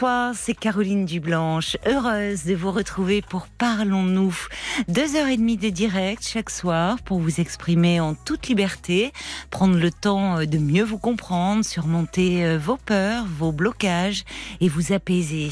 Bonsoir, c'est Caroline Dublanche, heureuse de vous retrouver pour Parlons-nous. Deux heures et demie de direct chaque soir pour vous exprimer en toute liberté, prendre le temps euh, de mieux vous comprendre, surmonter euh, vos peurs, vos blocages et vous apaiser.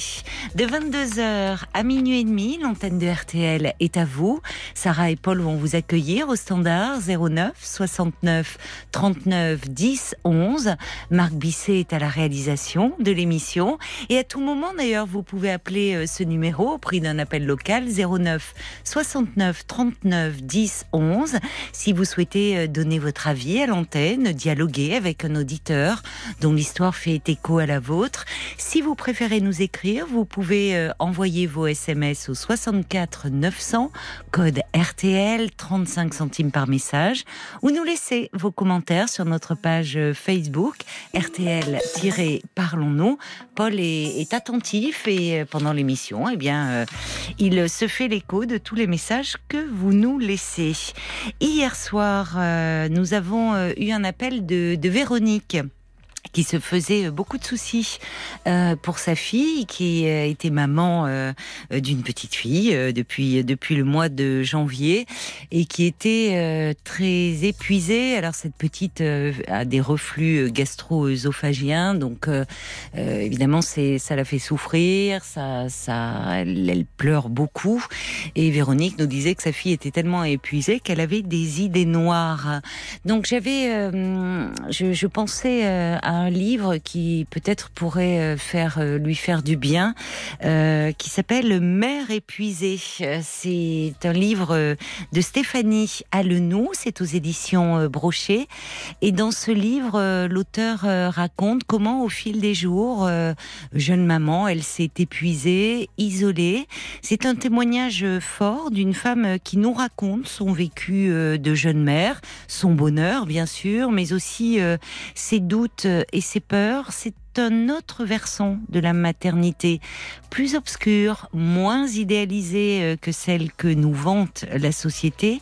De 22h à minuit et demi, l'antenne de RTL est à vous. Sarah et Paul vont vous accueillir au standard 09 69 39 10 11. Marc Bisset est à la réalisation de l'émission et à tout moment d'ailleurs vous pouvez appeler euh, ce numéro au prix d'un appel local 09 69 39 10 11 si vous souhaitez euh, donner votre avis à l'antenne, dialoguer avec un auditeur dont l'histoire fait écho à la vôtre. Si vous préférez nous écrire, vous pouvez euh, envoyer vos SMS au 64 900 code RTL 35 centimes par message ou nous laisser vos commentaires sur notre page Facebook RTL-Parlons-nous. Paul est, attentif et euh, pendant l'émission, eh bien, euh, il se fait l'écho de tous les messages que vous nous laissez. Hier soir, euh, nous avons eu un appel de Véronique qui se faisait beaucoup de soucis euh, pour sa fille, qui euh, était maman euh, euh, d'une petite fille euh, depuis depuis le mois de janvier et qui était euh, très épuisée. Alors cette petite euh, a des reflux gastro-œsophagiens, donc euh, euh, évidemment ça la fait souffrir, ça ça elle, pleure beaucoup. Et Véronique nous disait que sa fille était tellement épuisée qu'elle avait des idées noires. Donc j'avais, euh, je, je pensais euh, à un livre qui peut-être pourrait euh, euh, lui faire du bien, euh, qui s'appelle Mère épuisée. C'est un livre de Stéphanie Alenoux, c'est aux éditions Brochet. Et dans ce livre, l'auteur raconte comment, au fil des jours, jeune maman, elle s'est épuisée, isolée. C'est un témoignage fort d'une femme qui nous raconte son vécu de jeune mère, son bonheur bien sûr, mais aussi ses doutes et ses peurs. C'est un autre versant de la maternité, plus obscur, moins idéalisé euh, que celle que nous vante la société,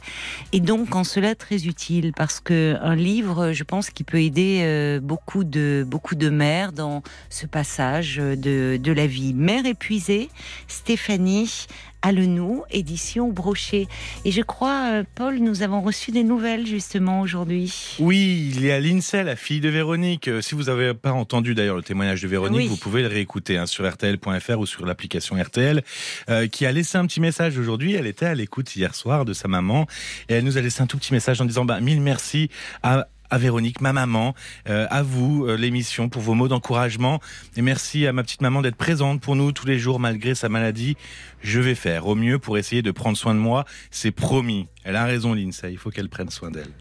et donc en cela très utile parce que un livre, je pense, qui peut aider euh, beaucoup de beaucoup de mères dans ce passage de la vie. Mère épuisée, Stéphanie Alenoux, édition Brochet. Et je crois, euh, Paul, nous avons reçu des nouvelles justement aujourd'hui. Oui, il y a Lindsay, la fille de Véronique. Euh, Si vous n'avez pas entendu d'ailleurs le témoignage de Véronique, Oui. vous pouvez le réécouter hein, sur RTL.fr ou sur l'application RTL, euh, qui a laissé un petit message aujourd'hui. Elle était à l'écoute hier soir de sa maman et elle nous a laissé un tout petit message en disant bah, mille merci à à Véronique, ma maman, euh, à vous euh, l'émission pour vos mots d'encouragement et merci à ma petite maman d'être présente pour nous tous les jours malgré sa maladie. Je vais faire au mieux pour essayer de prendre soin de moi, c'est promis. Elle a raison Lindsay, il faut qu'elle prenne soin d'elle.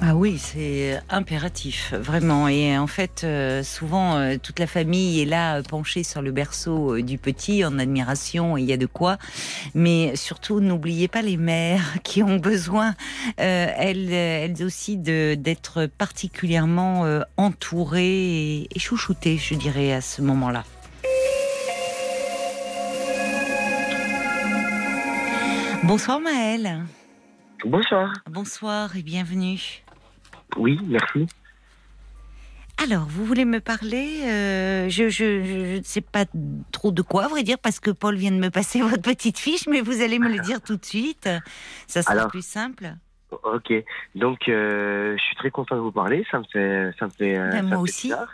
Ah oui, c'est impératif, vraiment. Et en fait, euh, souvent, euh, toute la famille est là, euh, penchée sur le berceau du petit, en admiration, il y a de quoi. Mais surtout, n'oubliez pas les mères qui ont besoin, euh, elles, elles aussi, d'être particulièrement entourées et, et chouchoutées, je dirais, à ce moment-là. Bonsoir Maëlle. Bonsoir. Bonsoir et bienvenue. Oui, merci. Alors, vous voulez me parler euh, Je je, je ne sais pas trop de quoi, à vrai dire, parce que Paul vient de me passer votre petite fiche, mais vous allez me le dire tout de suite. Ça sera Alors. plus simple. Ok. Donc, euh, je suis très content de vous parler. Ça me fait, ça me fait. euh, Ben, ça me moi fait aussi. bizarre.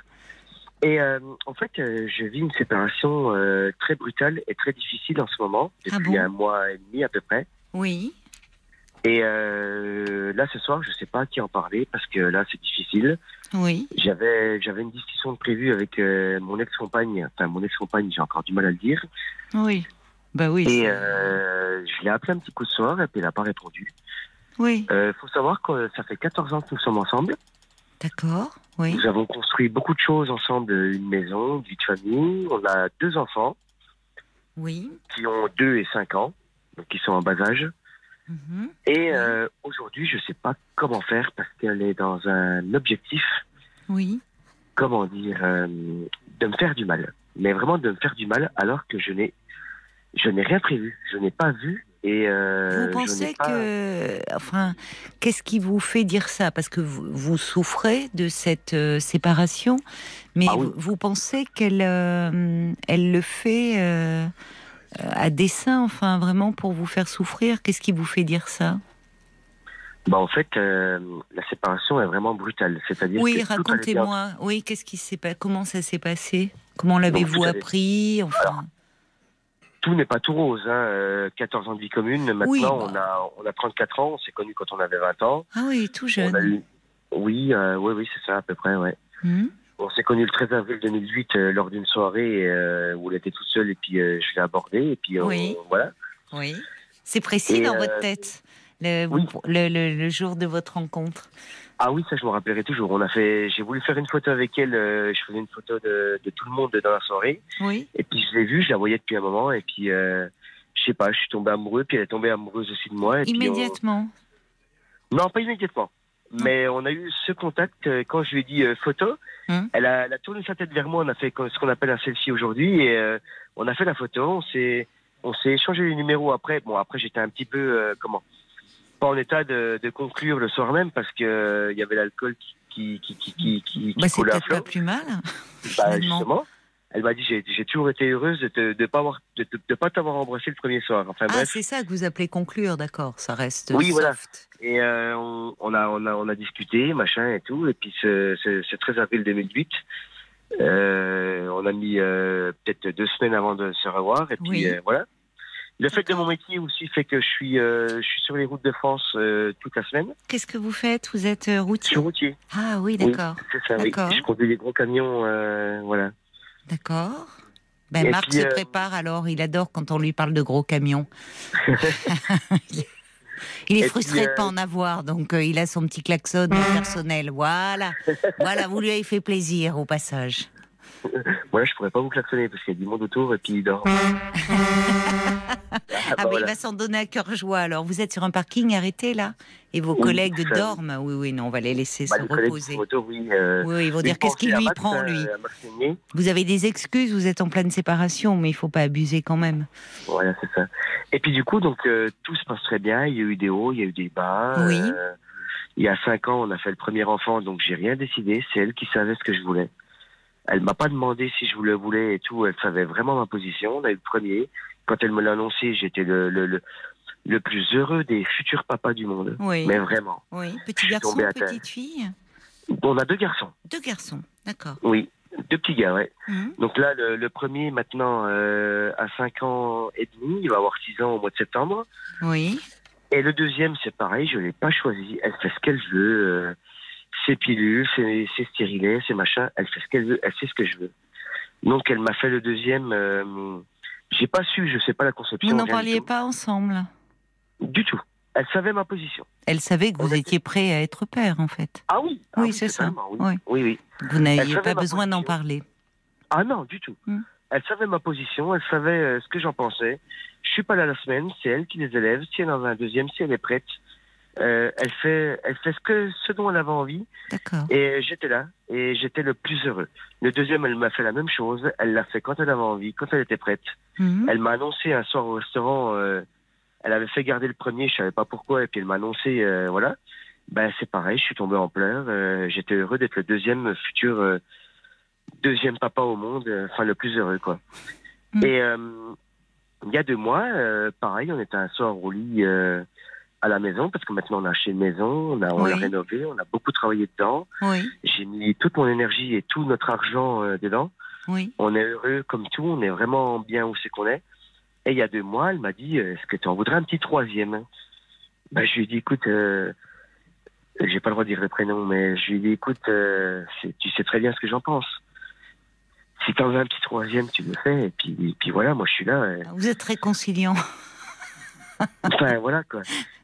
Et euh, en fait, je vis une séparation très brutale et très difficile en ce moment, Ah depuis bon? un mois et demi à peu près. Oui. Et euh, là, ce soir, je sais pas à qui en parler parce que là, c'est difficile. Oui. J'avais, j'avais une discussion de prévue avec euh, mon ex-compagne. Enfin, mon ex-compagne, j'ai encore du mal à le dire. Oui. Bah oui. Et euh, je l'ai appelé un petit coup de soir et puis elle n'a pas répondu. Oui. Il faut savoir que ça fait 14 ans que nous sommes ensemble. D'accord. Oui. Nous avons construit beaucoup de choses ensemble, une maison, une vie de famille. On a deux enfants Oui. qui ont 2 et 5 ans, donc qui sont en bas âge. Mhm. Et euh, aujourd'hui, je ne sais pas comment faire parce qu'elle est dans un objectif Oui. comment dire, euh, de me faire du mal. Mais vraiment de me faire du mal alors que je n'ai, je n'ai rien prévu. Je n'ai pas vu. Et euh, Vous pensez pas- que, enfin, qu'est-ce qui vous fait dire ça? Parce que vous, vous souffrez de cette séparation, mais Ah oui. vous, vous pensez qu'elle, elle le fait à dessein, enfin, vraiment pour vous faire souffrir Qu'est-ce qui vous fait dire ça? Bah, en fait, euh, la séparation est vraiment brutale. C'est-à-dire Oui, bien. racontez-moi. Oui, qu'est-ce qui s'est pas Comment ça s'est passé? Comment l'avez-vous appris? Enfin, Tout n'est pas tout rose. Hein. euh, 14 ans de vie commune. Maintenant, Oui, bah. on, a, on a 34 ans. On s'est connus quand on avait 20 ans. ah oui, tout On a jeune. eu... Oui, euh, oui, oui, c'est ça à peu près, ouais. Hmm On s'est connus le 13 avril 2008 euh, lors d'une soirée euh, où elle était toute seule et puis euh, je l'ai abordée et puis Oui. voilà. Oui. C'est précis Et, dans votre tête, le, oui. le- le- le jour de votre rencontre? Ah oui, ça je me rappellerai toujours. On a fait, j'ai voulu faire une photo avec elle. je faisais une photo de, de tout le monde dans la soirée. Oui. Et puis je l'ai vue, je la voyais depuis un moment. Et puis je sais pas, je suis tombé amoureux. Puis elle est tombée amoureuse aussi de moi. Et puis, Immédiatement. on- Non, pas immédiatement. Mais on a eu ce contact euh, quand je lui ai dit euh, photo. Hum. Elle, a, elle a tourné sa tête vers moi. On a fait ce qu'on appelle un selfie aujourd'hui. Et euh, on a fait la photo. On s'est, on s'est échangé les numéros après. Bon, après j'étais un petit peu euh, comment pas en état de, de conclure le soir même parce que euh, il y avait l'alcool qui qui qui qui qui, qui Bah, c'est peut-être pas plus mal. Bah, justement, elle m'a dit j'ai toujours été heureuse de de pas avoir de, de- pas t'avoir embrassé le premier soir. Enfin Ah, c'est ça que vous appelez conclure, d'accord. Ça reste Oui, soft. voilà. Et euh, on, on a on a on a discuté machin et tout. Et puis ce, ce, ce 13 avril 2008. Euh, on a mis euh, peut-être deux semaines avant de se revoir et puis Oui. voilà. Le fait de mon métier aussi fait que je suis je suis sur les routes de France toute la semaine. Qu'est-ce que vous faites? Vous êtes euh, Je routier suis routier. Ah oui, Oui. d'accord. C'est ça. Oui. D'accord. Je conduis des gros camions. voilà. D'accord. Ben, Marc puis, se euh, prépare alors, il adore quand on lui parle de gros camions. il est Et frustré puis, de pas euh, en avoir, donc euh, il a son petit klaxon personnel. Voilà, voilà, vous lui avez fait plaisir au passage. Voilà, je pourrais pas vous klaxonner parce qu'il y a du monde autour et puis il dort. Ah, bah, ben, il voilà. va s'en donner à cœur joie. Alors, vous êtes sur un parking arrêté là? Et vos Oui, collègues ça, dorment? Oui, oui, non, on va les laisser Bah, se les reposer. oui. euh, Oui, ils vont dire qu'est-ce qu'il à lui Max, prend, euh, lui? Vous avez des excuses, vous êtes en pleine séparation, mais il faut pas abuser quand même. Voilà, c'est ça. Et puis du coup, donc euh, tout se passe très bien. Il y a eu des hauts, il y a eu des bas. Oui. Euh, il y a cinq ans, on a fait le premier enfant, donc j'ai rien décidé. C'est elle qui savait ce que je voulais. Elle m'a pas demandé si je le voulais et tout. Elle savait vraiment ma position. On a eu le premier. Quand elle me l'a annoncé, j'étais le, le, le, le plus heureux des futurs papas du monde. Oui. Mais vraiment. Oui, petit garçon, petite fille On a deux garçons. Deux garçons, d'accord. Oui, deux petits gars, ouais. Mhm. Donc là, le, le premier, maintenant, euh, a 5 ans et demi, il va avoir 6 ans au mois de septembre. Oui, Et le deuxième, c'est pareil, je l'ai pas choisi. Elle fait ce qu'elle veut. Euh, ses pilules, ses, ses stérilets, ses machins. Elle fait ce qu'elle veut. Elle sait ce que je veux. Donc elle m'a fait le deuxième. Euh, j'ai pas su, je sais pas la conception. vous n'en parliez pas ensemble? Du tout. Elle savait ma position. Elle savait que On vous était- étiez prêt à être père, en fait. Ah oui. ah Oui, c'est ça. Oui. Oui. oui, oui. Vous n'aviez pas besoin d'en parler. Ah non, du tout. Hmm. Elle savait ma position, elle savait euh, ce que j'en pensais. Je suis pas là la semaine, c'est elle qui les élève. Si elle en a un deuxième, si elle est prête, euh, elle fait, elle fait ce que, ce dont elle avait envie. D'accord. Et j'étais là, et j'étais le plus heureux. Le deuxième, elle m'a fait la même chose. Elle l'a fait quand elle avait envie, quand elle était prête. Mhm. Elle m'a annoncé un soir au restaurant. euh, elle avait fait garder le premier, je savais pas pourquoi, et puis elle m'a annoncé, euh, voilà. Ben c'est pareil, je suis tombé en pleurs. euh, j'étais heureux d'être le deuxième futur euh, deuxième papa au monde, euh, enfin le plus heureux quoi. Mm. Et euh, il y a deux mois, euh, pareil, on était un soir au lit euh, à la maison parce que maintenant on a acheté une maison, on a, on l'a Oui. rénové, on a beaucoup travaillé dedans. Oui, J'ai mis toute mon énergie et tout notre argent euh, dedans. oui. On est heureux comme tout, on est vraiment bien où c'est qu'on est. Et il y a deux mois, elle m'a dit euh, Est-ce que tu en voudrais un petit troisième? Ben, Je lui ai dit Écoute, euh, j'ai pas le droit de dire le prénom, mais je lui ai dit Écoute, euh, tu sais très bien ce que j'en pense. Si tu en veux un petit troisième, tu le fais. Et puis, et puis voilà, moi je suis là. Vous êtes réconciliant. Enfin voilà quoi.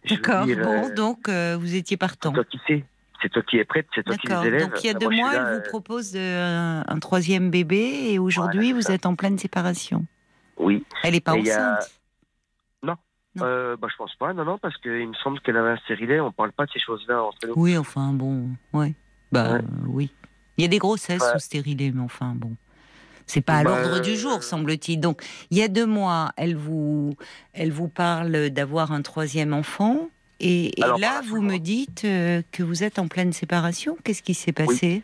D'accord. Bon, euh, donc euh, vous étiez partant. c'est toi qui sais. C'est toi qui es prête, c'est toi qui les élèves. Donc il y a deux moi, mois, là, elle vous euh, propose de- un, troisième bébé et aujourd'hui Voilà, vous êtes en pleine séparation. Oui. Elle n'est pas Et a- enceinte. Non. Euh, bah, je pense pas, non, non, parce qu'il me semble qu'elle avait un stérilet. On parle pas de ces choses-là entre nous. Oui, enfin bon, ouais. Bah Ouais. euh, oui. Il y a des grossesses Ouais. sous stérilet, mais enfin bon. C'est pas à Bah, l'ordre du euh, jour, semble-t-il. Donc, il y a deux mois, elle vous, elle vous parle d'avoir un troisième enfant. Et, et Alors, là, vous me dites euh, que vous êtes en pleine séparation. Qu'est-ce qui s'est passé?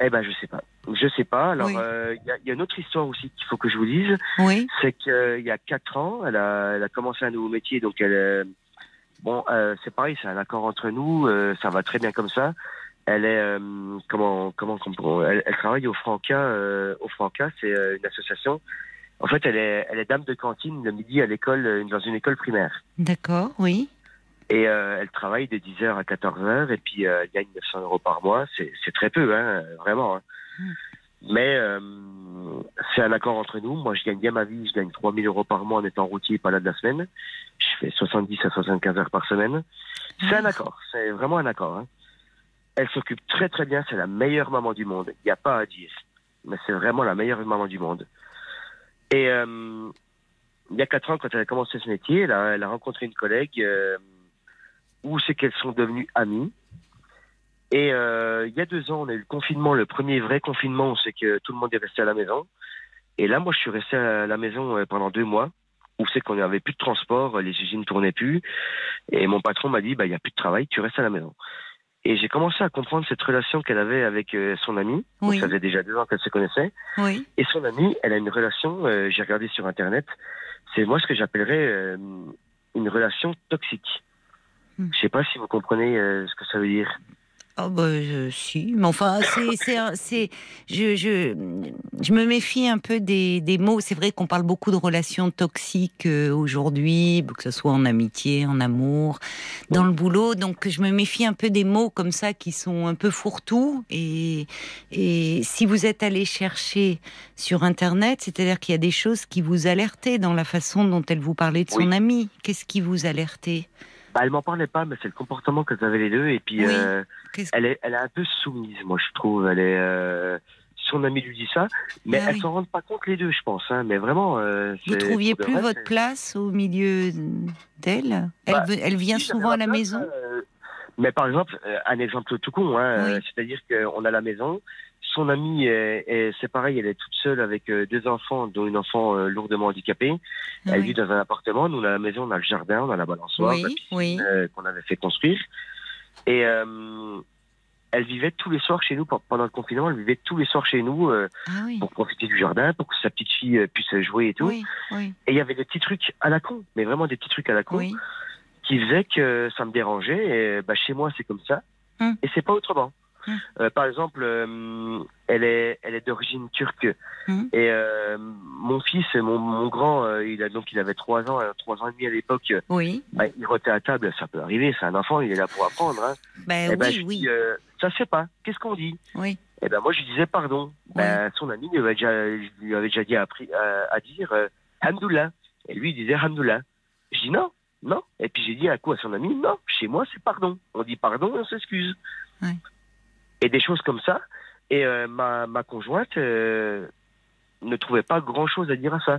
Eh ben, je sais pas. Je sais pas. Alors, Oui. euh, il y, a, il y a une autre histoire aussi qu'il faut que je vous dise. Oui. C'est qu'il y a quatre ans, elle a, elle a commencé un nouveau métier, donc elle. euh, Bon, euh, c'est pareil, c'est un accord entre nous, euh, ça va très bien comme ça. Elle est euh, comment comment comment- elle, elle travaille au Franca, euh, au Franca, c'est euh, une association. En fait, elle est elle est dame de cantine le midi à l'école euh, dans une école primaire. D'accord, oui. Et euh, elle travaille de 10h à 14h et puis euh, elle gagne 900 euros par mois. C'est très peu, hein, vraiment. hein. Mm. Mais euh, c'est un accord entre nous. Moi, je gagne bien ma vie. Je gagne 3000 euros par mois en étant routier pas là de la semaine. Je fais 70 à 75 heures par semaine. C'est un accord. C'est vraiment un accord. hein. Elle s'occupe très très bien. C'est la meilleure maman du monde. Il n'y a pas à dire. Mais c'est vraiment la meilleure maman du monde. Et euh, il y a quatre ans, quand elle a commencé ce métier, elle a, elle a rencontré une collègue euh, où c'est qu'elles sont devenues amies. Et euh, il y a deux ans, on a eu le confinement, le premier vrai confinement, où c'est que tout le monde est resté à la maison. Et là, moi, je suis resté à la maison euh, pendant deux mois, où c'est qu'on n'avait plus de transport, les usines ne tournaient plus. Et mon patron m'a dit, bah, il n'y a plus de travail, tu restes à la maison. Et j'ai commencé à comprendre cette relation qu'elle avait avec euh, son ami. Donc, Oui. Ça faisait déjà deux ans qu'elle se connaissait. Oui. Et son amie, elle a une relation, euh, j'ai regardé sur Internet, c'est moi ce que j'appellerais euh, une relation toxique. Hmm. Je sais pas si vous comprenez euh, ce que ça veut dire. Oh bah euh, si, mais enfin c'est c'est un- c'est je, je je me méfie un peu des, des mots. C'est vrai qu'on parle beaucoup de relations toxiques euh, aujourd'hui, que ce soit en amitié, en amour, dans le boulot. Donc je me méfie un peu des mots comme ça qui sont un peu fourre-tout. Et et si vous êtes allé chercher sur internet, c'est-à-dire qu'il y a des choses qui vous alertaient dans la façon dont elle vous parlait de son Oui. ami. Qu'est-ce qui vous alertait? Bah, elle m'en parlait pas, mais c'est le comportement qu'elles avaient les deux. Et puis, Oui. euh, elle, est, elle est un peu soumise, moi, je trouve. Elle est, euh, son ami lui dit ça, mais Ah elles oui. s'en rendent pas compte les deux, je pense. Hein, mais vraiment. euh, Vous trouviez plus vrai, votre place au milieu d'elle? Elle, Bah, elle vient Si, souvent à la place, maison? euh, mais par exemple, un exemple tout con, hein, Oui. c'est-à-dire qu'on a la maison, son amie, est- est- c'est pareil, elle est toute seule avec euh, deux enfants, dont une enfant euh, lourdement handicapée. Elle vit dans un appartement, nous on a la maison, on a le jardin, on a la balançoire, Oui, oui. euh, qu'on avait fait construire. Et euh, elle vivait tous les soirs chez nous, pe- pendant le confinement, elle vivait tous les soirs chez nous euh, Ah oui. pour profiter du jardin, pour que sa petite fille puisse jouer et tout. Oui, oui, Et il y avait des petits trucs à la con, mais vraiment des petits trucs à la con qui faisait que ça me dérangeait. Et, bah, chez moi, c'est comme ça. Hum. Et c'est pas autrement. Euh, par exemple, euh, elle est, elle est d'origine turque. Hum. Et euh, mon fils, mon, mon grand, il a donc il avait trois ans, trois ans et demi à l'époque. Oui, bah, il rotait à table, ça peut arriver. C'est un enfant, il est là pour apprendre. Hein. ben Eh ben, oui, je oui, dis, ça se fait pas. Qu'est-ce qu'on dit? Oui. Et ben moi, je lui disais pardon. Ben, son ami lui avait déjà, lui avait déjà dit à, à, à dire Hamdoullah. Et lui, il disait Hamdoullah. Je dis non, non. Et puis j'ai dit à quoi à son ami Non, chez moi, c'est pardon. On dit pardon et on s'excuse. Ouais. Et des choses comme ça. Et euh, ma, ma conjointe euh, ne trouvait pas grand-chose à dire à ça.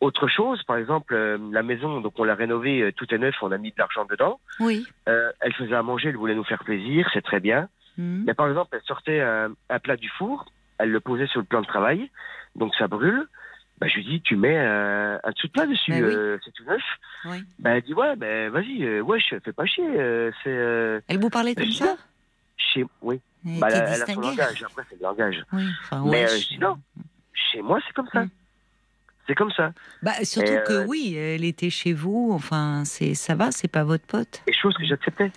Autre chose, par exemple, euh, la maison, donc on l'a rénovée, tout est neuf, on a mis de l'argent dedans. Oui. Elle faisait à manger, elle voulait nous faire plaisir, c'est très bien. Hum. Mais par exemple, elle sortait un, un plat du four, elle le posait sur le plan de travail, donc ça brûle. Bah, je lui dis, tu mets un, dessous de plat dessus, Ben oui. euh, c'est tout neuf. Oui. Bah, elle dit, ouais, ben vas-y, euh, ouais, je fais pas chier. c'est Elle vous parlait comme je dis ça? Chez, oui. Bah, elle, elle a son langage. Après, c'est le langage. Oui, enfin, Mais ouais, euh, je dis non. Chez moi, c'est comme ça. Mm. C'est comme ça. Bah, surtout Et, que euh, oui, elle était chez vous. Enfin, c'est ça va, c'est pas votre pote. Et chose que j'acceptais.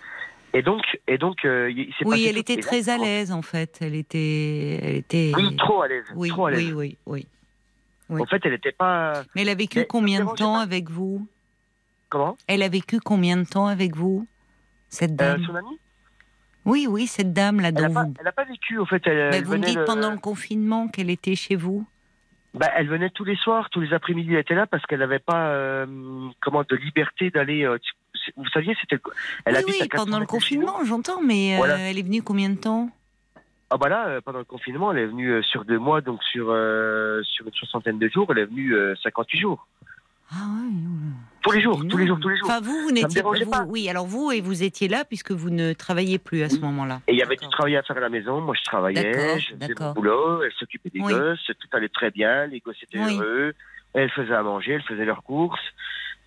Et donc, et donc, euh, il s'est Oui, elle était là, très à l'aise en fait. Elle était, elle était. Oui, trop à l'aise. Oui, trop à l'aise. oui, oui, oui. oui. En fait, elle n'était pas. Mais elle a vécu Mais combien de temps avec vous? Comment? Elle a vécu combien de temps avec vous Cette euh, dame? Son amie? Oui, oui, cette dame là Elle n'a pas, vous. vécu, en fait. Elle, Bah, elle vous me dites le- pendant le confinement qu'elle était chez vous. Bah, elle venait tous les soirs, tous les après-midi, elle était là parce qu'elle n'avait pas euh, comment de liberté d'aller. euh, vous saviez, c'était. Elle oui, oui, à 400 pendant le confinement, j'entends, mais euh, elle est venue combien de temps? Ah bah là, pendant le confinement, elle est venue sur deux mois, donc sur sur une soixantaine de jours, elle est venue euh, 58 jours. Ah ouais. Tous les jours, tous les jours, tous les jours. Enfin, vous, vous n'étiez vous- pas. Oui, alors vous, et vous étiez là puisque vous ne travailliez plus à ce Oui. moment-là. Et il y avait du travail à faire à la maison. Moi, je travaillais, je faisais mon boulot. Elle s'occupait des Oui. gosses. Tout allait très bien. Les gosses étaient Oui. heureux. Elle faisait à manger, elle faisait leurs courses.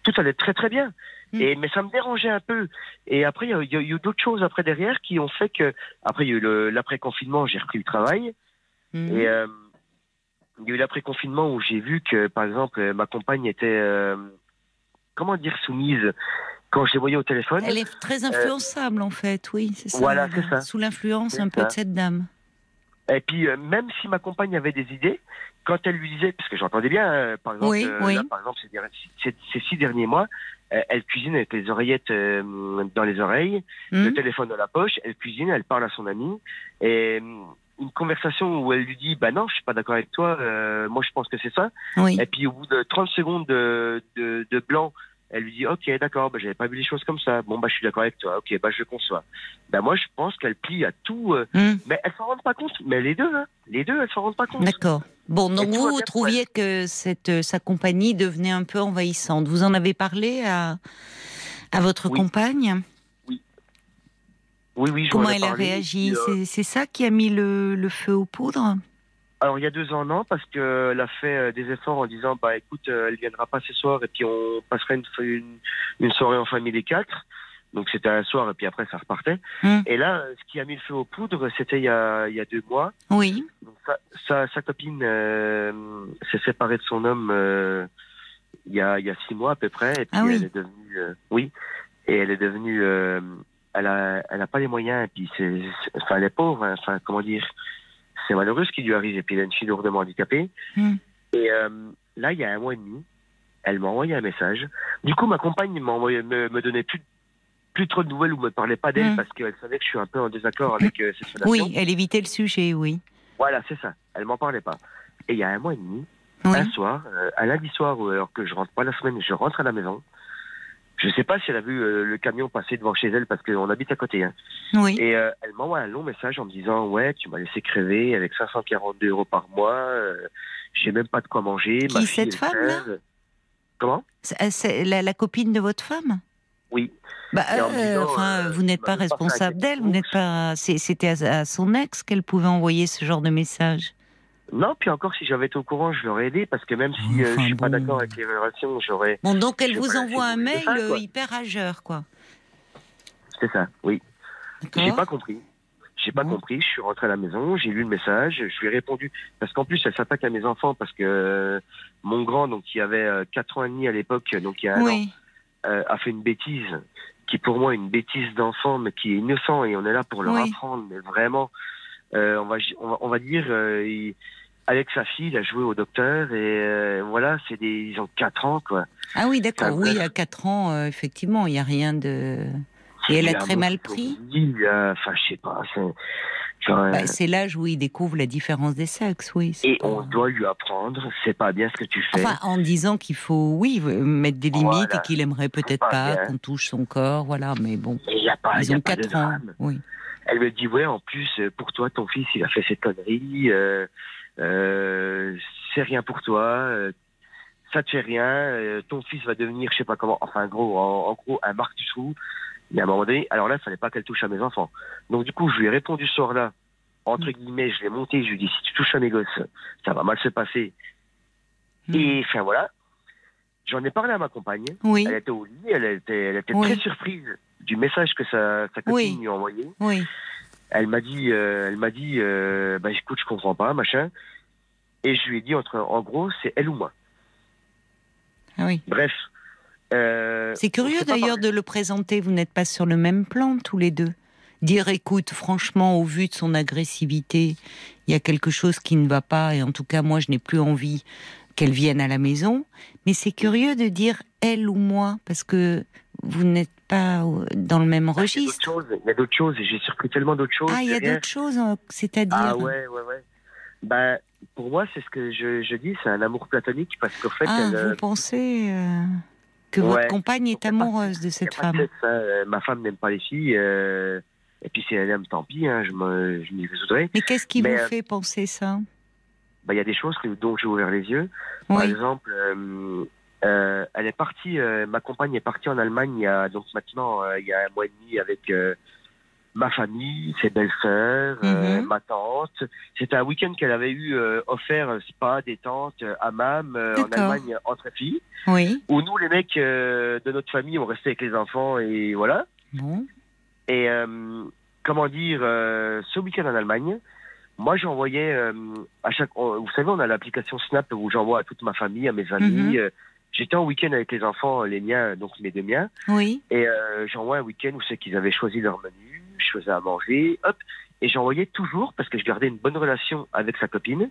Tout allait très très bien. Mm. Et mais ça me dérangeait un peu. Et après, il y a, eu d'autres choses après derrière qui ont fait que après il y a eu le- l'après confinement, j'ai repris le travail. Et euh, il y a eu l'après confinement où j'ai vu que par exemple euh, ma compagne était euh, comment dire soumise quand je les voyais au téléphone. Elle est très influençable en fait, oui, c'est ça. Voilà, c'est ça. Sous l'influence un peu de cette dame. Et puis, euh, même si ma compagne avait des idées, quand elle lui disait, parce que j'entendais bien, euh, par exemple, Oui, euh, oui. là, par exemple ces, derniers- ces- ces six derniers mois, euh, elle cuisine avec les oreillettes euh, dans les oreilles, le téléphone dans la poche, elle cuisine, elle parle à son ami, et euh, une conversation où elle lui dit, bah non, je suis pas d'accord avec toi, euh, moi je pense que c'est ça. oui. Et puis au bout de 30 secondes de, de, de blanc, elle lui dit ok d'accord, bah, j'avais pas vu les choses comme ça. Bon bah je suis d'accord avec toi. Ok bah je conçois. Bah moi je pense qu'elle plie à tout. euh, Hmm, mais elles s'en rendent pas compte. Mais les deux, hein, les deux elles s'en rendent pas compte. D'accord. Bon, donc Et vous, vous trouviez que cette, euh, sa compagnie devenait un peu envahissante. Vous en avez parlé à, à votre Oui. compagne? Oui oui. j'en Comment elle a réagi? euh, C'est c'est ça qui a mis le, le feu aux poudres? Alors il y a deux ans non parce qu'elle a fait euh, des efforts en disant bah écoute euh, elle viendra pas ce soir et puis on passera une, une, une soirée en famille les quatre. Donc c'était un soir et puis après ça repartait. Hmm. Et là euh, ce qui a mis le feu aux poudres c'était il y a, il y a deux mois. Oui. Donc, sa, sa, sa copine euh, s'est séparée de son homme euh, il y a il y a six mois à peu près et puis Ah oui. elle est devenue euh, oui et elle est devenue euh, elle a elle a pas les moyens et puis c'est enfin elle est pauvre hein, enfin comment dire c'est malheureux ce qui lui arrive et puis elle a une fille lourdement handicapée Hmm. et euh, là il y a un mois et demi elle m'a envoyé un message du coup ma compagne m'a envoyé me, me donnait plus plus trop de nouvelles ou me parlait pas d'elle Hmm. parce qu'elle savait que je suis un peu en désaccord avec euh, cette relation Oui, elle évitait le sujet, oui. voilà c'est ça elle m'en parlait pas et il y a un mois et demi Oui. un soir, euh, un lundi soir, alors que je rentre pas la semaine, je rentre à la maison. Je sais pas si elle a vu euh, le camion passer devant chez elle parce qu'on habite à côté. Hein. Oui. Et euh, elle m'envoie un long message en me disant ouais, tu m'as laissé crever avec 542 euros par mois. Euh, J'ai même pas de quoi manger. Qui, ma fille, cette femme-là crève. Comment? C'est- C'est la, la copine de votre femme? Oui. bah, euh, disant, enfin, euh, vous n'êtes pas responsable d'elle, vous n'êtes pas. C'était à, à son ex qu'elle pouvait envoyer ce genre de message. Non, puis encore si j'avais été au courant, je l'aurais aidé parce que même si euh, Enfin, je suis pas d'accord avec les relations, j'aurais. Bon, donc elle vous envoie un mail ça, euh, quoi. hyper rageur, quoi. C'est ça. Oui. J'ai pas compris. J'ai pas compris. Je suis rentré à la maison, j'ai lu le message, je lui ai répondu parce qu'en plus elle s'attaque à mes enfants parce que euh, mon grand, donc qui avait euh, quatre ans et demi à l'époque, donc il y a un an, euh, a fait une bêtise qui pour moi est une bêtise d'enfant, mais qui est innocent et on est là pour leur Oui. apprendre. Mais vraiment, euh, on va on va, on va dire. euh, il- avec sa fille, il a joué au docteur et euh, voilà, c'est des, ils ont quatre ans quoi. Ah oui, d'accord. Oui, à 4 ans, euh, effectivement, il n'y a rien de. Et elle a très mal pris Enfin, je sais pas. c'est- Bah, euh, C'est l'âge où il découvre la différence des sexes, oui. Et pas- on doit lui apprendre, c'est pas bien ce que tu fais. Enfin, en disant qu'il faut, oui, mettre des limites Voilà. et qu'il aimerait peut-être Pas qu'on touche son corps, voilà, mais bon. Il a pas, il Ils y a ont pas de 4 ans, oui. Elle me dit, ouais, en plus, pour toi, ton fils, il a fait cette connerie, euh, c'est rien pour toi, euh, ça te fait rien, euh, ton fils va devenir, je sais pas comment, enfin, gros, en, en gros, un marque du trou. Mais à un moment donné, alors là, il fallait pas qu'elle touche à mes enfants. Donc, du coup, je lui ai répondu ce soir-là, entre Mm. guillemets, je l'ai monté, je lui ai dit, si tu touches à mes gosses, ça va mal se passer. Mm. Et, enfin, voilà. J'en ai parlé à ma compagne. Oui, Elle était au lit, elle était, elle était Oui. très surprise du message que sa, sa copine Oui. lui a envoyé. Elle m'a dit, euh, elle m'a dit, euh, bah écoute, je comprends pas, machin. Et je lui ai dit entre, en gros, c'est elle ou moi. Ah oui. Bref. euh, C'est curieux d'ailleurs de le présenter. Vous n'êtes pas sur le même plan tous les deux. Dire, écoute, franchement, au vu de son agressivité, il y a quelque chose qui ne va pas, et en tout cas, moi, je n'ai plus envie qu'elle vienne à la maison. Mais c'est curieux de dire elle ou moi, parce que vous n'êtes pas euh, dans le même Ah, registre. il y a d'autres choses, j'ai surpris tellement d'autres choses. Ah, il y a d'autres choses, euh, c'est-à-dire. Ah ouais, ouais, ouais. Ben, pour moi, c'est ce que je, je dis, c'est un amour platonique, parce qu'en fait, Ah, elle, euh, vous pensez euh, que Ouais. votre compagne est pas- amoureuse de cette de femme ça, euh, ma femme n'aime pas les filles, euh, et puis si elle aime, tant pis, hein, je m'y résoudrai. Mais qu'est-ce qui Mais, vous euh, fait penser ça? Ben, il y a des choses que, dont j'ai ouvert les yeux. Par exemple, euh, elle est partie, euh, ma compagne est partie en Allemagne il y a donc maintenant euh, il y a un mois et demi avec euh, ma famille, ses belles-sœurs, euh, Mhm. ma tante. C'était un week-end qu'elle avait eu euh, offert spa, détente, hammam euh, en. Allemagne entre filles. Oui. Où nous les mecs euh, de notre famille on restait avec les enfants et voilà. Bon. Et euh, comment dire, euh, ce week-end en Allemagne, moi j'envoyais euh, à chaque, vous savez, on a l'application Snap où j'envoie à toute ma famille, à mes amis. Mhm. euh, J'étais en week-end avec les enfants, les miens, donc mes deux miens, Oui. et euh, j'envoie un week-end où c'est qu'ils avaient choisi leur menu, je faisais à manger, hop, et j'envoyais toujours parce que je gardais une bonne relation avec sa copine,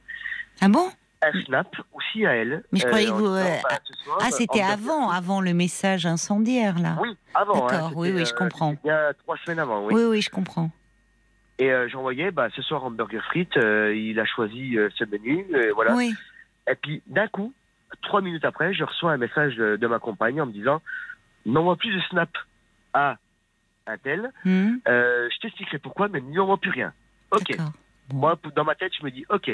Ah bon? un Snap aussi à elle. Mais je croyais que en vous, disant, euh, bah, soir, Ah, c'était avant, avant le message incendiaire, là. Oui, avant. hein, D'accord, oui, oui, je euh, comprends. c'était Bien trois semaines avant, oui. Oui, oui, je comprends. Et euh, j'envoyais, bah, ce soir, hamburger frites, euh, il a choisi euh, ce menu, euh, voilà. Oui. Et puis, d'un coup, trois minutes après, je reçois un message de, de ma compagne en me disant N'envoie plus de snap à un tel, Hmm, euh, je t'expliquerai pourquoi, mais n'y envoie plus rien. Ok. Moi, dans ma tête, je me dis Ok,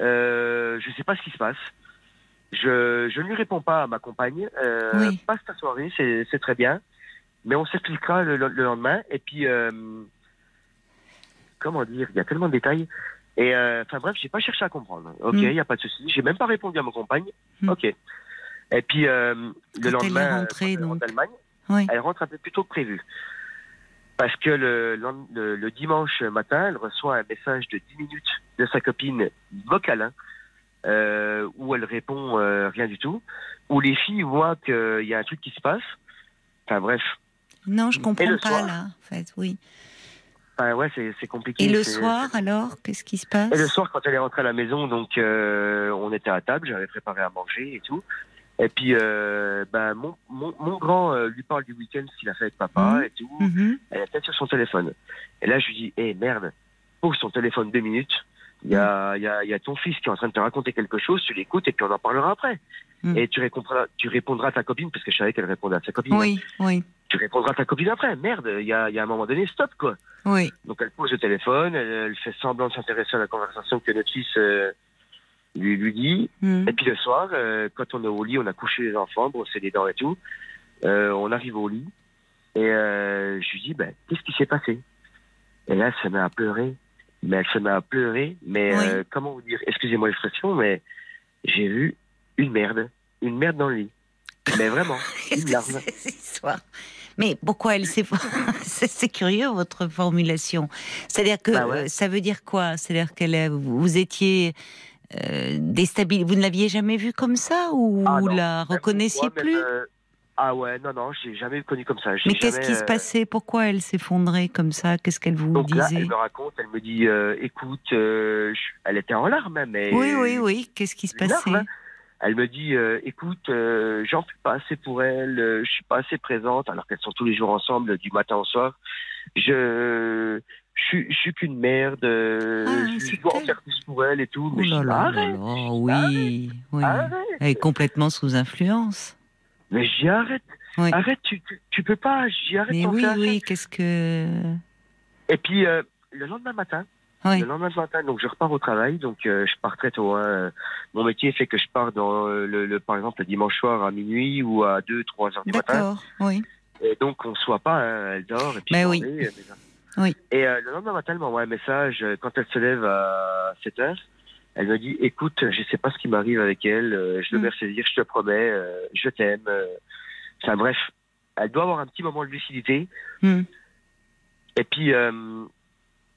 euh, je sais pas ce qui se passe. Je, je ne lui réponds pas à ma compagne. Euh, Oui. Passe ta soirée, c'est très bien. Mais on s'expliquera le, le lendemain. Et puis, comment dire Il y a tellement de détails. Et euh, enfin bref, j'ai pas cherché à comprendre. Ok, il Mm. y a pas de souci. J'ai même pas répondu à ma compagne. Mm. Ok. Et puis euh, le lendemain, rentrée, quand elle rentre donc. d'Allemagne, Oui. elle rentre un peu plus tôt que prévu. Parce que le, le, le dimanche matin, elle reçoit un message de 10 minutes de sa copine vocale, hein, euh, où elle répond euh, rien du tout, où les filles voient qu'il y a un truc qui se passe. Enfin bref, Non, je comprends pas, soir là, en fait, oui. Enfin, ouais, c'est c'est compliqué. Et le soir, alors, qu'est-ce qui se passe Et le soir, quand elle est rentrée à la maison, donc euh, on était à table, j'avais préparé à manger et tout. Et puis, euh, ben, mon, mon, mon grand euh, lui parle du week-end, ce qu'il a fait avec papa Mhm. et tout. Mhm. Elle est peut-être sur son téléphone. Et là, je lui dis, hé, merde, pose son téléphone deux minutes. Il y a, il y, a, il y a ton fils qui est en train de te raconter quelque chose, tu l'écoutes et puis on en parlera après. Mm. Et tu répondras, tu répondras à ta copine, parce que je savais qu'elle répondait à sa copine. Oui, oui, Tu répondras à ta copine après. Merde, il y a, il y a un moment donné, stop, quoi. oui. Donc elle pose le téléphone, elle, elle fait semblant de s'intéresser à la conversation que notre fils euh, lui, lui dit. Hmm. Et puis le soir, euh, quand on est au lit, on a couché les enfants, brossé les dents et tout. Euh, on arrive au lit et je lui dis, ben, qu'est-ce qui s'est passé? Et là, elle se met à pleurer. Mais elle se met à pleurer. Mais Oui. comment vous dire? Excusez-moi l'expression, mais j'ai vu une merde, une merde dans le lit. Mais vraiment, une larme. c'est cette histoire? Mais pourquoi elle s'est. c'est c'est curieux votre formulation. C'est-à-dire que Bah ouais. euh, ça veut dire quoi? C'est-à-dire que euh, vous étiez euh, déstabilisé. Vous ne l'aviez jamais vue comme ça ou Ah vous la reconnaissiez plus? euh, Ah ouais, non, non, j'ai jamais connu comme ça. Mais qu'est-ce qui se euh, passait? Pourquoi elle s'effondrait comme ça? Qu'est-ce qu'elle vous Donc là, disait? elle me raconte, elle me dit, euh, écoute, euh, je- elle était en larmes, mais Oui, oui, oui. Qu'est-ce qui se larme, passait? hein. Elle me dit, euh, écoute, euh, j'en fais pas assez pour elle, euh, je suis pas assez présente, alors qu'elles sont tous les jours ensemble, du matin au soir. Je, je, suis- je suis qu'une merde, euh, Ah, je, dois en faire plus pour elle et tout. Oh Mais je là là arrête, là, oui, oui. arrête. Elle est complètement sous influence. Mais dis, arrête, Oui. arrête, tu, tu, tu peux pas, dis, arrête, Mais oui, oui, qu'est-ce que. Et puis, euh, le lendemain matin, Oui. Le lendemain matin, donc je repars au travail, donc euh, je pars très tôt. hein. Mon métier fait que je pars dans euh, le, le- par exemple le dimanche soir à minuit ou à 2 3 heures du matin. D'accord, oui. Et donc on se voit pas, hein, elle dort et puis m'en oui. vais, mais- Oui. Et euh, le lendemain matin, elle m'envoie un message quand elle se lève à 7 heures. Elle me dit "Écoute, je sais pas ce qui m'arrive avec elle, je Mm. devrais se dire je te promets, je t'aime." Enfin bref, elle doit avoir un petit moment de lucidité Hmm, et puis euh,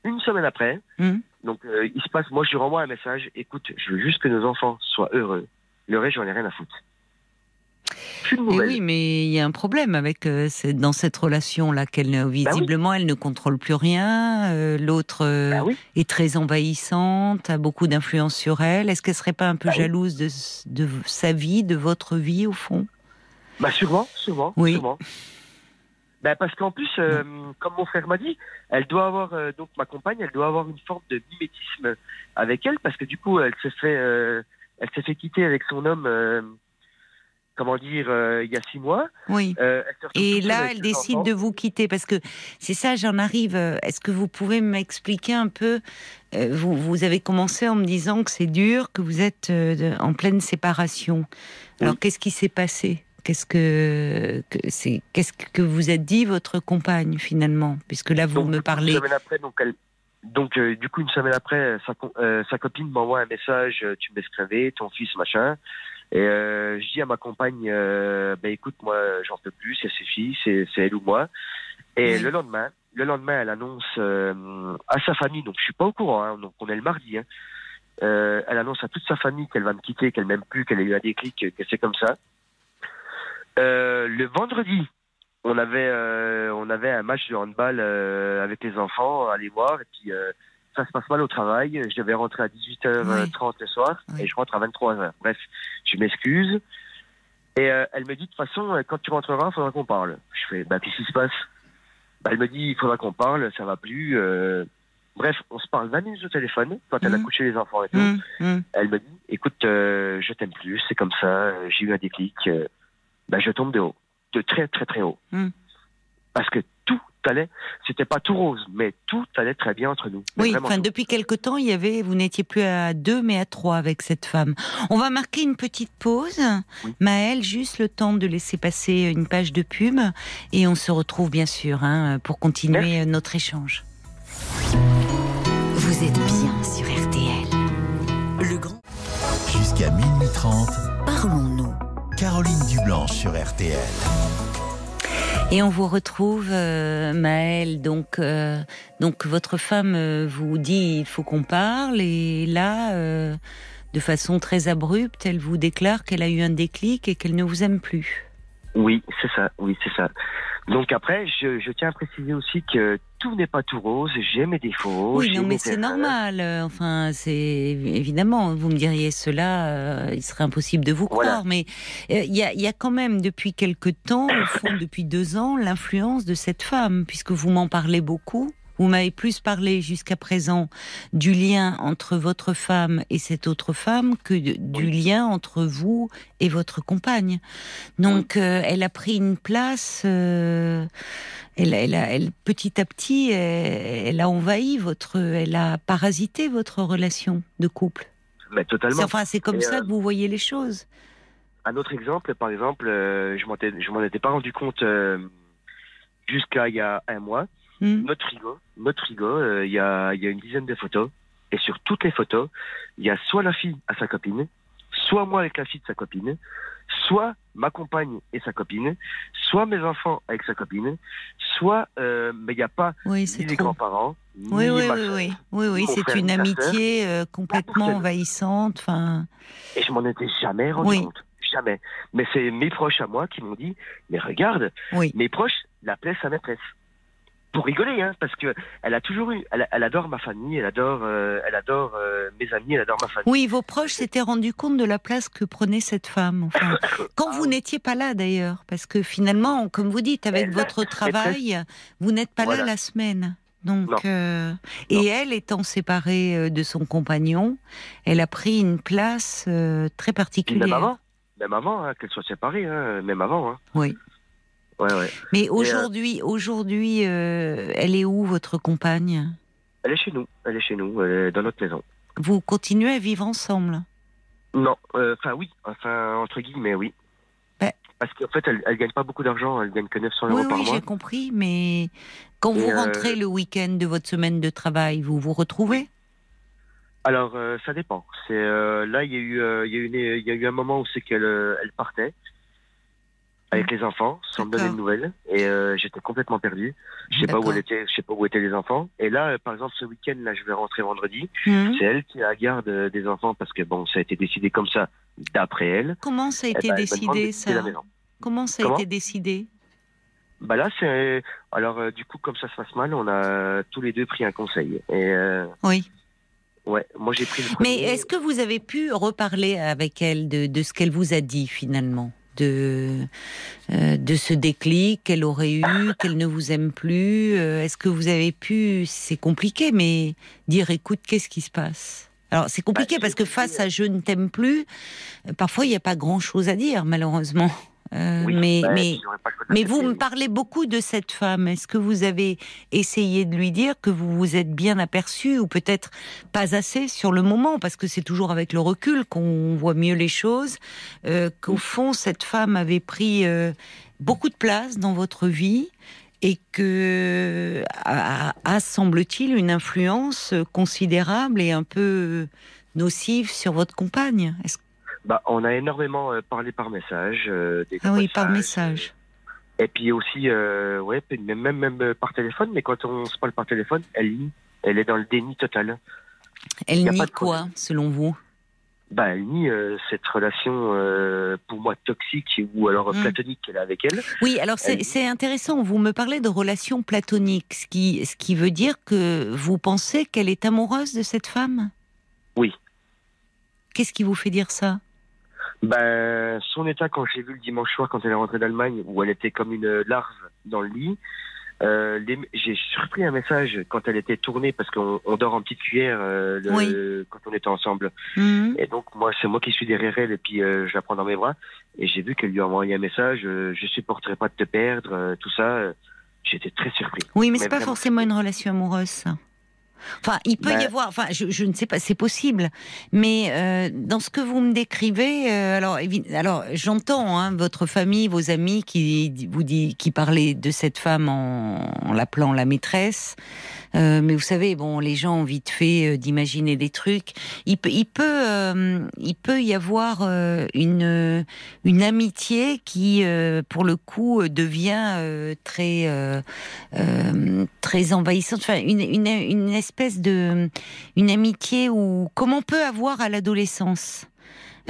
une semaine après, hmm. donc euh, il se passe, moi je lui renvoie un message, écoute, je veux juste que nos enfants soient heureux. Le reste, j'en ai rien à foutre. Nouvelles. oui, mais il y a un problème avec euh, dans cette relation là qu'elle ne- visiblement elle ne contrôle plus rien. euh, L'autre euh, Bah oui. est très envahissante, a beaucoup d'influence sur elle. Est-ce qu'elle serait pas un peu Bah oui. jalouse de, sa vie, de votre vie au fond? Bah sûrement, sûrement, Oui. sûrement. Bah parce qu'en plus, euh, comme mon frère m'a dit, elle doit avoir, euh, donc ma compagne, elle doit avoir une forme de mimétisme avec elle, parce que du coup, elle s'est fait, euh, elle s'est fait quitter avec son homme, euh, comment dire, euh, il y a six mois. Oui. Euh, se Et là, elle décide de vous quitter parce que c'est ça, j'en arrive. Est-ce que vous pouvez m'expliquer un peu euh, vous, vous avez commencé en me disant que c'est dur, que vous êtes euh, en pleine séparation. Alors Oui. qu'est-ce qui s'est passé? Qu'est-ce que, c'est Qu'est-ce que vous a dit votre compagne finalement? Puisque là vous Donc, me parlez. Une semaine après, donc, elle- donc euh, du coup, une semaine après, sa, euh, sa copine m'envoie un message euh, Tu me laisses crever, ton fils, machin. Et euh, je dis à ma compagne Ben écoute, moi, j'en peux plus, c'est filles, c'est elle ou moi. Et Oui. le lendemain, le lendemain, elle annonce à sa famille, donc je suis pas au courant, hein, donc on est le mardi. Hein, elle annonce à toute sa famille qu'elle va me quitter, qu'elle m'aime plus, qu'elle a eu un déclic, que c'est comme ça. Euh, le vendredi, on avait euh, on avait un match de handball euh, avec les enfants à aller voir et puis euh, ça se passe mal au travail. Je devais rentrer à 18h30 le soir Oui. et je rentre à 23h. Bref, je m'excuse. Et euh, elle me dit de toute façon quand tu rentreras, il faudra qu'on parle. Je fais bah qu'est-ce qui se passe? Bah, Elle me dit il faudra qu'on parle, ça va plus. euh. Bref, on se parle 20 minutes au téléphone quand elle a Mhm. couché les enfants et tout. Hum, hum. Elle me dit écoute, euh, je t'aime plus, c'est comme ça, j'ai eu un déclic, bah, je tombe de haut, de très très très haut. Hmm. Parce que tout allait, c'était pas tout rose, mais tout allait très bien entre nous. Oui, enfin tout. depuis quelque temps, il y avait, vous n'étiez plus à deux, mais à trois avec cette femme. On va marquer une petite pause. Oui. Maëlle, juste le temps de laisser passer une page de pub, et on se retrouve bien sûr hein, pour continuer Merci. notre échange. Vous êtes bien sur RTL. Le grand. Jusqu'à minuit 30, Parlons-nous. Caroline Dublanche sur RTL. Et on vous retrouve, euh, Maëlle. Donc, euh, donc votre femme euh, vous dit il faut qu'on parle, et là, euh, de façon très abrupte, elle vous déclare qu'elle a eu un déclic et qu'elle ne vous aime plus. Oui, c'est ça, oui, c'est ça. Donc après, je, je tiens à préciser aussi que tout n'est pas tout rose, j'ai mes défauts. oui, non, mais c'est normal. Enfin, c'est évidemment, vous me diriez cela, euh, il serait impossible de vous croire. Voilà. Mais euh, il y, a, y a quand même depuis quelque temps, au fond, depuis deux ans, l'influence de cette femme, puisque vous m'en parlez beaucoup. Vous m'avez plus parlé jusqu'à présent du lien entre votre femme et cette autre femme que de- du lien entre vous et votre compagne. Donc, euh, elle a pris une place. euh, elle, elle, a- elle- petit à petit, elle, elle a envahi votre, elle a parasité votre relation de couple. Mais totalement. Enfin, c'est comme Et, ça euh, que vous voyez les choses. Un autre exemple, par exemple, euh, je m'en étais- je m'en étais pas rendu compte euh, jusqu'à il y a un mois. Notre frigo, notre frigo, euh, il y, a, il y a une dizaine de photos. Et sur toutes les photos, il y a soit la fille à sa copine, soit moi avec la fille de sa copine, soit ma compagne et sa copine, soit mes enfants avec sa copine, soit, euh, mais il n'y a pas oui, ni les grands-parents, Oui, ni oui, ma oui, oui, oui, c'est une amitié euh, complètement envahissante. Et je m'en étais jamais rendu Oui. compte. Jamais. Mais c'est mes proches à moi qui m'ont dit, mais regarde, oui. mes proches l'appelaient sa maîtresse. Pour rigoler, hein, parce que elle a toujours eu, elle, elle adore ma famille, elle adore, euh, elle adore euh, mes amis, elle adore ma famille. Oui, vos proches s'étaient rendus compte de la place que prenait cette femme. Enfin, quand Ah vous oui. n'étiez pas là d'ailleurs, parce que finalement, comme vous dites, avec Elle, votre travail, vous n'êtes pas là la semaine. Donc, euh, et elle étant séparée de son compagnon, elle a pris une place très particulière. même avant, même avant, hein, qu'elle soit séparée, hein, même avant. Hein. Oui. Ouais, ouais. Mais aujourd'hui, aujourd'hui, euh, elle est où votre compagne? Elle est chez nous, elle est chez nous, elle est dans notre maison. Vous continuez à vivre ensemble? Non, euh, enfin oui, enfin entre guillemets oui. Ben. Parce qu'en fait, elle, elle gagne pas beaucoup d'argent, elle gagne que 900 euros Oui, par oui, mois. j'ai compris, mais quand Et, vous euh, rentrez le week-end de votre semaine de travail, vous vous retrouvez? Alors euh, ça dépend. C'est euh, là il y a eu euh, y a eu une- il y a eu un moment où c'est qu'elle euh, elle partait avec les enfants sans me donner de nouvelles et euh, j'étais complètement perdu. Je sais pas où D'accord. elle était, je sais pas où étaient les enfants. Et là euh, par exemple ce week-end là je vais rentrer vendredi. Hum C'est elle qui a la garde euh, des enfants parce que bon ça a été décidé comme ça d'après elle. Comment ça a Eh été ben, décidé ça. Comment ça a Comment été décidé Bah là c'est alors du coup comme ça se passe mal on a tous les deux pris un conseil et Oui. ouais moi j'ai pris le Mais premier. est-ce que vous avez pu reparler avec elle de, de ce qu'elle vous a dit finalement? De, euh, de ce déclic qu'elle aurait eu, qu'elle ne vous aime plus euh, Est-ce que vous avez pu, c'est compliqué, mais dire écoute, qu'est-ce qui se passe? Alors c'est compliqué Bah, parce que face à je ne t'aime plus, euh, parfois il n'y a pas grand-chose à dire malheureusement. Euh, Oui, mais vous me parlez beaucoup de cette femme. Est-ce que vous avez essayé de lui dire que vous vous êtes bien aperçu ou peut-être pas assez sur le moment? Parce que c'est toujours avec le recul qu'on voit mieux les choses. euh, Qu'au fond cette femme avait pris euh, beaucoup de place dans votre vie et que a, a, semble-t-il une influence considérable et un peu nocive sur votre compagne. Est-ce Bah, on a énormément euh, parlé par message. euh, des Ah oui, par message. et puis aussi, euh, ouais, même, même, par téléphone, mais quand on se parle par téléphone, elle nie. Elle est dans le déni total. Elle nie quoi, selon vous? Bah, elle nie euh, cette relation, euh, pour moi, toxique ou alors Mm. platonique qu'elle a avec elle. Oui, alors c'est Elle- intéressant. Vous me parlez de relations platoniques, ce qui, ce qui veut dire que vous pensez qu'elle est amoureuse de cette femme? Oui. Qu'est-ce qui vous fait dire ça? Ben, son état, quand j'ai vu le dimanche soir, quand elle est rentrée d'Allemagne, où elle était comme une larve dans le lit, euh, j'ai surpris un message quand elle était tournée, parce qu'on on dort en petite cuillère euh, le- Oui. quand on était ensemble. Mhm. Et donc, moi, c'est moi qui suis derrière elle, et puis euh, je la prends dans mes bras. Et j'ai vu qu'elle lui a envoyé un message euh, Je supporterai pas de te perdre, euh, tout ça. J'étais très surpris. Oui, mais c'est pas forcément une relation amoureuse, ça. Enfin, il peut y avoir, enfin, je, je ne sais pas, c'est possible, mais euh, dans ce que vous me décrivez, euh, alors, alors j'entends hein, votre famille, vos amis qui vous dit, qui parlaient de cette femme en, en l'appelant la maîtresse, Euh, mais vous savez, bon, les gens ont vite fait euh, d'imaginer des trucs. Il peut, il peut, euh, il peut y avoir euh, une une amitié qui, pour le coup, devient très très envahissante. Enfin, une, une, une espèce de une amitié où comme on peut avoir à l'adolescence.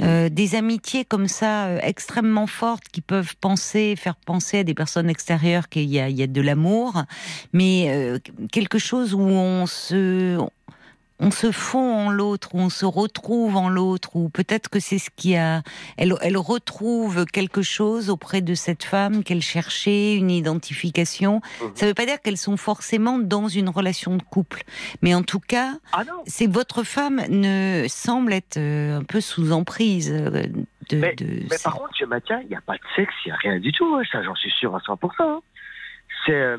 Euh, des amitiés comme ça euh, extrêmement fortes qui peuvent penser, faire penser à des personnes extérieures qu'il y a, il y a de l'amour, mais euh, quelque chose où on se on se fond en l'autre, on se retrouve en l'autre, ou peut-être que c'est ce qui a. Elle, elle retrouve quelque chose auprès de cette femme qu'elle cherchait, une identification. Mhm. Ça ne veut pas dire qu'elles sont forcément dans une relation de couple, mais en tout cas, Ah c'est votre femme ne semble être euh, un peu sous emprise euh, de. Mais- de- Mais par contre, je maintiens, il n'y a pas de sexe, il n'y a rien du tout. hein, Ça, j'en suis sûr à 100%. hein. C'est.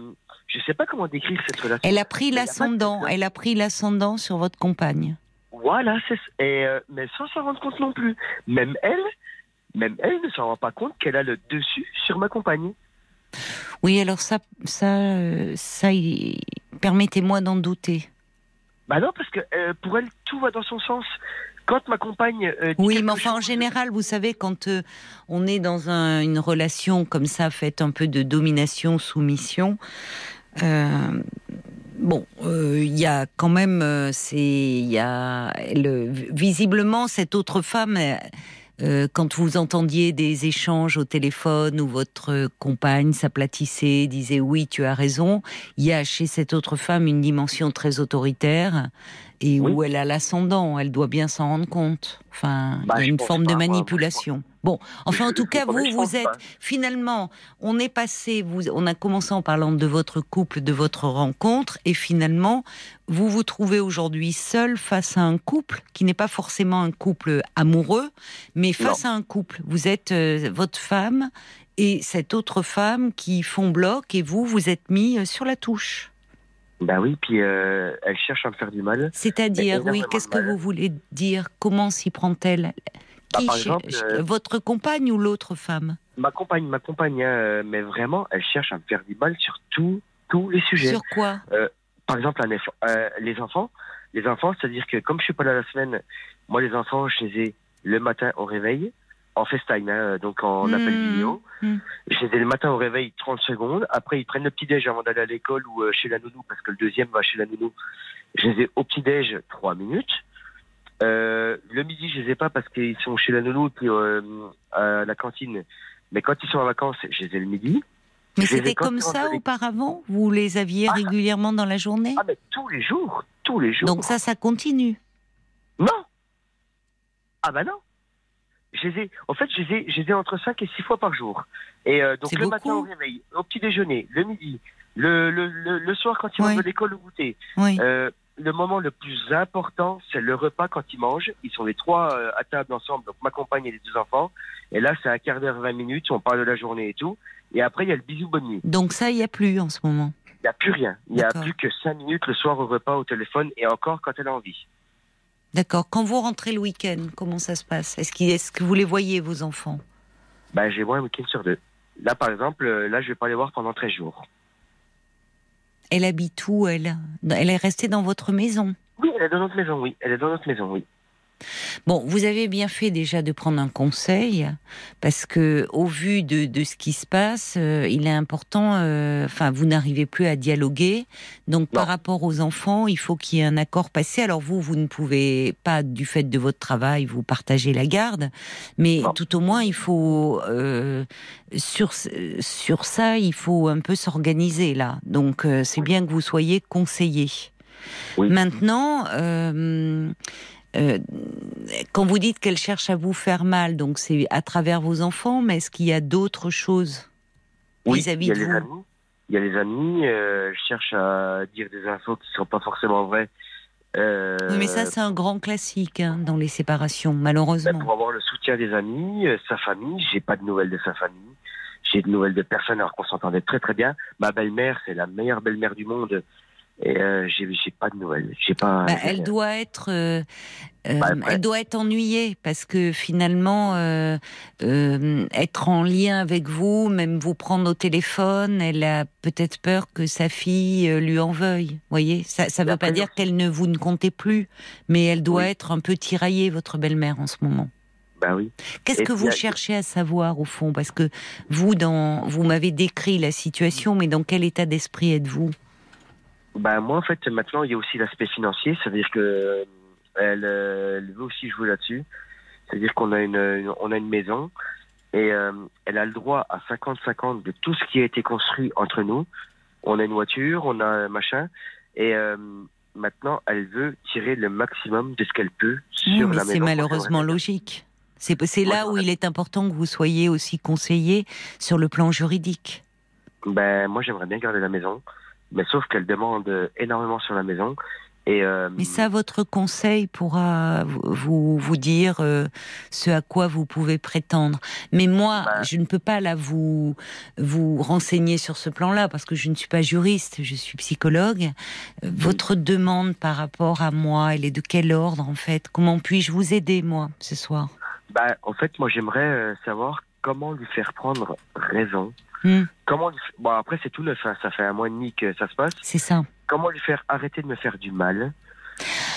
Je sais pas comment décrire cette relation. Elle a pris de l'ascendant. Elle a pris l'ascendant sur votre compagne. Voilà, c'est et euh, mais sans s'en rendre compte non plus. Même elle, même elle ne s'en rend pas compte qu'elle a le dessus sur ma compagne. Oui, alors ça, ça, euh, ça, permettez-moi d'en douter. Bah non, parce que euh, pour elle, tout va dans son sens. Quand ma compagne. euh, Oui, mais enfin, en général, vous savez, quand euh, on est dans un- une relation comme ça, faite un peu de domination-soumission, euh, bon, euh, il y a quand même, euh, c'est, il y a, le, visiblement, cette autre femme. euh, quand vous entendiez des échanges au téléphone où votre compagne s'aplatissait, disait oui, tu as raison, il y a chez cette autre femme une dimension très autoritaire et Oui. où elle a l'ascendant, elle doit bien s'en rendre compte. Enfin, Bah, il y a une forme de moi, je manipulation. Bon, enfin, en tout cas, vous, vous êtes pas. finalement, on est passé, vous, on a commencé en parlant de votre couple, de votre rencontre, et finalement, vous vous trouvez aujourd'hui seul face à un couple qui n'est pas forcément un couple amoureux, mais face à un couple. Vous êtes euh, votre femme et cette autre femme qui font bloc, et vous, vous êtes mis euh, sur la touche. Bah oui, puis euh, elle cherche à me faire du mal. C'est-à-dire, oui, qu'est-ce que vous voulez dire? Comment s'y prend-elle? Bah, par exemple, euh, Votre compagne ou l'autre femme? Ma compagne, ma compagne, hein, mais vraiment, elle cherche à me faire du mal sur tous tous les sujets. Sur quoi? Par exemple, euh, les enfants, les enfants, c'est-à-dire que comme je suis pas là la semaine, moi les enfants, je les ai le matin au réveil, en FaceTime, hein, donc en Hmm. appel vidéo. Hmm. Je les ai le matin au réveil 30 secondes. Après, ils prennent le petit-déj avant d'aller à l'école ou euh, chez la nounou, parce que le deuxième va chez la nounou. Je les ai au petit-déj 3 minutes. Euh, le midi, je les ai pas parce qu'ils sont chez la nounou puis euh, à la cantine. Mais quand ils sont en vacances, je les ai le midi. Mais c'était comme ça auparavant? Vous les aviez Ah. régulièrement dans la journée? Ah, mais tous les jours, tous les jours. Donc ça, ça continue. Non Ah bah non je les ai, En fait, je les ai, je les ai entre 5 et 6 fois par jour. Et euh, donc le matin au réveil, au petit déjeuner, le midi, le, le, le, le soir quand ils Oui. rentrent de l'école au goûter. Oui. Euh, le moment le plus important, c'est le repas quand ils mangent. Ils sont les trois euh, à table ensemble, donc ma compagne et les deux enfants. Et là, c'est un quart d'heure, 20 minutes, on parle de la journée et tout. Et après, il y a le bisou bonne nuit. Donc ça, il n'y a plus en ce moment. Il n'y a plus rien. Il n'y a plus que 5 minutes le soir au repas au téléphone et encore quand elle a envie. D'accord. Quand vous rentrez le week-end, comment ça se passe? Est-ce qu'il- est-ce que vous les voyez, vos enfants? Ben, j'ai moi un week-end sur deux. Là, par exemple, euh, là, je vais pas les voir pendant 13 jours. Elle habite où, elle? Elle est restée dans votre maison? Oui, elle est dans notre maison, oui. Elle est dans notre maison, oui. Bon, vous avez bien fait déjà de prendre un conseil, parce que au vu de, de ce qui se passe, euh, il est important. euh, Enfin, vous n'arrivez plus à dialoguer, donc par rapport aux enfants, il faut qu'il y ait un accord passé. Alors vous, vous ne pouvez pas, du fait de votre travail, vous partager la garde, mais Non. tout au moins, il faut euh, sur sur ça, il faut un peu s'organiser là. Donc c'est bien que vous soyez conseillé. Oui. Maintenant. Euh, quand vous dites qu'elle cherche à vous faire mal, donc c'est à travers vos enfants, mais est-ce qu'il y a d'autres choses Oui, vis-à-vis de vous amis. Il y a les amis. euh, je cherche à dire des infos qui sont pas forcément vraies. Euh, Oui, mais ça, c'est un grand classique hein, dans les séparations, ben, malheureusement. pour avoir le soutien des amis, euh, sa famille. J'ai pas de nouvelles de sa famille. J'ai de nouvelles de personne alors qu'on s'entendait très très bien. Ma belle-mère, c'est la meilleure belle-mère du monde. Et euh, j'ai j'ai pas de nouvelles. J'ai pas. Bah, elle doit être, euh, euh, Bah, elle doit être ennuyée parce que finalement, euh, être en lien avec vous, même vous prendre au téléphone, elle a peut-être peur que sa fille lui en veuille. Voyez, ça, ça Et veut pas dire qu'elle ne vous ne comptez plus, mais elle doit Oui. être un peu tiraillée, votre belle-mère en ce moment. Bah oui. Qu'est-ce que vous a- cherchez à savoir au fond? Parce que vous, dans, vous m'avez décrit la situation, mais dans quel état d'esprit êtes-vous? Bah moi en fait maintenant il y a aussi l'aspect financier, c'est-à-dire que elle, euh, elle veut aussi jouer là-dessus. C'est-à-dire qu'on a une, une- on a une maison et euh, elle a le droit à 50-50 de tout ce qui a été construit entre nous. On a une voiture, on a un machin et euh, maintenant elle veut tirer le maximum de ce qu'elle peut Oui, sur mais la c'est maison. malheureusement logique. C'est c'est là où il est important que vous soyez aussi conseillé sur le plan juridique. Ben moi j'aimerais bien garder la maison, mais sauf qu'elle demande énormément sur la maison et euh, Mais ça, votre conseil pourra vous- vous, dire euh, ce à quoi vous pouvez prétendre. Mais moi, Bah. je ne peux pas là vous vous renseigner sur ce plan-là parce que je ne suis pas juriste, je suis psychologue. Euh, Votre demande par rapport à moi, elle est de quel ordre en fait? Comment puis-je vous aider moi ce soir? Bah, en fait, moi, j'aimerais euh, savoir comment lui faire prendre raison. Hmm, Comment lui Bon, après, c'est tout neuf, hein, ça fait un mois et demi que ça se passe. C'est ça. Comment lui faire arrêter de me faire du mal?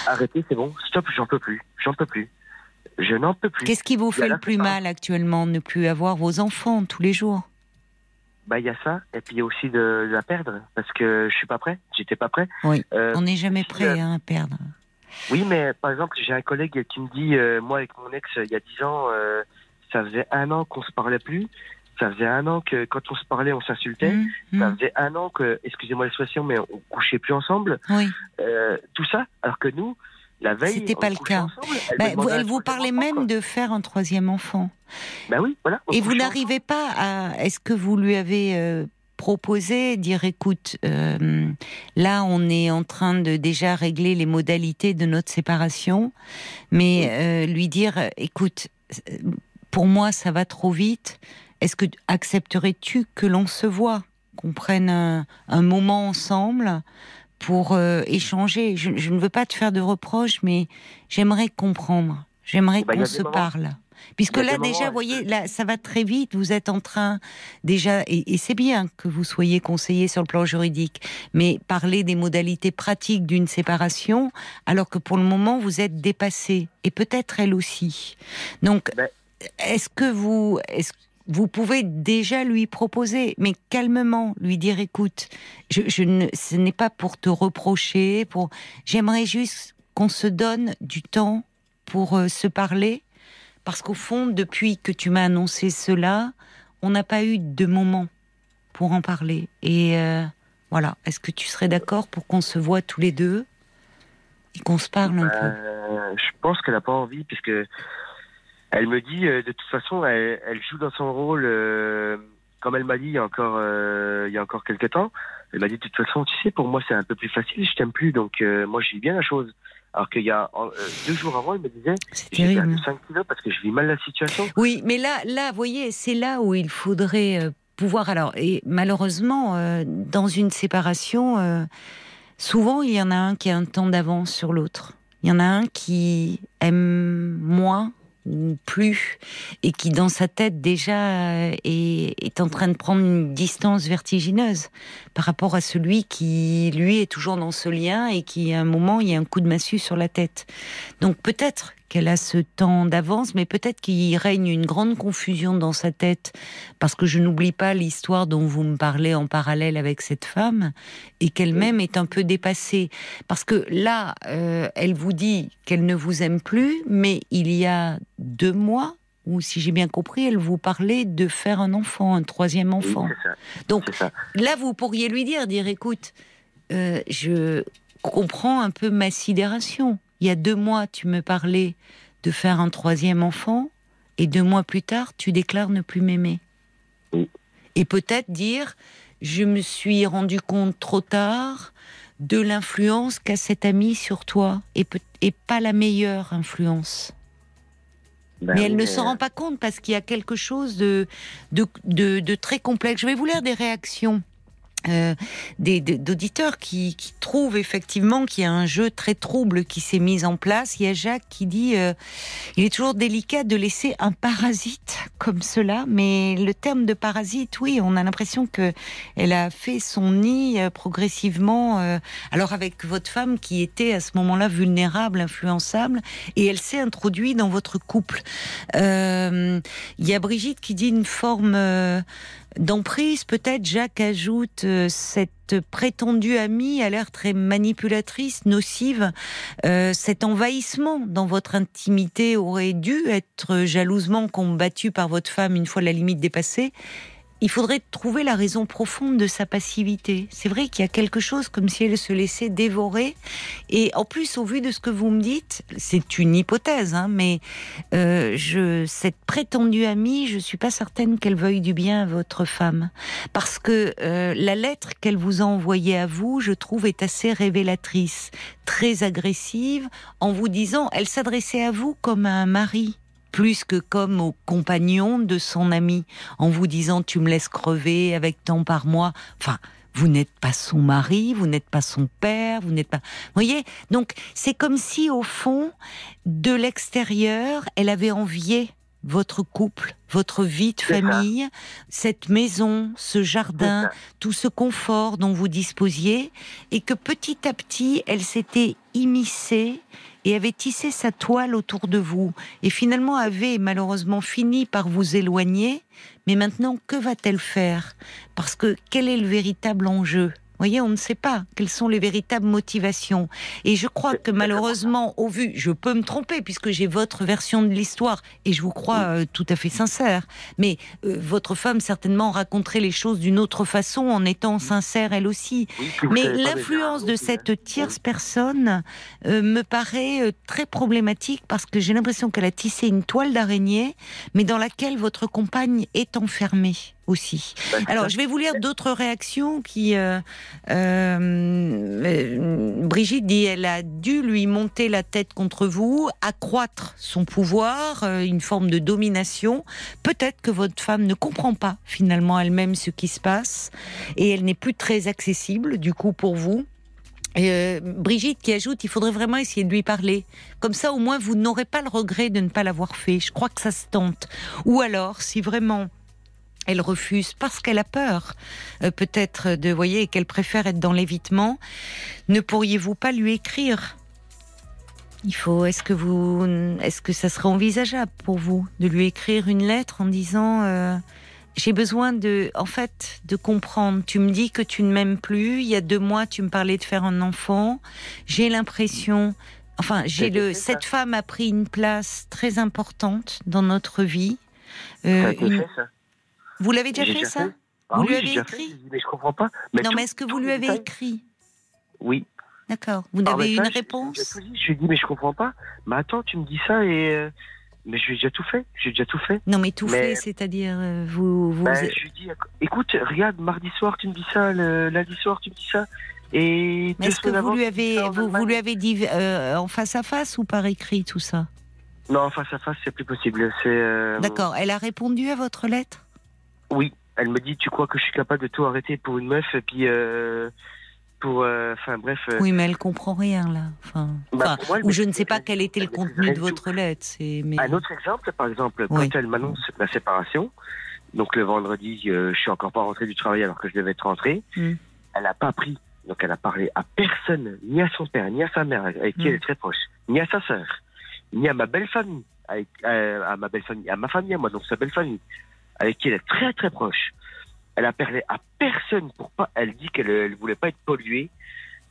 Arrêter, c'est bon, stop, j'en peux plus, j'en peux plus. Je n'en peux plus. Qu'est-ce qui vous fait le plus mal actuellement Ne plus avoir vos enfants tous les jours? Bah, il y a ça, et puis il y a aussi de, de la perdre, parce que je suis pas prêt, j'étais pas prêt. Oui. Euh, On n'est jamais prêt euh, hein, à perdre. oui, mais par exemple, j'ai un collègue qui me dit, euh, moi, avec mon ex, il y a dix ans, euh, ça faisait un an qu'on se parlait plus. Ça faisait un an que quand on se parlait, on s'insultait. Hum, Ça hum, faisait un an que, excusez-moi l'expression, mais on couchait plus ensemble. Oui. Euh, tout ça, alors que nous, la veille, C'était on pas le cas. ensemble, elle, Bah, vous, elle vous parlait enfant, même quoi. de faire un troisième enfant. Bah oui, voilà. Et vous n'arrivez pas à. Est-ce que vous lui avez euh, proposé dire écoute, euh, là on est en train de déjà régler les modalités de notre séparation, mais euh, lui dire écoute, pour moi ça va trop vite. Est-ce que accepterais-tu que l'on se voit, qu'on prenne un, un moment ensemble pour euh, échanger? Je, je ne veux pas te faire de reproches, mais j'aimerais comprendre. J'aimerais il y qu'on se parle. Puisque là, déjà, vous voyez, là, ça va très vite. Vous êtes en train, déjà, et, et c'est bien que vous soyez conseillé sur le plan juridique, mais parler des modalités pratiques d'une séparation, alors que pour le moment, vous êtes dépassé. Et peut-être elle aussi. Donc, Ben- est-ce que vous, est-ce vous pouvez déjà lui proposer, mais calmement, lui dire, écoute, ce n'est pas pour te reprocher, pour, j'aimerais juste qu'on se donne du temps pour euh, se parler, parce qu'au fond, depuis que tu m'as annoncé cela, on n'a pas eu de moment pour en parler. Et euh, voilà, est-ce que tu serais d'accord pour qu'on se voit tous les deux et qu'on se parle un peu? Euh, je pense qu'elle n'a pas envie, puisque elle me dit, euh, de toute façon, elle, elle joue dans son rôle, euh, comme elle m'a dit il y a encore, euh, il y a encore quelques temps. Elle m'a dit, de toute façon, tu sais, pour moi, c'est un peu plus facile, je t'aime plus, donc moi, je vis bien la chose. Alors qu'il y a euh, deux jours avant, elle me disait, j'ai perdu terrible. 5 kilos parce que je vis mal la situation. Oui, mais là, là, vous voyez, c'est là où il faudrait euh, pouvoir. Alors, et malheureusement, euh, dans une séparation, souvent il y en a un qui a un temps d'avance sur l'autre. Il y en a un qui aime moins plus et qui, dans sa tête déjà, euh, est, est en train de prendre une distance vertigineuse par rapport à celui qui, lui, est toujours dans ce lien et qui, à un moment, il y a un coup de massue sur la tête. Donc peut-être qu'elle a ce temps d'avance, mais peut-être qu'il règne une grande confusion dans sa tête, parce que je n'oublie pas l'histoire dont vous me parlez en parallèle avec cette femme, et qu'elle-même est un peu dépassée. Parce que là, euh, elle vous dit qu'elle ne vous aime plus, mais il y a deux mois, ou si j'ai bien compris, elle vous parlait de faire un enfant, un troisième enfant. Donc là, vous pourriez lui dire, dire, écoute, euh, je comprends un peu ma sidération. Il y a deux mois, tu me parlais de faire un troisième enfant, et deux mois plus tard, tu déclares ne plus m'aimer. Oui. Et peut-être dire, je me suis rendu compte trop tard de l'influence qu'a cet ami sur toi, et, peut- et pas la meilleure influence. Ben Mais elle oui, ne s'en rend pas compte parce qu'il y a quelque chose de, de, de, de très complexe. Je vais vous lire des réactions. Euh, d'auditeurs qui, qui trouvent effectivement qu'il y a un jeu très trouble qui s'est mis en place. Il y a Jacques qui dit euh, il est toujours délicat de laisser un parasite comme cela, mais le terme de parasite, oui, on a l'impression que elle a fait son nid euh, progressivement. euh, alors avec votre femme qui était à ce moment-là vulnérable, influençable, et elle s'est introduite dans votre couple. Euh, Il y a Brigitte qui dit une forme euh, d'emprise. Peut-être Jacques ajoute euh, cette prétendue amie a l'air très manipulatrice, nocive. Euh, cet envahissement dans votre intimité aurait dû être jalousement combattu par votre femme une fois la limite dépassée. Il faudrait trouver la raison profonde de sa passivité. C'est vrai qu'il y a quelque chose comme si elle se laissait dévorer. Et en plus, au vu de ce que vous me dites, c'est une hypothèse, hein, mais euh, je, cette prétendue amie, je suis pas certaine qu'elle veuille du bien à votre femme, parce que euh, la lettre qu'elle vous a envoyée à vous, je trouve, est assez révélatrice, très agressive, en vous disant, elle s'adressait à vous comme à un mari plus que comme au compagnon de son ami, en vous disant tu me laisses crever avec tant par mois. Enfin, vous n'êtes pas son mari, vous n'êtes pas son père, vous n'êtes pas. Vous voyez? Donc, c'est comme si, au fond, de l'extérieur, elle avait envié votre couple, votre vie de ça. famille, cette maison, ce jardin, tout ce confort dont vous disposiez, et que petit à petit, elle s'était immiscée et avait tissé sa toile autour de vous, et finalement avait malheureusement fini par vous éloigner. Mais maintenant, que va-t-elle faire? Parce que quel est le véritable enjeu? Vous voyez, on ne sait pas quelles sont les véritables motivations. Et je crois que malheureusement, au vu, je peux me tromper puisque j'ai votre version de l'histoire et je vous crois euh, tout à fait sincère. Mais euh, votre femme certainement raconterait les choses d'une autre façon en étant sincère elle aussi. Oui, Mais l'influence de cette tierce personne euh, me paraît euh, très problématique parce que j'ai l'impression qu'elle a tissé une toile d'araignée, mais dans laquelle votre compagne est enfermée aussi. Alors, je vais vous lire d'autres réactions qui. euh, euh, Brigitte dit elle a dû lui monter la tête contre vous, accroître son pouvoir, euh, une forme de domination. Peut-être que votre femme ne comprend pas finalement elle-même ce qui se passe et elle n'est plus très accessible du coup pour vous. Et, euh, Brigitte qui ajoute, il faudrait vraiment essayer de lui parler. Comme ça, au moins, vous n'aurez pas le regret de ne pas l'avoir fait. Je crois que ça se tente. Ou alors, si vraiment elle refuse parce qu'elle a peur, euh, peut-être de, voyez, et qu'elle préfère être dans l'évitement, ne pourriez-vous pas lui écrire? Il faut. Est-ce que vous, est-ce que ça serait envisageable pour vous de lui écrire une lettre en disant euh, j'ai besoin de, en fait, de comprendre. Tu me dis que tu ne m'aimes plus. Il y a deux mois, tu me parlais de faire un enfant. J'ai l'impression, enfin, j'ai le, ça. cette femme a pris une place très importante dans notre vie. Ça Euh, une- ça. Vous l'avez déjà fait déjà ça fait. Ah Vous oui, lui avez écrit fait, Mais je comprends pas. Mais Non, tout- mais est-ce que vous lui avez écrit? Oui. D'accord. Vous Par avez une réponse. Je lui ai dit, mais je comprends pas. Mais attends, tu me dis ça et, euh, mais j'ai déjà tout fait. J'ai déjà tout fait. Non, mais tout Mais- fait, c'est-à-dire, euh, vous. vous Ben, je lui dis, écoute, regarde, mardi soir tu me dis ça, le lundi soir tu me dis ça, et Mais est-ce que vous lui avez, en vous, lui avez dit euh, en face à face ou par écrit tout ça? Non, face à face, c'est plus possible. C'est. D'accord. Elle a répondu à votre lettre? Oui, elle me dit, tu crois que je suis capable de tout arrêter pour une meuf, et puis euh, pour, euh, enfin bref. euh, Oui, mais elle comprend rien là. Enfin, bah, moi, ou je ne sais pas quel était le contenu de votre lettre. Mais. Un autre exemple, par exemple, Oui. quand elle m'annonce la séparation, donc le vendredi, euh, je suis encore pas rentré du travail alors que je devais être rentré, Mm. elle n'a pas pris, donc elle a parlé à personne, ni à son père, ni à sa mère, avec qui Mm. elle est très proche, ni à sa sœur, ni à ma belle famille, avec, à ma belle famille, à ma famille, à moi, donc sa belle famille, avec qui elle est très très proche. Elle a parlé à personne pour pas, elle dit qu'elle ne voulait pas être polluée,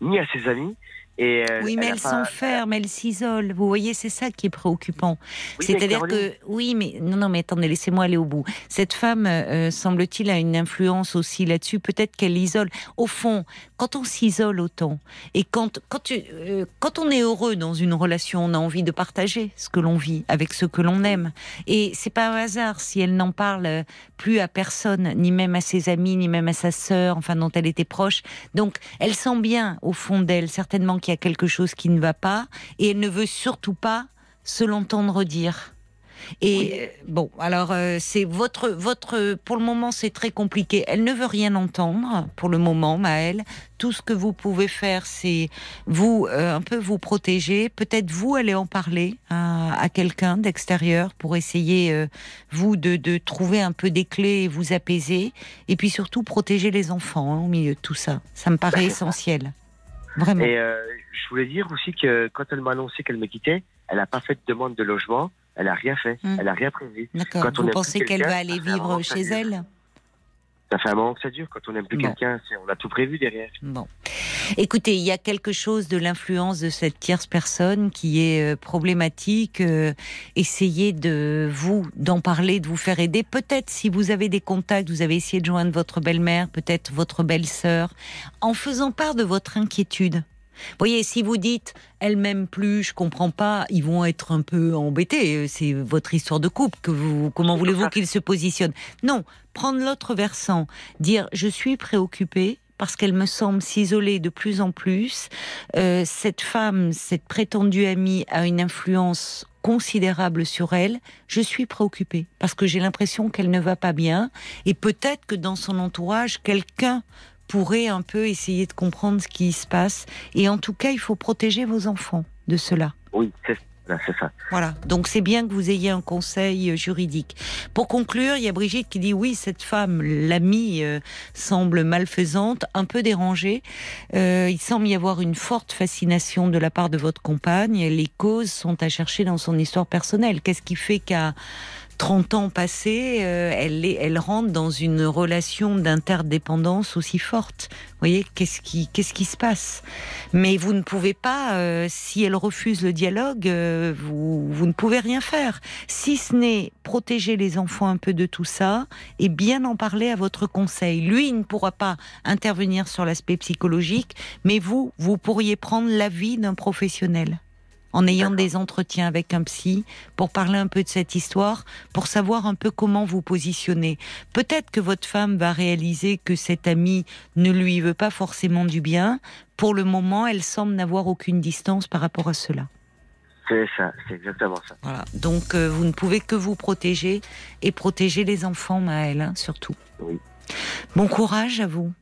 ni à ses amis. Et euh, Oui, mais elle s'enferme, elle s'isole. Vous voyez, c'est ça qui est préoccupant. Oui, C'est-à-dire que, oui, mais non, non, mais attendez, laissez-moi aller au bout. Cette femme, euh, semble-t-il, a une influence aussi là-dessus. Peut-être qu'elle isole. Au fond, quand on s'isole autant et quand quand tu, euh, quand on est heureux dans une relation, on a envie de partager ce que l'on vit avec ceux que l'on aime. Et c'est pas un hasard si elle n'en parle plus à personne, ni même à ses amis, ni même à sa sœur, enfin dont elle était proche. Donc, elle sent bien au fond d'elle certainement qu'il y a quelque chose qui ne va pas, et elle ne veut surtout pas se l'entendre dire. Et euh, bon, alors euh, c'est votre votre pour le moment c'est très compliqué. Elle ne veut rien entendre pour le moment, Maëlle. Tout ce que vous pouvez faire, c'est vous euh, un peu vous protéger. Peut-être vous aller en parler à, à quelqu'un d'extérieur pour essayer euh, vous de, de trouver un peu des clés et vous apaiser. Et puis surtout protéger les enfants hein, au milieu de tout ça. Ça me paraît essentiel, vraiment. Et euh, je voulais dire aussi que quand elle m'a annoncé qu'elle me quittait, elle n'a pas fait de demande de logement, elle n'a rien fait, Hmm. elle n'a rien prévu. D'accord. quand on Vous pensez qu'elle va aller vivre chez elle Ça fait un moment que ça dure. Quand on n'aime plus Bon. quelqu'un, on a tout prévu derrière. Bon. Écoutez, il y a quelque chose de l'influence de cette tierce personne qui est euh, problématique. Euh, essayez de vous, d'en parler, de vous faire aider. Peut-être si vous avez des contacts, vous avez essayé de joindre votre belle-mère, peut-être votre belle-sœur, en faisant part de votre inquiétude. Vous voyez, si vous dites elle m'aime plus, je comprends pas, ils vont être un peu embêtés. C'est votre histoire de couple que vous. Comment voulez-vous qu'ils se positionnent? Non, prendre l'autre versant, dire je suis préoccupée parce qu'elle me semble s'isoler de plus en plus. Euh, cette femme, cette prétendue amie, a une influence considérable sur elle. Je suis préoccupée parce que j'ai l'impression qu'elle ne va pas bien et peut-être que dans son entourage, quelqu'un pourrait un peu essayer de comprendre ce qui se passe. Et en tout cas, il faut protéger vos enfants de cela. Oui, c'est ça. Voilà. Donc c'est bien que vous ayez un conseil euh, juridique. Pour conclure, il y a Brigitte qui dit oui, cette femme, l'amie, euh, semble malfaisante, un peu dérangée. Euh, il semble y avoir une forte fascination de la part de votre compagne. Les causes sont à chercher dans son histoire personnelle. Qu'est-ce qui fait qu'à 30 ans passés, euh, elle, est, elle rentre dans une relation d'interdépendance aussi forte. Vous voyez, qu'est-ce qui, qu'est-ce qui se passe? Mais vous ne pouvez pas, euh, si elle refuse le dialogue, euh, vous, vous ne pouvez rien faire. Si ce n'est protéger les enfants un peu de tout ça et bien en parler à votre conseil. Lui, il ne pourra pas intervenir sur l'aspect psychologique, mais vous, vous pourriez prendre l'avis d'un professionnel en ayant des entretiens avec un psy pour parler un peu de cette histoire, pour savoir un peu comment vous positionner. Peut-être que votre femme va réaliser que cette amie ne lui veut pas forcément du bien. Pour le moment, elle semble n'avoir aucune distance par rapport à cela. C'est ça, c'est exactement ça. Voilà. Donc, euh, vous ne pouvez que vous protéger et protéger les enfants, Maëlle, hein, surtout. Oui. Bon courage à vous.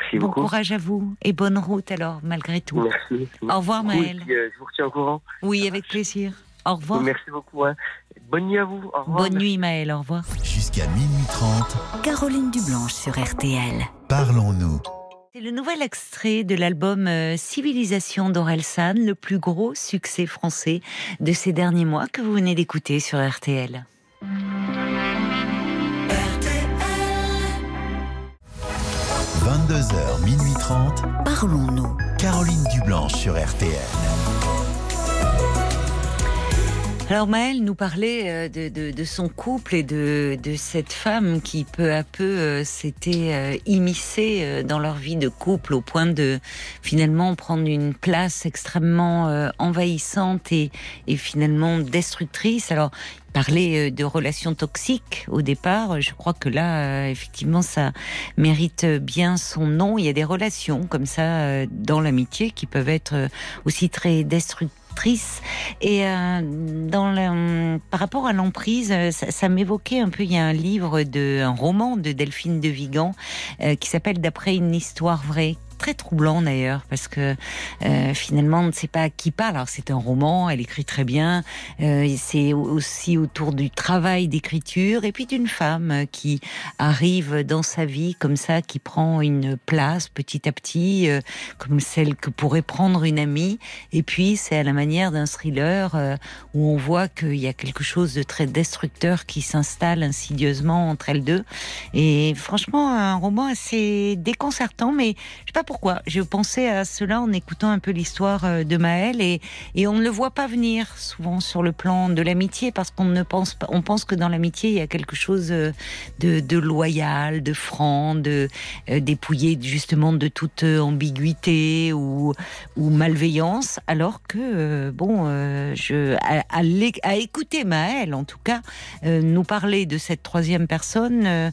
Merci bon beaucoup. courage à vous et bonne route alors, malgré tout. Merci. Au revoir, Maëlle. puis, euh, je vous retiens au courant. Oui, avec plaisir. Au revoir. Merci beaucoup. hein. Bonne nuit à vous. Au revoir. Bonne nuit, Maëlle. Au revoir. Jusqu'à minuit 30, Caroline Dublanche sur RTL. parlons-nous. C'est le nouvel extrait de l'album euh, Civilisation d'Orelsan, le plus gros succès français de ces derniers mois que vous venez d'écouter sur RTL. 22h, minuit 30, Parlons-nous. Caroline Dublanche sur RTL. Alors Maëlle nous parlait euh, de, de, de son couple et de, de, cette femme qui peu à peu euh, s'était euh, immiscée dans leur vie de couple au point de finalement prendre une place extrêmement envahissante et, et finalement destructrice. Alors parler de relations toxiques au départ. Je crois que là, effectivement, ça mérite bien son nom. Il y a des relations comme ça dans l'amitié qui peuvent être aussi très destructrices et euh, dans le, par rapport à l'emprise, euh, ça, ça m'évoquait un peu. Il y a un livre de, un roman de Delphine de Vigan euh, qui s'appelle D'après une histoire vraie, très troublant d'ailleurs parce que euh, finalement on ne sait pas à qui parle. Alors c'est un roman, elle écrit très bien. Euh, c'est aussi autour du travail d'écriture et puis d'une femme qui arrive dans sa vie comme ça, qui prend une place petit à petit, euh, comme celle que pourrait prendre une amie. Et puis c'est à la manière d'un thriller euh, où on voit qu'il y a quelque chose de très destructeur qui s'installe insidieusement entre elles deux. Et franchement un roman assez déconcertant, mais je sais pas pourquoi. J'ai pensé à cela en écoutant un peu l'histoire euh, de Maël et, on ne le voit pas venir souvent sur le plan de l'amitié parce qu'on ne pense pas, on pense que dans l'amitié il y a quelque chose euh, de, loyal, de franc, de euh, dépouillé justement de toute ambiguïté ou, malveillance, alors que bon, je à, à, écouter Maël en tout cas nous parler de cette troisième personne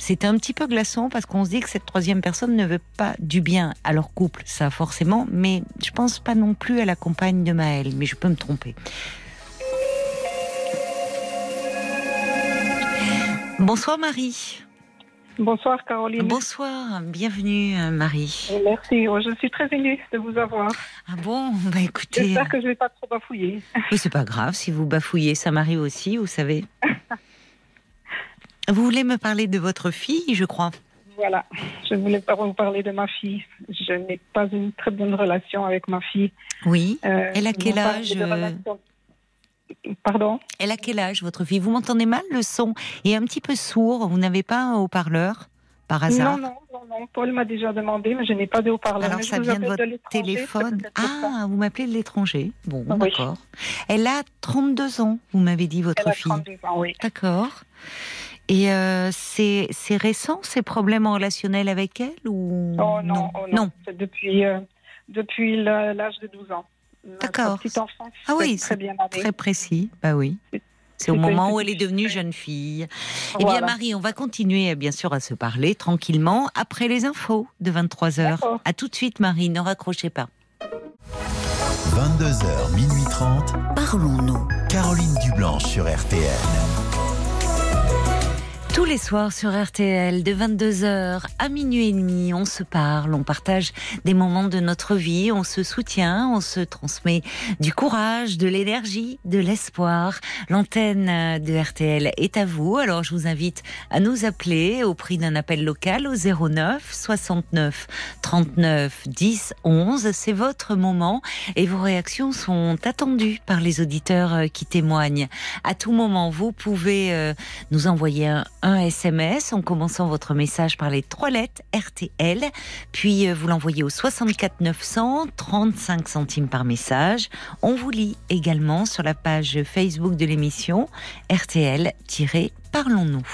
c'est un petit peu glaçant parce qu'on se dit que cette troisième personne ne veut pas du bien à leur couple, ça forcément, mais je pense pas non plus à la compagne de Maël, mais je peux me tromper. Bonsoir Marie. Bonsoir Caroline. Bonsoir, bienvenue Marie. Merci, oh, je suis très émue de vous avoir. Ah bon? Bah écoutez. J'espère que je ne vais pas trop bafouiller. Mais c'est pas grave, si vous bafouillez, ça m'arrive aussi, vous savez. Vous voulez me parler de votre fille, je crois Voilà, je voulais vous parler de ma fille. Je n'ai pas une très bonne relation avec ma fille. Oui. Euh, Elle a quel âge euh, Pardon? Elle a quel âge, votre fille? Vous m'entendez mal Le son est un petit peu sourd. Vous n'avez pas un haut-parleur par hasard? non, non, non, Paul m'a déjà demandé, mais je n'ai pas de haut-parleur. Alors, ça vient de votre téléphone Ah, vous m'appelez de l'étranger. Bon, oui. d'accord. Elle a 32 ans, vous m'avez dit, votre Elle fille. A 32 ans, oui. D'accord. Et euh, c'est récent ces problèmes relationnels avec elle ou oh, non, non, oh, non. depuis euh, depuis l'âge de 12 ans. D'accord. Petite enfance. Ah oui, très bien Très précis. Bah oui. C'est au moment où elle est devenue jeune fille. Voilà. Eh bien, Marie, on va continuer, bien sûr, à se parler tranquillement après les infos de 23h. À tout de suite, Marie, ne raccrochez pas. 22h, minuit 30. Parlons-nous. Caroline Dublanche sur RTN. Tous les soirs sur RTL, de 22h à minuit et demi, on se parle, on partage des moments de notre vie, on se soutient, on se transmet du courage, de l'énergie, de l'espoir. L'antenne de RTL est à vous, alors je vous invite à nous appeler au prix d'un appel local au 09 69 39 10 11. C'est votre moment et vos réactions sont attendues par les auditeurs qui témoignent. À tout moment, vous pouvez nous envoyer un un SMS en commençant votre message par les trois lettres RTL, puis vous l'envoyez au 64 900, 35 centimes par message. On vous lit également sur la page Facebook de l'émission RTL-Parlons-nous.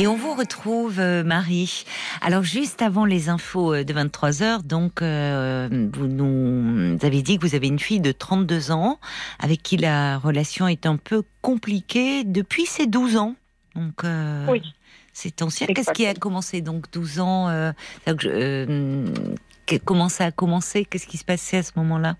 Et on vous retrouve, euh, Marie. Alors, juste avant les infos euh, de 23h, donc, euh, vous nous avez dit que vous avez une fille de 32 ans avec qui la relation est un peu compliquée depuis ses 12 ans. Donc, euh, oui. C'est ancien. Qu'est-ce qui a commencé Donc, 12 ans. Euh, comment ça a commencé? Qu'est-ce qui se passait à ce moment-là?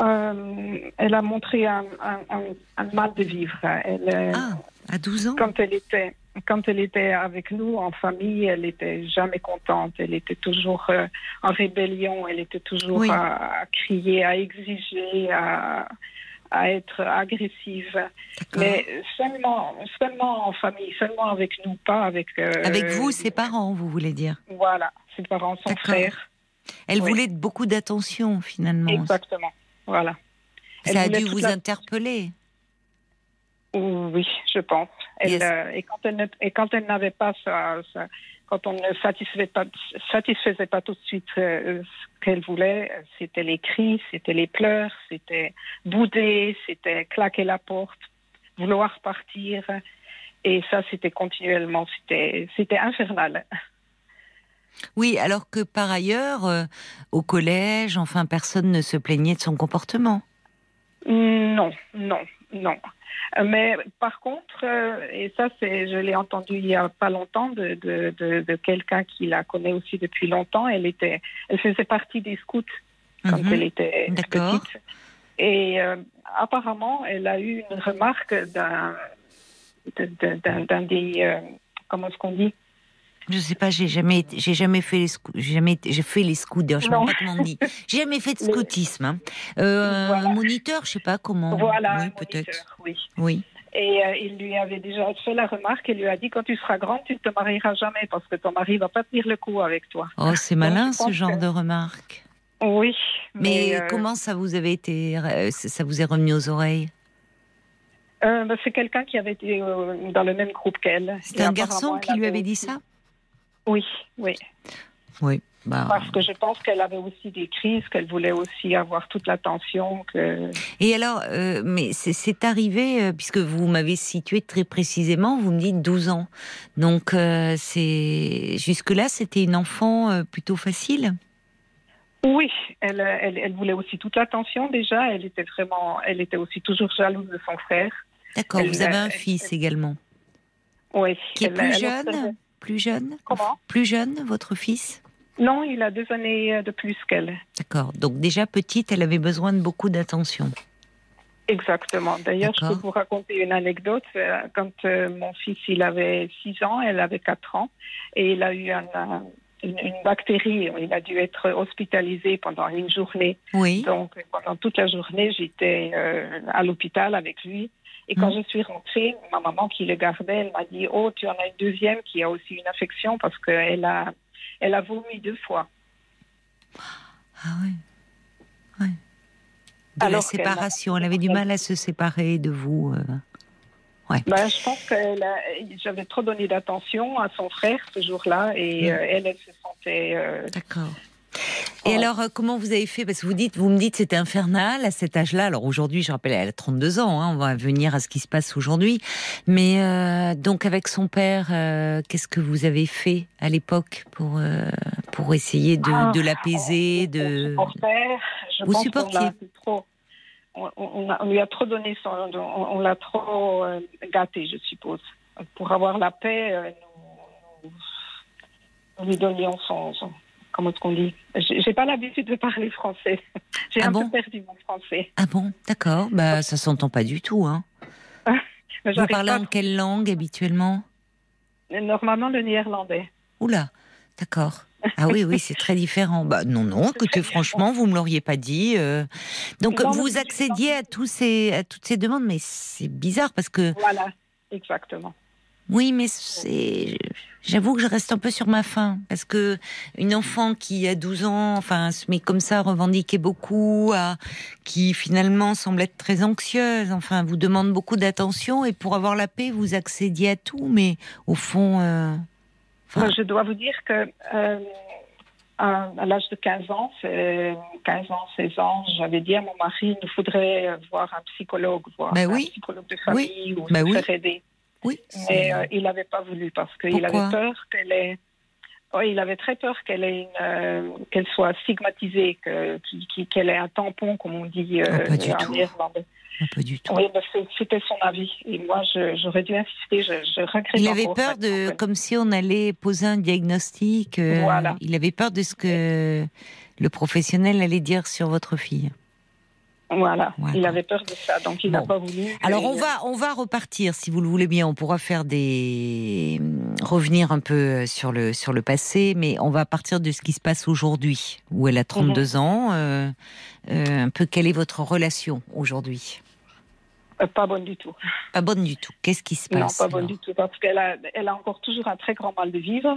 Elle a montré un, un, un, un, mal de vivre. Elle, ah, à 12 ans? Quand elle était quand elle était avec nous en famille, elle était jamais contente. Elle était toujours euh, en rébellion. Elle était toujours oui. à, à, crier, à exiger, à, à être agressive. Mais seulement, seulement en famille, seulement avec nous, pas avec. Euh, avec vous, ses parents, vous voulez dire? Voilà, ses parents, son frère. Elle oui. voulait beaucoup d'attention, finalement. Exactement. Voilà. Ça elle a dû vous la... interpeller? Oui, je pense. Elle, yes. euh, et quand elle, et quand elle n'avait pas quand on ne satisfaisait pas, satisfaisait pas tout de suite euh, ce qu'elle voulait, c'était les cris, c'était les pleurs, c'était bouder, c'était claquer la porte, vouloir partir. Et ça, c'était continuellement, c'était, c'était infernal. Oui, alors que par ailleurs, euh, au collège, enfin, personne ne se plaignait de son comportement. Non, non, non. Mais par contre, euh, et ça, c'est, je l'ai entendu il y a pas longtemps de, de, de, quelqu'un qui la connaît aussi depuis longtemps. Elle était, elle faisait partie des scouts quand mhm. elle était petite. Et euh, apparemment, elle a eu une remarque d'un, d'un, des, comment est-ce qu'on dit, je sais pas, j'ai jamais, j'ai jamais fait les scouts, j'ai jamais, j'ai fait les scouts. D'ailleurs, je sais pas comment on dit. J'ai jamais fait de scoutisme. Hein. Euh, Un moniteur, je sais pas comment. Voilà, oui, peut-être. Oui. Oui. Et euh, il lui avait déjà fait la remarque. Il lui a dit quand tu seras grande, tu ne te marieras jamais parce que ton mari va pas tenir le coup avec toi. Oh, c'est malin ce genre de remarque. Oui. Mais, euh, comment ça vous avait été, ça vous est revenu aux oreilles? Bah, C'est quelqu'un qui avait été dans le même groupe qu'elle. C'est un garçon qui lui avait dit ça? Oui, oui. Oui. Bah... Parce que je pense qu'elle avait aussi des crises, qu'elle voulait aussi avoir toute l'attention. Que... Et alors, euh, mais c'est arrivé, euh, puisque vous m'avez situé très précisément, vous me dites 12 ans. Donc, euh, c'est jusque-là, c'était une enfant plutôt facile? Oui, elle, elle, elle, voulait aussi toute l'attention déjà. Elle était vraiment, elle était aussi toujours jalouse de son frère. D'accord, vous avez un fils également Oui. Qui est plus jeune? Plus jeune? Comment? Plus jeune, votre fils? Non, il a deux années de plus qu'elle. D'accord. Donc déjà petite, elle avait besoin de beaucoup d'attention. Exactement. D'ailleurs, je peux vous raconter une anecdote. Euh, quand euh, mon fils il avait 6 ans, elle avait 4 ans, et il a eu une, bactérie. Il a dû être hospitalisé pendant une journée. Oui. Donc pendant toute la journée, j'étais euh, à l'hôpital avec lui. Et quand mm. je suis rentrée, ma maman qui le gardait, elle m'a dit Oh, tu en as une deuxième qui a aussi une infection parce qu'elle a, elle a vomi deux fois. Ah oui. oui. De la séparation, elle avait du mal à se séparer de vous. Euh. Ouais. Ben, je pense que j'avais trop donné d'attention à son frère ce jour-là et mm. euh, elle, elle se sentait. Euh, Et alors, euh, comment vous avez fait? Parce que vous dites, vous me dites, c'était infernal à cet âge-là. Alors aujourd'hui, je rappelle, elle a 32 ans. Hein, on va venir à ce qui se passe aujourd'hui. Mais euh, donc, avec son père, euh, qu'est-ce que vous avez fait à l'époque pour pour essayer de, ah, l'apaiser, de vous supportiez? trop. On, lui a trop donné son, on, l'a trop gâté, je suppose. Pour avoir la paix, nous, lui donnions son comment est-ce qu'on dit J'ai pas l'habitude de parler français. J'ai ah un peu perdu mon français. Ah bon, d'accord. Bah, ça s'entend pas du tout, hein. Vous parlez en quelle langue habituellement? Normalement le néerlandais. Oula, d'accord. Ah oui, oui, c'est très différent. Bah non, non, écoutez, franchement, vous me l'auriez pas dit. Euh. Donc, vous accédiez à, tous ces, à toutes ces demandes, mais c'est bizarre parce que. Voilà, exactement. Oui, mais c'est. J'avoue que je reste un peu sur ma faim parce que une enfant qui a 12 ans, enfin, se met comme ça, revendiquer beaucoup, à, qui finalement semble être très anxieuse, enfin, vous demande beaucoup d'attention et pour avoir la paix, vous accédiez à tout, mais au fond. Euh, je dois vous dire que euh, à, l'âge de 15 ans, 15 ans, 16 ans, j'avais dit à mon mari, il nous faudrait voir un psychologue, voir ben un psychologue de famille ou ben se faire aider. Oui. Mais euh, il n'avait pas voulu parce qu'il avait peur qu'elle ait. Oui, il avait très peur qu'elle ait euh, qu'elle soit stigmatisée, qu'elle ait un tampon, comme on dit euh, ah, pas du tout. Ah, pas du tout. Oui, c'était son avis. Et moi, j'aurais dû insister. Je, je regrette. Il avait peur de, comme si on allait poser un diagnostic. voilà. Il avait peur de ce que le professionnel allait dire sur votre fille. Voilà. il avait peur de ça, donc il n'a pas voulu. Alors on va on va repartir, si vous le voulez bien. On pourra faire des revenir un peu sur le sur le passé, mais on va partir de ce qui se passe aujourd'hui, où elle a 32 mhm. ans. Euh, euh, un peu quelle est votre relation aujourd'hui? Euh, Pas bonne du tout. Pas bonne du tout. Qu'est-ce qui se passe Non, pas bonne du tout, parce qu'elle a elle a encore toujours un très grand mal de vivre.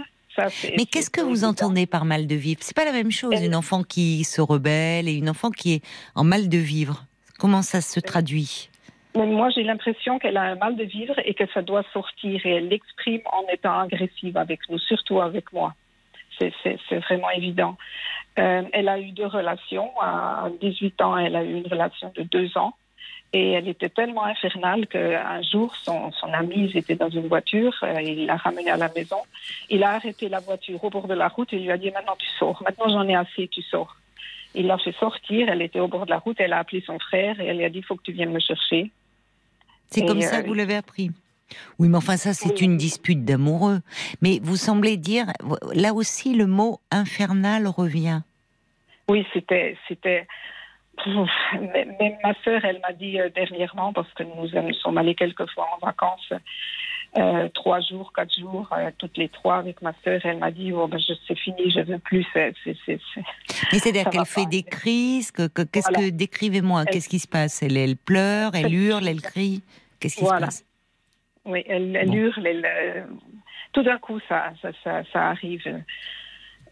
Mais qu'est-ce que vous entendez par mal de vivre? C'est pas la même chose, une enfant qui se rebelle et une enfant qui est en mal de vivre. Comment ça se traduit? Mais moi, j'ai l'impression qu'elle a un mal de vivre et que ça doit sortir. Et elle l'exprime en étant agressive avec nous, surtout avec moi. C'est vraiment évident. Euh, elle a eu deux relations. À 18 ans, elle a eu une relation de deux ans. Et elle était tellement infernale qu'un jour, son, son ami, était dans une voiture, euh, il l'a ramené à la maison. Il a arrêté la voiture au bord de la route et lui a dit Maintenant, tu sors. Maintenant, j'en ai assez, tu sors. Il l'a fait sortir. Elle était au bord de la route. Elle a appelé son frère et elle lui a dit Il faut que tu viennes me chercher. C'est comme ça euh, que vous l'avez appris oui, mais enfin ça c'est une dispute d'amoureux. Mais vous semblez dire, là aussi le mot infernal revient. Oui, c'était, c'était. Même ma sœur, elle m'a dit euh, dernièrement, parce que nous, nous sommes allés quelques fois en vacances, euh, trois jours, quatre jours, euh, toutes les trois avec ma sœur. Elle m'a dit, oh, ben, c'est fini, je veux plus. C'est, Mais c'est-à-dire qu'elle fait des crises. Que, qu'est-ce que décrivez-moi Qu'est-ce qui se passe? Elle, elle pleure, elle hurle, elle crie. Qu'est-ce qui se passe? Oui, elle, hurle. Elle, tout d'un coup, ça, ça, ça, arrive.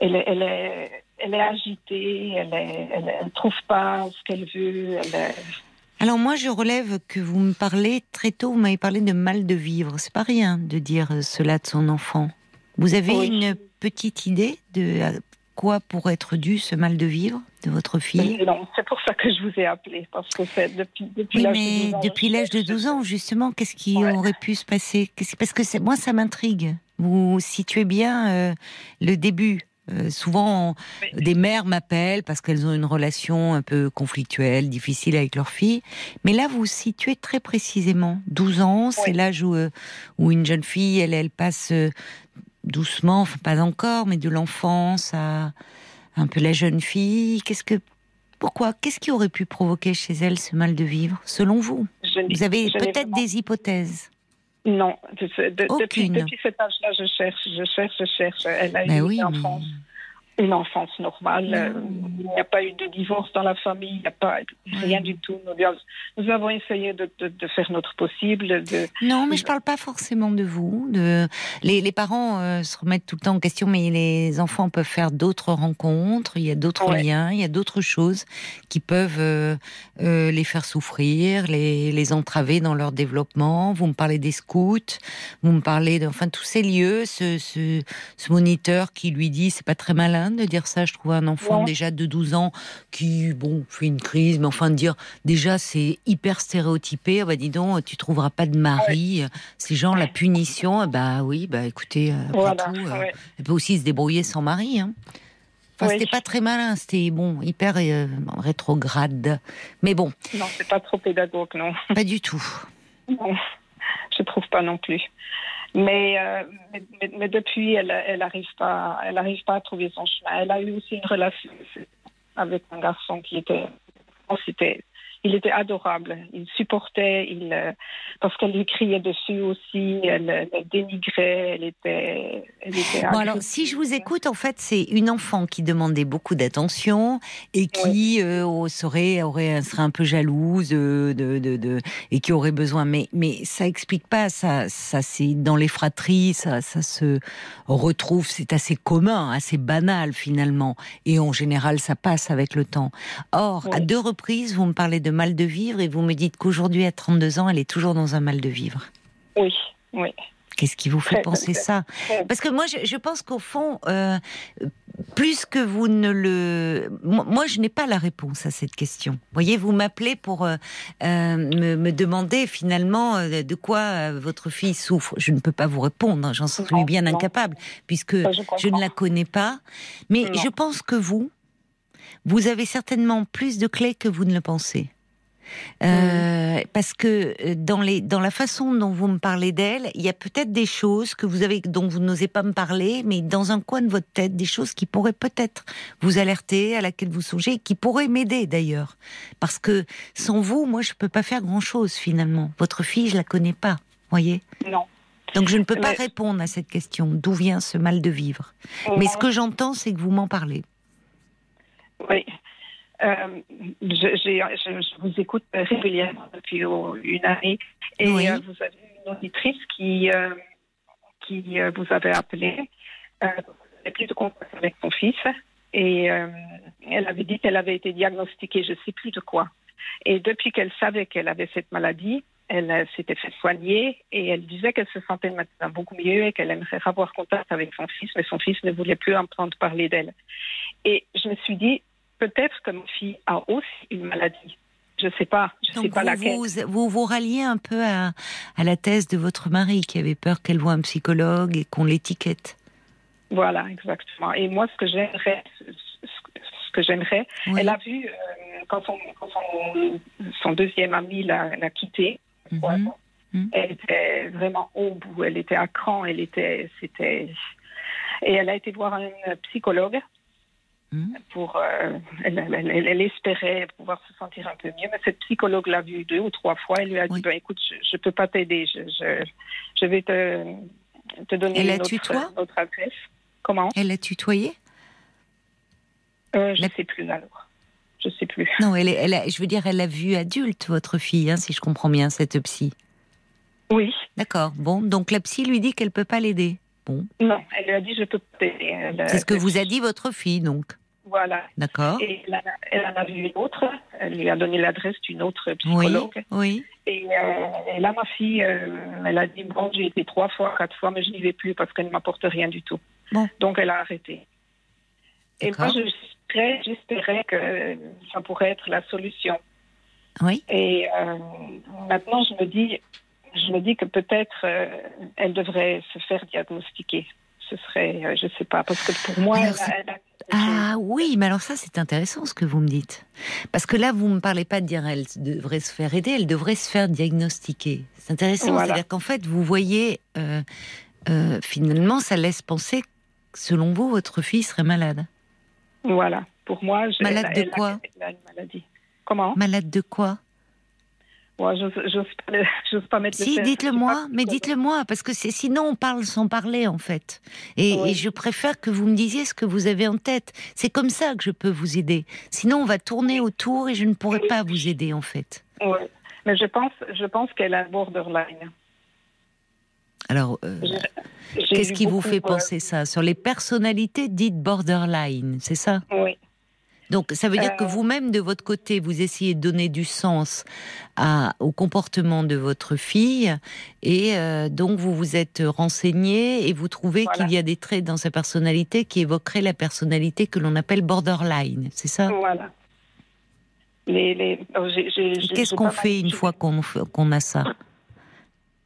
Elle, elle, est, elle est agitée. Elle, ne trouve pas ce qu'elle veut. Elle alors moi, je relève que vous me parlez très tôt, vous m'avez parlé de mal de vivre. C'est pas rien de dire cela de son enfant. Vous avez une petite idée de à quoi pourrait être dû ce mal de vivre de votre fille? Non, c'est pour ça que je vous ai appelé, parce que c'est depuis, depuis l'âge de 12 ans. Depuis l'âge de 12 ans, justement, qu'est-ce qui aurait pu se passer? Parce que moi, ça m'intrigue. Vous situez bien euh, le début euh, souvent, des mères m'appellent parce qu'elles ont une relation un peu conflictuelle, difficile avec leur fille. Mais là, vous vous situez très précisément. 12 ans, c'est l'âge où, euh, où, une jeune fille, elle, elle passe euh, doucement, enfin pas encore, mais de l'enfance à un peu la jeune fille. Qu'est-ce que, pourquoi Qu'est-ce qui aurait pu provoquer chez elle ce mal de vivre, selon vous? Vous avez peut-être des hypothèses. Non, depuis, depuis, cet âge-là, je cherche, je cherche, je cherche. Elle a eu une enfance une enfance normale. Euh, il n'y a pas eu de divorce dans la famille, il n'y a pas rien du tout. Nous, avons essayé de, faire notre possible. De... Non, mais je ne parle pas forcément de vous. De... Les, parents euh, se remettent tout le temps en question, mais les enfants peuvent faire d'autres rencontres, il y a d'autres liens, il y a d'autres choses qui peuvent euh, les faire souffrir, les, les entraver dans leur développement. Vous me parlez des scouts, vous me parlez de enfin, tous ces lieux, ce, ce, ce moniteur qui lui dit c'est pas très malin de dire ça. Je trouve un enfant déjà de 12 ans qui, bon, fait une crise, mais enfin de dire déjà c'est hyper stéréotypé. Ah bah dis donc, tu trouveras pas de mari. Ces gens, la punition, bah oui, bah écoutez, euh, tout, euh, elle peut aussi se débrouiller sans mari. Hein. Enfin, c'était pas très malin, c'était bon, hyper euh, rétrograde. Mais bon. Non, c'est pas trop pédagogue, non. Pas du tout. Non, je trouve pas non plus. Mais, euh, mais, depuis, elle n'arrive pas, elle arrive pas à trouver son chemin. Elle a eu aussi une relation avec un garçon qui était, c'était il était adorable. Il supportait, il, euh, parce qu'elle lui criait dessus aussi, elle, dénigrait, elle était. bon, alors, si je vous écoute, en fait, c'est une enfant qui demandait beaucoup d'attention et qui euh, serait, aurait, serait un peu jalouse de, de, de, et qui aurait besoin. Mais, mais ça explique pas, ça, ça c'est dans les fratries, ça, ça se retrouve, c'est assez commun, assez banal finalement. Et en général, ça passe avec le temps. Or, à deux reprises, vous me parlez de mal de vivre et vous me dites qu'aujourd'hui, à 32 ans, elle est toujours dans un mal de vivre. Oui, oui. Qu'est-ce qui vous fait penser ça Parce que moi, je, pense qu'au fond, euh, plus que vous ne le... Moi, je n'ai pas la réponse à cette question. Vous voyez, vous m'appelez pour euh, euh, me, demander finalement de quoi votre fille souffre. Je ne peux pas vous répondre, j'en suis bien incapable, puisque je, ne la connais pas. Mais je pense que vous, vous avez certainement plus de clés que vous ne le pensez. Euh, parce que euh, dans, les, dans la façon dont vous me parlez d'elle, il y a peut-être des choses que vous avez, dont vous n'osez pas me parler, mais dans un coin de votre tête, des choses qui pourraient peut-être vous alerter, à laquelle vous songez, qui pourraient m'aider d'ailleurs. Parce que sans vous, moi, je ne peux pas faire grand-chose finalement. Votre fille, je la connais pas, voyez? Non. Donc je ne peux pas répondre à cette question. D'où vient ce mal de vivre? Mais ce que j'entends, c'est que vous m'en parlez. Oui. Euh, je, je, vous écoute régulièrement depuis une année et euh, vous avez une auditrice qui, euh, qui vous avait appelé, euh, plus de contact avec son fils et elle avait dit qu'elle avait été diagnostiquée, je ne sais plus de quoi. Et depuis qu'elle savait qu'elle avait cette maladie, elle s'était fait soigner et elle disait qu'elle se sentait maintenant beaucoup mieux et qu'elle aimerait avoir contact avec son fils, mais son fils ne voulait plus entendre parler d'elle. Et je me suis dit, peut-être que ma fille a aussi une maladie. Je ne sais pas, je sais pas vous, laquelle. Vous, vous vous ralliez un peu à, à la thèse de votre mari qui avait peur qu'elle voie un psychologue et qu'on l'étiquette. Voilà, exactement. Et moi, ce que j'aimerais, ce que j'aimerais, Oui. elle a vu euh, quand, son, quand son, son deuxième ami l'a quittée. Mhm. Mhm. Elle était vraiment au bout. Elle était à cran. Elle était, c'était, et elle a été voir un psychologue. Pour, euh, elle, elle- elle- elle espérait pouvoir se sentir un peu mieux. Mais cette psychologue l'a vue deux ou trois fois. Elle lui a dit, Oui. ben, écoute, je, ne peux pas t'aider. Je, je, je vais te, te donner Elle la une autre, tutoie notre adresse. Comment? Elle l'a tutoyé? Euh, Je La- ne sais plus alors. Je sais plus. Non, elle, est- elle a- je veux dire, elle l'a vue adulte, votre fille, hein, si je comprends bien, cette psy. Oui. D'accord. Bon, donc la psy lui dit qu'elle peut pas l'aider. Bon, Non, elle lui a dit je peux pas t'aider. C'est ce que vous a dit votre fille, donc. Voilà. D'accord. Et elle, a- elle en a vu une autre. Elle lui a donné l'adresse d'une autre Oui, psychologue. oui. Et, euh, et là, ma fille, euh, elle a dit bon, j'ai été trois fois, quatre fois, mais je n'y vais plus parce qu'elle ne m'apporte rien du tout. Bon. Donc elle a arrêté. Et moi, j'espérais, que ça pourrait être la solution. Oui. Et euh, maintenant, je me dis, je me dis que peut-être elle devrait se faire diagnostiquer. Ce serait, euh, je sais pas, parce que pour moi, Alors, elle, c'est- a- elle a Ah oui, mais alors ça c'est intéressant ce que vous me dites. Parce que là vous me parlez pas de dire elle devrait se faire aider, elle devrait se faire diagnostiquer. C'est intéressant, Voilà. c'est-à-dire qu'en fait vous voyez, euh, euh, finalement ça laisse penser que selon vous votre fille serait malade. Voilà. Pour moi, je- Malade elle, de elle a- quoi elle a une maladie. Comment? Malade de quoi? Moi, j'ose j'ose pas, le- pas mettre le Si, dites-le moi, mais dites-le moi, parce que sinon on parle sans parler en fait. Et, Oui. et je préfère que vous me disiez ce que vous avez en tête. C'est comme ça que je peux vous aider. Sinon on va tourner autour et je ne pourrai pas vous aider en fait. Ouais. Mais je pense, je pense qu'elle a borderline. Alors, euh, qu'est-ce qui vous fait euh, penser ça? Sur les personnalités dites borderline, c'est ça? Oui. Donc ça veut dire que Euh. vous-même, de votre côté, vous essayez de donner du sens à, au comportement de votre fille et euh, donc vous vous êtes renseigné et vous trouvez Voilà. qu'il y a des traits dans sa personnalité qui évoqueraient la personnalité que l'on appelle borderline, c'est ça? Voilà. Les, les... oh, j'ai- j'ai- Qu'est-ce qu'on fait une fois qu'on a ça?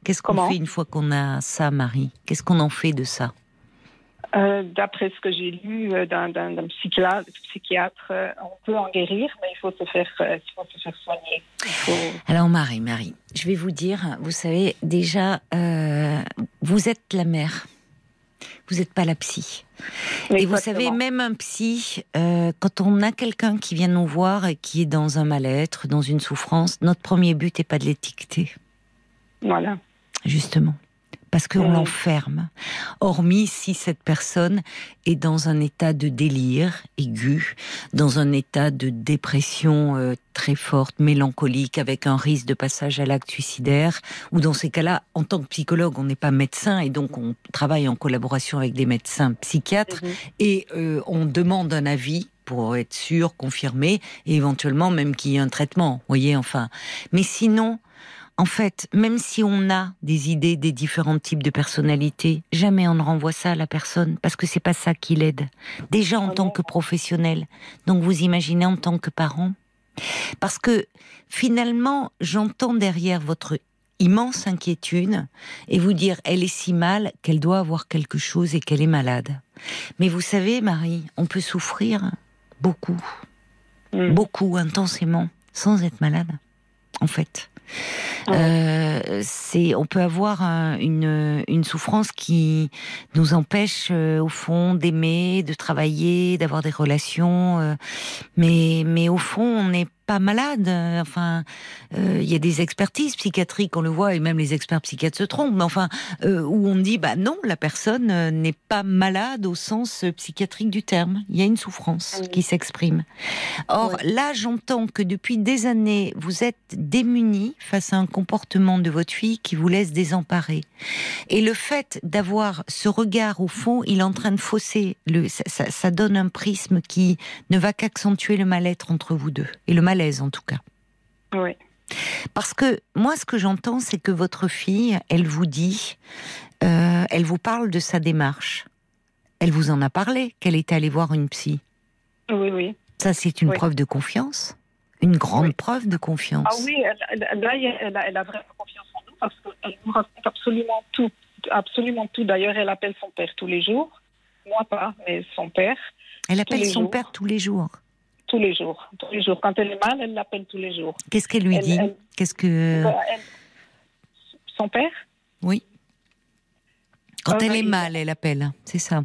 Qu'est-ce qu'on Comment? fait une fois qu'on a ça, Marie? Qu'est-ce qu'on en fait de ça? Euh, D'après ce que j'ai lu euh, d'un psychiatre, psychiatre euh, on peut en guérir, mais il faut se faire, il faut se faire soigner. Faut- Alors Marie, Marie, je vais vous dire, vous savez, déjà, euh, vous êtes la mère. Vous n'êtes pas la psy. Et vous savez, même un psy, euh, quand on a quelqu'un qui vient nous voir et qui est dans un mal-être, dans une souffrance, notre premier but n'est pas de l'étiqueter, Voilà. justement. Parce qu'on Oui. l'enferme. Hormis si cette personne est dans un état de délire aigu, dans un état de dépression euh, très forte, mélancolique, avec un risque de passage à l'acte suicidaire, ou dans ces cas-là, en tant que psychologue, on n'est pas médecin et donc on travaille en collaboration avec des médecins psychiatres Mhm. et euh, on demande un avis pour être sûr, confirmé, et éventuellement même qu'il y ait un traitement. Vous voyez, enfin. Mais sinon, en fait, même si on a des idées des différents types de personnalités, jamais on ne renvoie ça à la personne parce que c'est pas ça qui l'aide. Déjà en tant que professionnel. Donc vous imaginez en tant que parent. Parce que finalement, j'entends derrière votre immense inquiétude et vous dire elle est si mal qu'elle doit avoir quelque chose et qu'elle est malade. Mais vous savez, Marie, on peut souffrir beaucoup, Mm. beaucoup, intensément, sans être malade, en fait. Ouais. Euh, on peut avoir un- une, souffrance qui nous empêche, euh, au fond, d'aimer, de travailler, d'avoir des relations. euh, mais, mais au fond, on n'est pas malade. euh, Enfin, euh, il y a des expertises psychiatriques, on le voit, et même les experts psychiatres se trompent. Mais enfin, euh, où on dit, bah non, la personne n'est pas malade au sens psychiatrique du terme. Il y a une souffrance Oui. qui s'exprime. Or, là, j'entends que depuis des années, vous êtes démunis face à un comportement de votre fille qui vous laisse désemparé. Et le fait d'avoir ce regard au fond, il est en train de fausser. Le, ça, ça- ça donne un prisme qui ne va qu'accentuer le mal-être entre vous deux. Et le en tout cas. Oui. Parce que moi, ce que j'entends, c'est que votre fille, elle vous dit, euh, elle vous parle de sa démarche. Elle vous en a parlé, qu'elle est allée voir une psy. Oui, oui. Ça, c'est une Oui. preuve de confiance. Une grande Oui. preuve de confiance. Ah oui, elle, elle- là, elle a, elle a vraiment confiance en nous parce qu'elle nous raconte absolument tout. Absolument tout. D'ailleurs, elle appelle son père tous les jours. Moi, pas, mais son père, Elle appelle son jours. père tous les jours. Tous les jours. Tous les jours. Quand elle est mal, elle l'appelle tous les jours. Qu'est-ce qu'elle lui Elle- dit elle- Qu'est-ce que elle- Son père oui Quand Ah, elle est mal, elle appelle. C'est ça.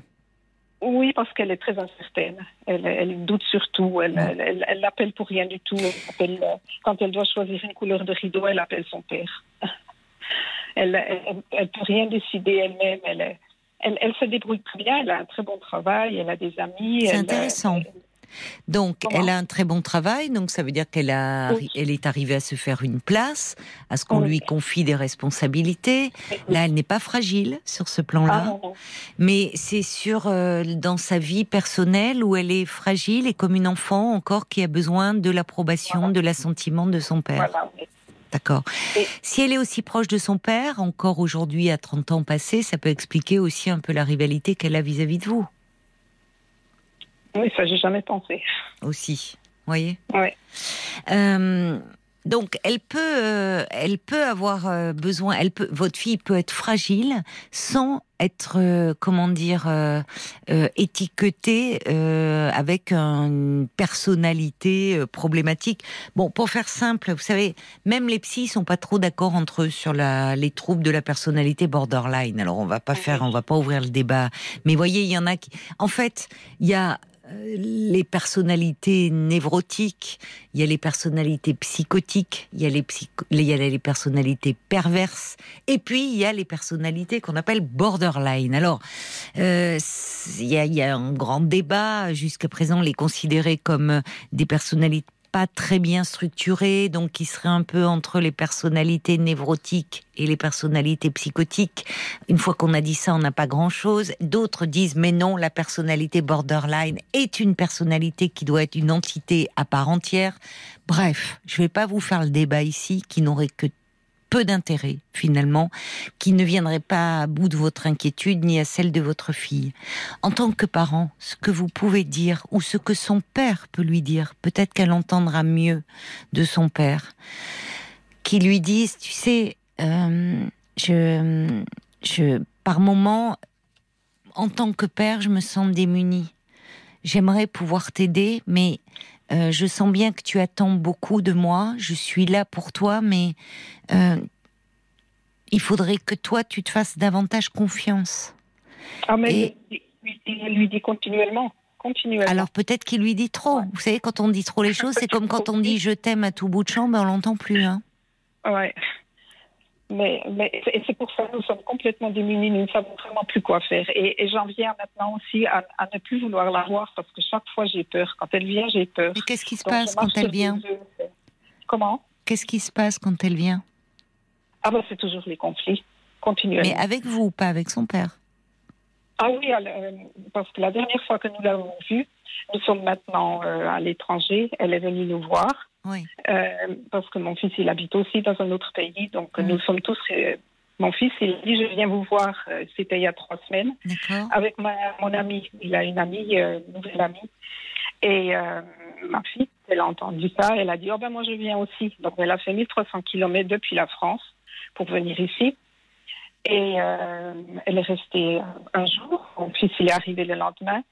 Oui, parce qu'elle est très incertaine. Elle, elle doute sur tout. Elle, elle, elle, elle l'appelle pour rien du tout. Appelle, euh, quand elle doit choisir une couleur de rideau, elle appelle son père. Elle elle peut rien décider elle-même. Elle, elle, se débrouille très bien. Elle a un très bon travail. Elle a des amis. C'est intéressant. Donc, Comment elle a un très bon travail, donc ça veut dire qu'elle a, Oui. elle est arrivée à se faire une place, à ce qu'on Oui. lui confie des responsabilités. Oui. Là, elle n'est pas fragile sur ce Ah plan-là, non. mais c'est sur euh, dans sa vie personnelle où elle est fragile et comme une enfant encore qui a besoin de l'approbation, Voilà. de l'assentiment de son père. Voilà. D'accord. Si elle est aussi proche de son père, encore aujourd'hui à 30 ans passés, ça peut expliquer aussi un peu la rivalité qu'elle a vis-à-vis de vous Oui, ça, j'ai jamais pensé. aussi. Voyez. Ouais. Euh, donc, elle peut, euh, elle peut avoir euh, besoin. Elle peut, votre fille peut être fragile sans être, euh, comment dire, étiquetée avec une personnalité problématique. Bon, pour faire simple, vous savez, même les psys sont pas trop d'accord entre eux sur la, les troubles de la personnalité borderline. Alors, on va pas faire, on va pas ouvrir le débat. Mais voyez, il y en a qui, en fait, il y a les personnalités névrotiques, il y a les personnalités psychotiques, il y a les, il y a les personnalités perverses, et puis il y a les personnalités qu'on appelle borderline. Alors, euh, il y, a, il y a un grand débat, jusqu'à présent, les considérer comme des personnalités très bien structurées, donc qui seraient un peu entre les personnalités névrotiques et les personnalités psychotiques. Une fois qu'on a dit ça, on n'a pas grand-chose. D'autres disent, mais non, la personnalité borderline est une personnalité qui doit être une entité à part entière. Bref, je ne vais pas vous faire le débat ici, qui n'aurait que peu d'intérêt finalement, qui ne viendrait pas à bout de votre inquiétude ni à celle de votre fille. En tant que parent, ce que vous pouvez dire ou ce que son père peut lui dire, peut-être qu'elle entendra mieux de son père, qui lui dise, tu sais, euh, je, je, par moment, en tant que père, je me sens démunie. J'aimerais pouvoir t'aider, mais euh, je sens bien que tu attends beaucoup de moi. Je suis là pour toi, mais euh, il faudrait que toi, tu te fasses davantage confiance. Ah, mais Et- il, lui- dit continuellement. Continuellement. Alors peut-être qu'il lui dit trop. Vous savez, quand on dit trop les choses, c'est comme quand on dit je t'aime à tout bout de champ, ben on l'entend plus. Hein. Ouais. Mais, mais et c'est pour ça que nous sommes complètement démunis, nous ne savons vraiment plus quoi faire. Et, et j'en viens maintenant aussi à, à ne plus vouloir la voir parce que chaque fois j'ai peur. Quand elle vient, j'ai peur. Mais qu'est-ce qui se Donc, passe quand elle vient. Comment? Qu'est-ce qui se passe quand elle vient? Ah ben c'est toujours les conflits, continuellement. Mais avec vous, pas avec son père? Ah oui, euh, parce que la dernière fois que nous l'avons vue, nous sommes maintenant euh, à l'étranger, elle est venue nous voir. Oui. Euh, parce que mon fils, il habite aussi dans un autre pays. Donc, nous sommes tous. euh, mon fils, il dit Je viens vous voir. euh, C'était il y a trois semaines. D'accord. Avec ma, mon ami. Il a une amie, euh, une nouvelle amie. Et euh, ma fille, elle a entendu ça. Elle a dit Oh ben, moi, je viens aussi. Donc, elle a fait 1300 kilomètres depuis la France pour venir ici. Et euh, elle est restée un jour. Mon fils, il est arrivé le lendemain.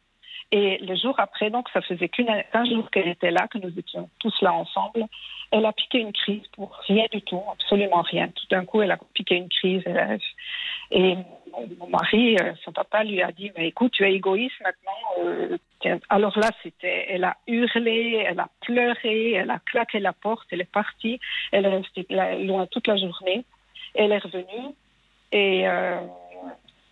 Et le jour après, donc ça faisait qu'un jour qu'elle était là, que nous étions tous là ensemble, elle a piqué une crise pour rien du tout, absolument rien. Tout d'un coup, elle a piqué une crise. Et mon, mari, euh, son papa, lui a dit Mais écoute, tu es égoïste maintenant. euh. Alors là, c'était. Elle a hurlé, elle a pleuré, elle a claqué la porte, elle est partie. Elle est restée loin toute la journée. Elle est revenue et. euh,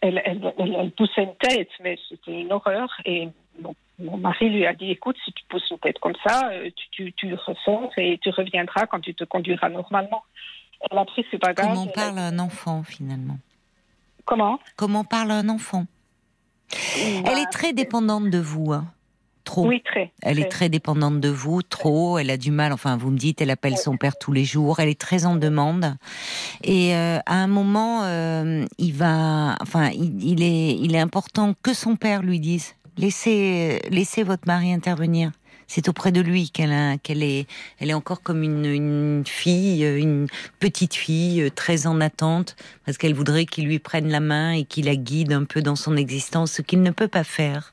elle- elle poussait une tête, mais c'était une horreur. Et bon, mon mari lui a dit, écoute, si tu pousses une tête comme ça, euh, tu, tu, tu ressors et tu reviendras quand tu te conduiras normalement. Elle a pris ses bagages. Comment a- parle un enfant finalement? Comment? Comment parle un enfant? Elle est très dépendante de vous. hein. Trop. Oui, très. Elle est très dépendante de vous, trop. Elle a du mal. Enfin, vous me dites, elle appelle son père tous les jours. Elle est très en demande. Et euh, à un moment, euh, il va. Enfin, il, est, il est important que son père lui dise laissez, laissez votre mari intervenir c'est auprès de lui qu'elle est, elle est encore comme une, fille, une petite fille très en attente, parce qu'elle voudrait qu'il lui prenne la main et qu'il la guide un peu dans son existence, ce qu'il ne peut pas faire.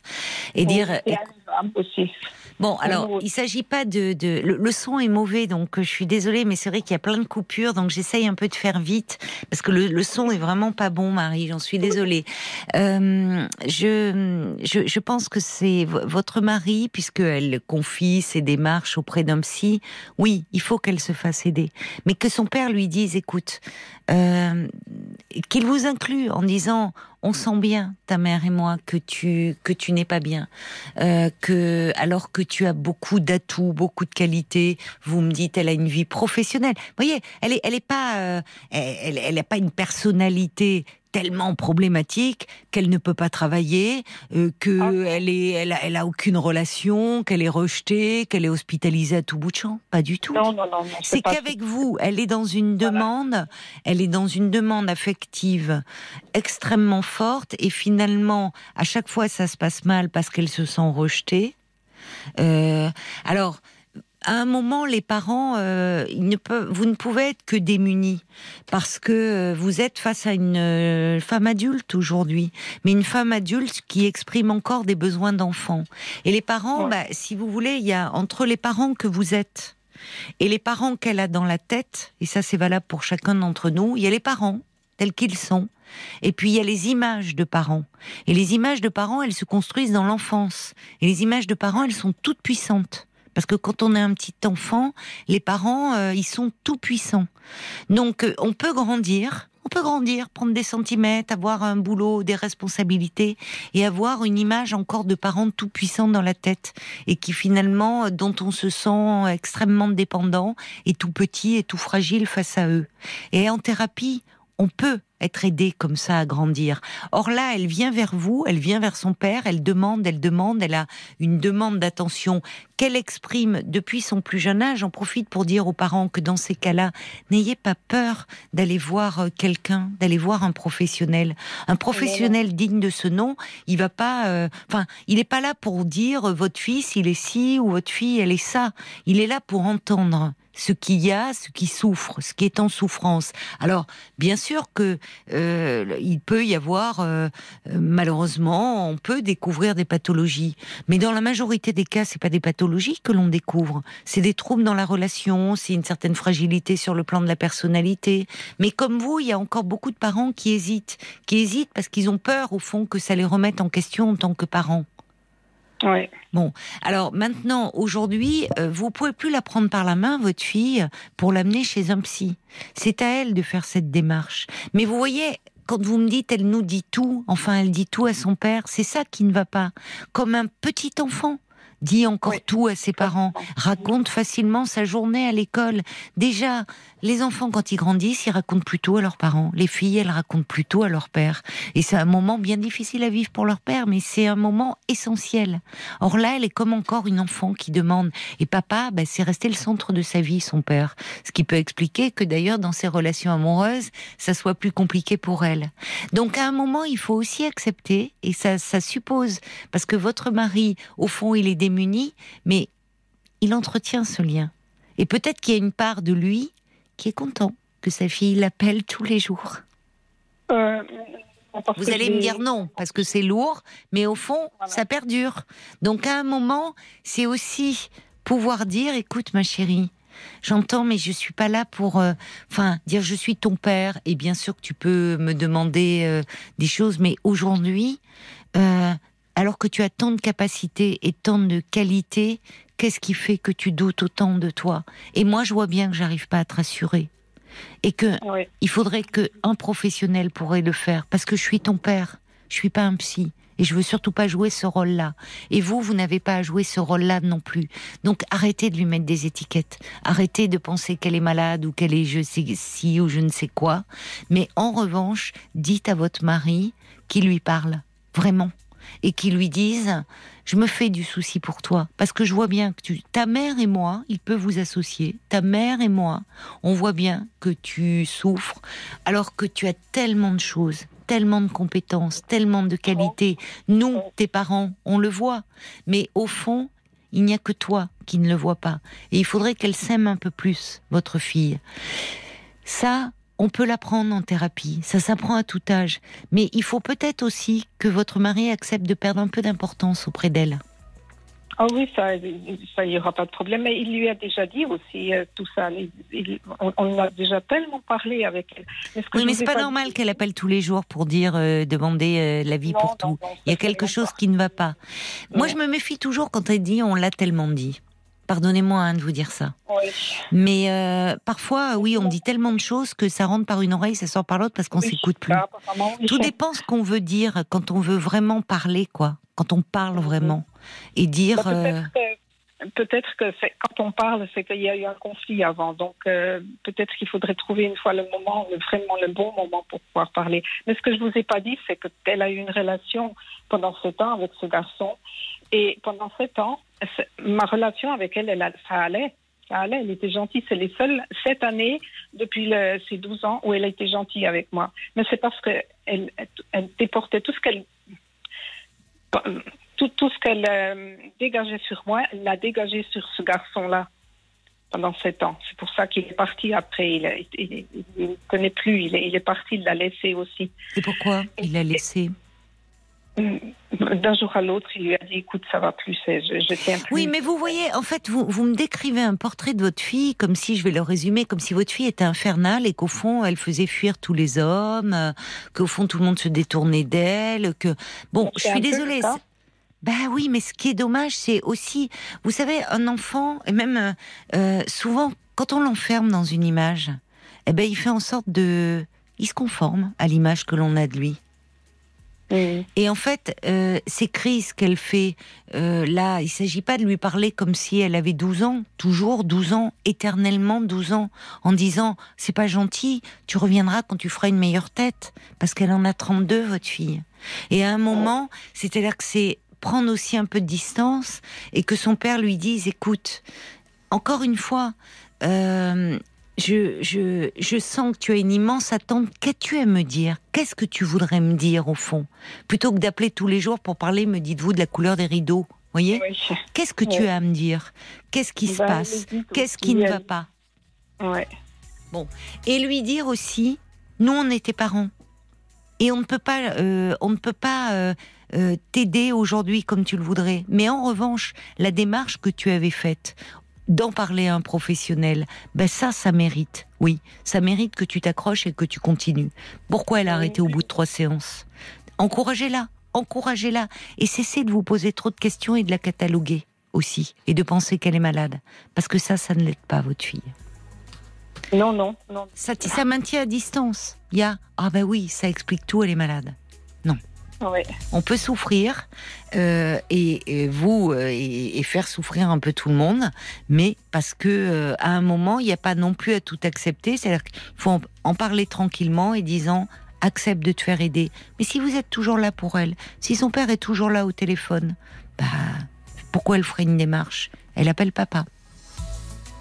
Et dire. Bon, alors, il s'agit pas de. de le, son est mauvais, donc euh, je suis désolée, mais c'est vrai qu'il y a plein de coupures, donc j'essaye un peu de faire vite, parce que le, le son est vraiment pas bon, Marie, j'en suis désolée. Euh, je, je, je, pense que c'est votre mari, puisqu'elle confie ses démarches auprès d'un psy, oui, il faut qu'elle se fasse aider. Mais que son père lui dise, écoute, euh, qu'il vous inclut en disant on sent bien ta mère et moi que tu que tu n'es pas bien. Euh, que alors que tu as beaucoup d'atouts beaucoup de qualités vous me dites elle a une vie professionnelle. Vous voyez elle est elle est pas euh, elle elle n'a pas une personnalité tellement problématique qu'elle ne peut pas travailler, euh, qu'elle ah. est, elle a, elle a, aucune relation, qu'elle est rejetée, qu'elle est hospitalisée à tout bout de champ. Pas du tout. Non, non, non. C'est qu'avec vous, elle est dans une demande, elle est dans une demande affective extrêmement forte et finalement, à chaque fois, ça se passe mal parce qu'elle se sent rejetée. Euh, alors, à un moment, les parents, euh, ne peuvent, vous ne pouvez être que démunis parce que euh, vous êtes face à une euh, femme adulte aujourd'hui, mais une femme adulte qui exprime encore des besoins d'enfant. Et les parents, bah, si vous voulez, il y a entre les parents que vous êtes et les parents qu'elle a dans la tête, et ça c'est valable pour chacun d'entre nous, il y a les parents tels qu'ils sont. Et puis il y a les images de parents. Et les images de parents, elles se construisent dans l'enfance. Et les images de parents, elles sont toutes puissantes. Parce que quand on est un petit enfant, les parents, euh, ils sont tout puissants. Donc, euh, on peut grandir, on peut grandir, prendre des centimètres, avoir un boulot, des responsabilités, et avoir une image encore de parents tout puissants dans la tête, et qui finalement, euh, dont on se sent extrêmement dépendant, et tout petit et tout fragile face à eux. Et en thérapie, on peut être aidé comme ça à grandir. Or là, elle vient vers vous, elle vient vers son père, elle demande, elle demande, elle a une demande d'attention qu'elle exprime depuis son plus jeune âge. J'en profite pour dire aux parents que dans ces cas-là, n'ayez pas peur d'aller voir euh, quelqu'un, d'aller voir un professionnel. Un professionnel digne de ce nom, il va pas, euh, enfin, il n'est pas là pour dire euh, votre fils il est ci ou votre fille elle est ça. Il est là pour entendre ce qu'il y a, ce qui souffre, ce qui est en souffrance. Alors, bien sûr que euh, il peut y avoir, euh, malheureusement, on peut découvrir des pathologies, mais dans la majorité des cas, c'est pas des pathologies que l'on découvre, c'est des troubles dans la relation, c'est une certaine fragilité sur le plan de la personnalité. Mais comme vous, il y a encore beaucoup de parents qui hésitent, qui hésitent parce qu'ils ont peur, au fond, que ça les remette en question en tant que parents. Bon, alors maintenant, aujourd'hui, euh, vous pouvez plus la prendre par la main, votre fille, pour l'amener chez un psy. C'est à elle de faire cette démarche. Mais vous voyez, quand vous me dites, elle nous dit tout, enfin, elle dit tout à son père, c'est ça qui ne va pas. Comme un petit enfant dit encore tout à ses parents, raconte facilement sa journée à l'école. Déjà, les enfants, quand ils grandissent, ils racontent plutôt à leurs parents. Les filles, elles racontent plutôt à leur père. Et c'est un moment bien difficile à vivre pour leur père, mais c'est un moment essentiel. Or là, elle est comme encore une enfant qui demande. Et papa, bah, c'est resté le centre de sa vie, son père. Ce qui peut expliquer que d'ailleurs, dans ses relations amoureuses, ça soit plus compliqué pour elle. Donc à un moment, il faut aussi accepter, et ça, ça suppose, parce que votre mari, au fond, il est démuni, mais il entretient ce lien. Et peut-être qu'il y a une part de lui qui est content que sa fille l'appelle tous les jours. Euh, Vous allez me dire non, parce que c'est lourd, mais au fond, ça perdure. Donc à un moment, c'est aussi pouvoir dire, écoute ma chérie, j'entends, mais je suis pas là pour, euh, enfin, dire je suis ton père. Et bien sûr que tu peux me demander euh, des choses, mais aujourd'hui, alors que tu as tant de capacités et tant de qualités, Qu'est-ce qui fait que tu doutes autant de toi? Et moi, je vois bien que j'arrive pas à te rassurer. Et que il faudrait que un professionnel pourrait le faire. Parce que je suis ton père. Je suis pas un psy. Et je veux surtout pas jouer ce rôle-là. Et vous, vous n'avez pas à jouer ce rôle-là non plus. Donc arrêtez de lui mettre des étiquettes. Arrêtez de penser qu'elle est malade ou qu'elle est je sais si ou je ne sais quoi. Mais en revanche, dites à votre mari qu'il lui parle. Vraiment. Et qui lui disent je me fais du souci pour toi parce que je vois bien que tu, ta mère et moi, il peut vous associer. Ta mère et moi, on voit bien que tu souffres alors que tu as tellement de choses, tellement de compétences, tellement de qualités. Nous, tes parents, on le voit, mais au fond, il n'y a que toi qui ne le vois pas. Et il faudrait qu'elle s'aime un peu plus, votre fille. Ça, on peut l'apprendre en thérapie, ça s'apprend à tout âge. Mais il faut peut-être aussi que votre mari accepte de perdre un peu d'importance auprès d'elle. Ah oui, ça, ça y aura pas de problème. Mais il lui a déjà dit aussi euh, tout ça. on, a déjà tellement parlé avec elle. Mais oui, mais c'est pas, pas normal qu'elle appelle tous les jours pour dire euh, demander euh, l'avis pour tout. il y a quelque chose qui ne va pas. Moi, je me méfie toujours quand elle dit on l'a tellement dit. Pardonnez-moi hein, de vous dire ça. Mais euh, parfois, oui, on dit tellement de choses que ça rentre par une oreille, ça sort par l'autre parce qu'on s'écoute plus. Tout dépend ce qu'on veut dire quand on veut vraiment parler, quoi. Quand on parle vraiment et dire. Bah, peut-être que, quand on parle, c'est qu'il y a eu un conflit avant. Donc euh, peut-être qu'il faudrait trouver une fois le moment, vraiment le bon moment pour pouvoir parler. Mais ce que je vous ai pas dit, c'est qu'elle a eu une relation pendant sept ans avec ce garçon et pendant sept ans, ma relation avec elle, elle ça allait. Ça allait, elle était gentille. C'est les seules sept années depuis le, ces 12 ans où elle a été gentille avec moi. Mais c'est parce qu'elle elle, déportait tout ce qu'elle tout, tout ce qu'elle euh, dégageait sur moi, elle l'a dégagé sur ce garçon-là pendant sept ans. C'est pour ça qu'il est parti après. Il ne connaît plus. Il est, il est parti, il l'a laissé aussi. Et pourquoi il l'a laissé? D'un jour à l'autre, il lui a dit écoute, ça va plus, je, tiens plus. Oui, mais vous voyez, en fait, vous, vous me décrivez un portrait de votre fille comme si, je vais le résumer, comme si votre fille était infernale et qu'au fond, elle faisait fuir tous les hommes, euh, qu'au fond, tout le monde se détournait d'elle, que. Bon, je suis désolée. Ben oui, mais ce qui est dommage, c'est aussi, vous savez, un enfant, et même euh, euh, souvent, quand on l'enferme dans une image, eh ben, il fait en sorte de. Il se conforme à l'image que l'on a de lui. Et en fait, euh, ces crises qu'elle fait euh, là, il ne s'agit pas de lui parler comme si elle avait 12 ans, toujours 12 ans, éternellement 12 ans, en disant c'est pas gentil, tu reviendras quand tu feras une meilleure tête, parce qu'elle en a 32, votre fille. Et à un moment, c'est-à-dire que c'est prendre aussi un peu de distance et que son père lui dise écoute, encore une fois, euh, je, je, sens que tu as une immense attente. Qu'as-tu à me dire? Qu'est-ce que tu voudrais me dire au fond? Plutôt que d'appeler tous les jours pour parler, me dites-vous, de la couleur des rideaux. Voyez? Qu'est-ce que tu as à me dire? Qu'est-ce qui se bah, passe Qu'est-ce qui ne va pas? Ouais. Bon. Et lui dire aussi, nous on était parents. Et on ne peut pas, euh, on ne peut pas euh, euh, t'aider aujourd'hui comme tu le voudrais. Mais en revanche, la démarche que tu avais faite, d'en parler à un professionnel, ben ça, ça mérite. Oui, ça mérite que tu t'accroches et que tu continues. Pourquoi elle a arrêté au bout de trois séances? Encouragez-la, encouragez-la. Et cessez de vous poser trop de questions et de la cataloguer aussi. Et de penser qu'elle est malade. Parce que ça, ça ne l'aide pas, votre fille. Non, non, non. Ça, ça maintient à distance. Il y a, ah ben oui, ça explique tout, elle est malade. On peut souffrir euh, et, vous euh, et, faire souffrir un peu tout le monde, mais parce que euh, à un moment il n'y a pas non plus à tout accepter. C'est-à-dire qu'il faut en, parler tranquillement et disant accepte de te faire aider. Mais si vous êtes toujours là pour elle, si son père est toujours là au téléphone, bah pourquoi elle ferait une démarche? Elle appelle papa.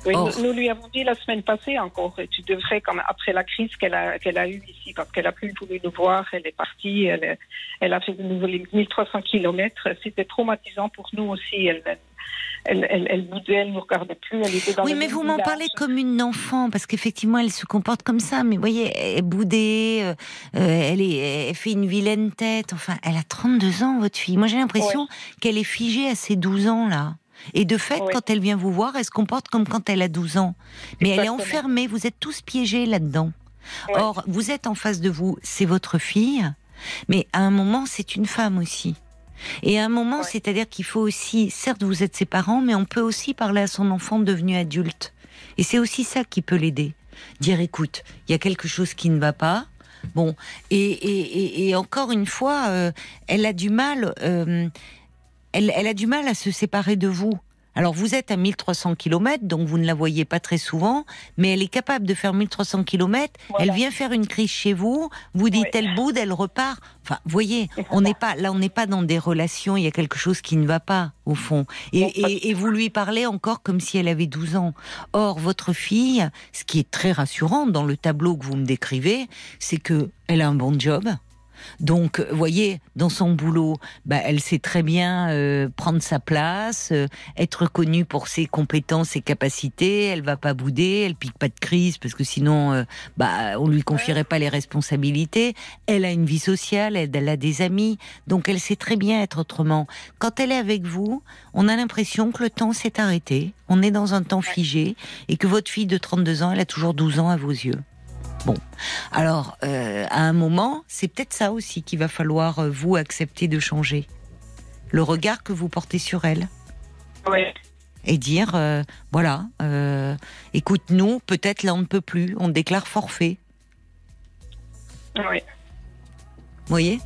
Nous, lui avons dit la semaine passée encore, tu devrais, comme après la crise qu'elle a, qu'elle a eue ici, parce qu'elle a plus voulu nous voir, elle est partie, elle, elle a fait de nouveau les 1300 kilomètres. C'était traumatisant pour nous aussi. Elle, elle, elle, elle boudait, elle nous regardait plus, elle était dans Oui, mais vous m'en parlez comme une enfant, parce qu'effectivement, elle se comporte comme ça. Mais vous voyez, elle est boudée, euh, elle, est, elle fait une vilaine tête. Enfin, elle a 32 ans, votre fille. Moi, j'ai l'impression qu'elle est figée à ses 12 ans, là. Et de fait, quand elle vient vous voir, elle se comporte comme quand elle a 12 ans. Mais elle est enfermée, vous êtes tous piégés là-dedans. Or, vous êtes en face de vous, c'est votre fille, mais à un moment, c'est une femme aussi. Et à un moment, c'est-à-dire qu'il faut aussi, certes, vous êtes ses parents, mais on peut aussi parler à son enfant devenu adulte. Et c'est aussi ça qui peut l'aider. Dire, écoute, il y a quelque chose qui ne va pas. Bon, et, encore une fois, euh, elle a du mal. Euh, elle, a du mal à se séparer de vous. Alors vous êtes à 1300 km, donc vous ne la voyez pas très souvent, mais elle est capable de faire 1300 km. Elle vient faire une crise chez vous, vous dites elle boude, elle repart. Enfin, voyez, on n'est pas là, on n'est pas dans des relations. Il y a quelque chose qui ne va pas au fond. Et, et, vous lui parlez encore comme si elle avait 12 ans. Or, votre fille, ce qui est très rassurant dans le tableau que vous me décrivez, c'est que elle a un bon job donc, vous voyez, dans son boulot, bah, elle sait très bien euh, prendre sa place, euh, être connue pour ses compétences et capacités. Elle va pas bouder, elle pique pas de crise parce que sinon, euh, bah, on lui confierait pas les responsabilités. Elle a une vie sociale, elle, a des amis, donc elle sait très bien être autrement. Quand elle est avec vous, on a l'impression que le temps s'est arrêté. On est dans un temps figé et que votre fille de 32 ans, elle a toujours 12 ans à vos yeux. Bon, alors euh, à un moment, c'est peut-être ça aussi qu'il va falloir euh, vous accepter de changer, le regard que vous portez sur elle. Oui. Et dire, euh, voilà, écoute, nous, peut-être là on ne peut plus, on déclare forfait. Oui. Vous voyez?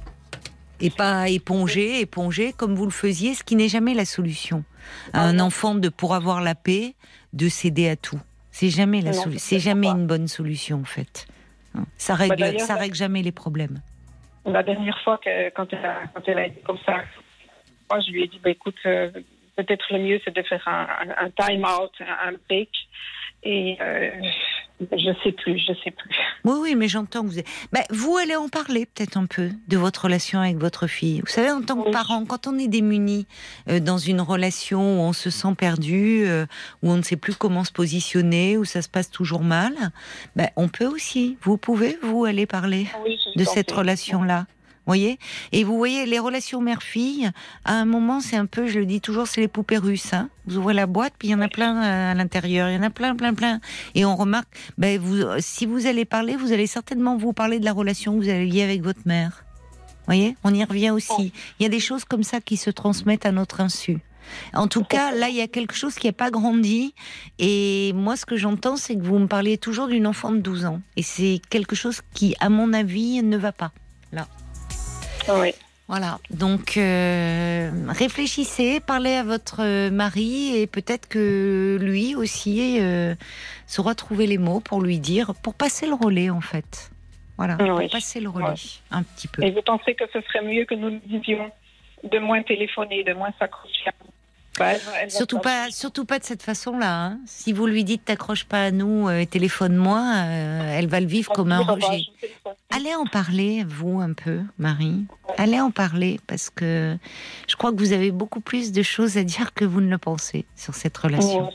Et pas éponger, éponger comme vous le faisiez, ce qui n'est jamais la solution. À un enfant de pour avoir la paix, de céder à tout. C'est jamais la c'est jamais une bonne solution en fait. Ça règle, bah, ça règle jamais les problèmes. La dernière fois que, quand, elle a, quand elle a été comme ça, moi je lui ai dit bah, écoute, euh, peut-être le mieux c'est de faire un, un, time out, un break. Et euh, je sais plus, je sais plus. Oui, oui, mais j'entends que vous. Ben, vous allez en parler peut-être un peu de votre relation avec votre fille. Vous savez, en tant que parent, quand on est démuni euh, dans une relation où on se sent perdu, euh, où on ne sait plus comment se positionner, où ça se passe toujours mal, ben, on peut aussi. Vous pouvez vous aller parler de cette relation-là voyez Et vous voyez, les relations mère-fille, à un moment, c'est un peu, je le dis toujours, c'est les poupées russes. Hein vous ouvrez la boîte, puis il y en a plein à l'intérieur, il y en a plein, plein, plein. Et on remarque, ben, vous, si vous allez parler, vous allez certainement vous parler de la relation que vous avez liée avec votre mère. voyez On y revient aussi. Il y a des choses comme ça qui se transmettent à notre insu. En tout cas, là, il y a quelque chose qui n'a pas grandi. Et moi, ce que j'entends, c'est que vous me parlez toujours d'une enfant de 12 ans. Et c'est quelque chose qui, à mon avis, ne va pas. Oui. Voilà, donc euh, réfléchissez, parlez à votre mari et peut-être que lui aussi euh, saura trouver les mots pour lui dire, pour passer le relais en fait. Voilà, pour passer le relais un petit peu. Et vous pensez que ce serait mieux que nous nous disions de moins téléphoner, de moins s'accrocher surtout pas, surtout pas de cette façon-là. Hein. Si vous lui dites t'accroches pas à nous euh, et téléphone-moi, euh, elle va le vivre comme un rejet. Allez en parler, vous, un peu, Marie. Allez en parler parce que je crois que vous avez beaucoup plus de choses à dire que vous ne le pensez sur cette relation.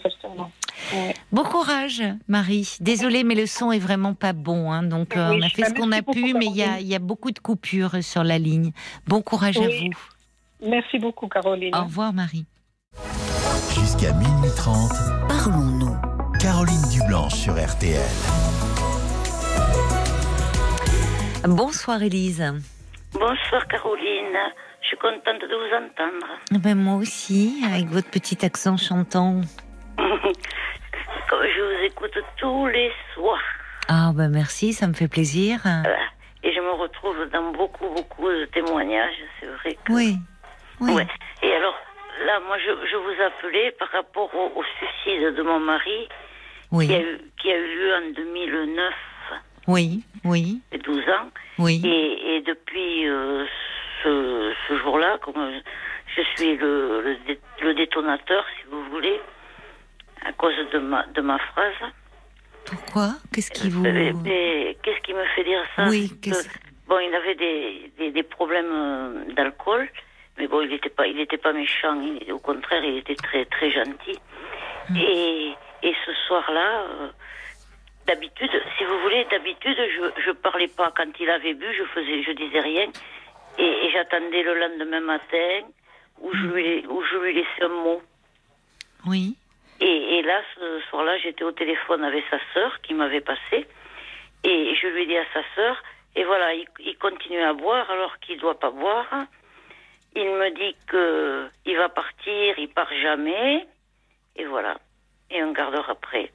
Bon courage, Marie. Désolée, mais le son est vraiment pas bon. Hein. donc, euh, on a fait ce qu'on a pu, mais il y a, beaucoup de coupures sur la ligne. Bon courage à vous. Merci beaucoup, Caroline. Au revoir, Marie. Jusqu'à minuit 30, parlons-nous. Caroline Dublanche sur RTL. Bonsoir Élise. Bonsoir Caroline. Je suis contente de vous entendre. Ben moi aussi, avec votre petit accent chantant. je vous écoute tous les soirs. Ah ben merci, ça me fait plaisir. Et je me retrouve dans beaucoup, beaucoup de témoignages, c'est vrai que... Oui. oui. Et alors, là, moi, je, je, vous appelais par rapport au, suicide de mon mari, qui, a eu, qui, a eu, lieu en 2009. Oui, oui. 12 ans. Oui. Et, et depuis euh, ce, ce jour-là, comme je suis le, le, détonateur, si vous voulez, à cause de ma, de ma phrase. Pourquoi? Qu'est-ce qui vous... Qu'est-ce qui me fait dire ça? Oui, Bon, il avait des, des, des problèmes euh, d'alcool. Mais bon, il n'était pas, il était pas méchant. au contraire, il était très, très gentil. Hmm. Et, et ce soir-là, euh, d'habitude, si vous voulez, d'habitude, je, je parlais pas. Quand il avait bu, je faisais, je disais rien. Et, j'attendais le lendemain matin où je lui, où je lui laissais un mot. Oui. Et, et là, ce soir-là, j'étais au téléphone avec sa sœur qui m'avait passé. Et je lui ai dit à sa sœur, et voilà, il, il continue à boire alors qu'il doit pas boire. Il me dit que il va partir, il part jamais, et voilà. Et un quart d'heure après,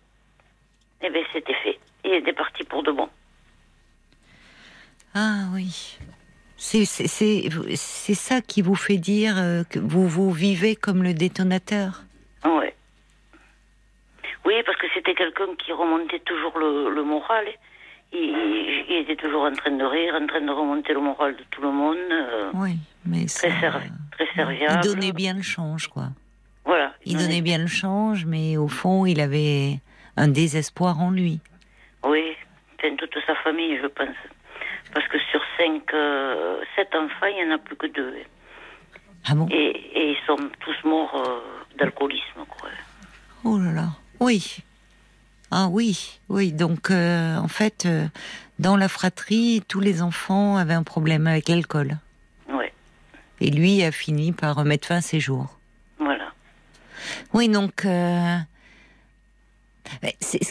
eh bien, c'était fait. Il était parti pour de bon. Ah oui. C'est ça qui vous fait dire euh, que vous vous vivez comme le détonateur? Ouais. Oui, parce que c'était quelqu'un qui remontait toujours le, moral. Il, il, était toujours en train de rire, en train de remonter le moral de tout le monde. Euh, oui, mais très, très serviable. Il donnait bien le change, quoi. Voilà. Il, donnait... bien le change, mais au fond, il avait un désespoir en lui. Oui, c'est toute sa famille, je pense. Parce que sur cinq, euh, sept enfants, il n'y en a plus que deux. Ah bon? Et, et, ils sont tous morts euh, d'alcoolisme, quoi. Oh là là. Oui. Ah oui, oui. Donc, euh, en fait, dans la fratrie, tous les enfants avaient un problème avec l'alcool. Et lui a fini par mettre fin à ses jours. Voilà. Oui, donc, ce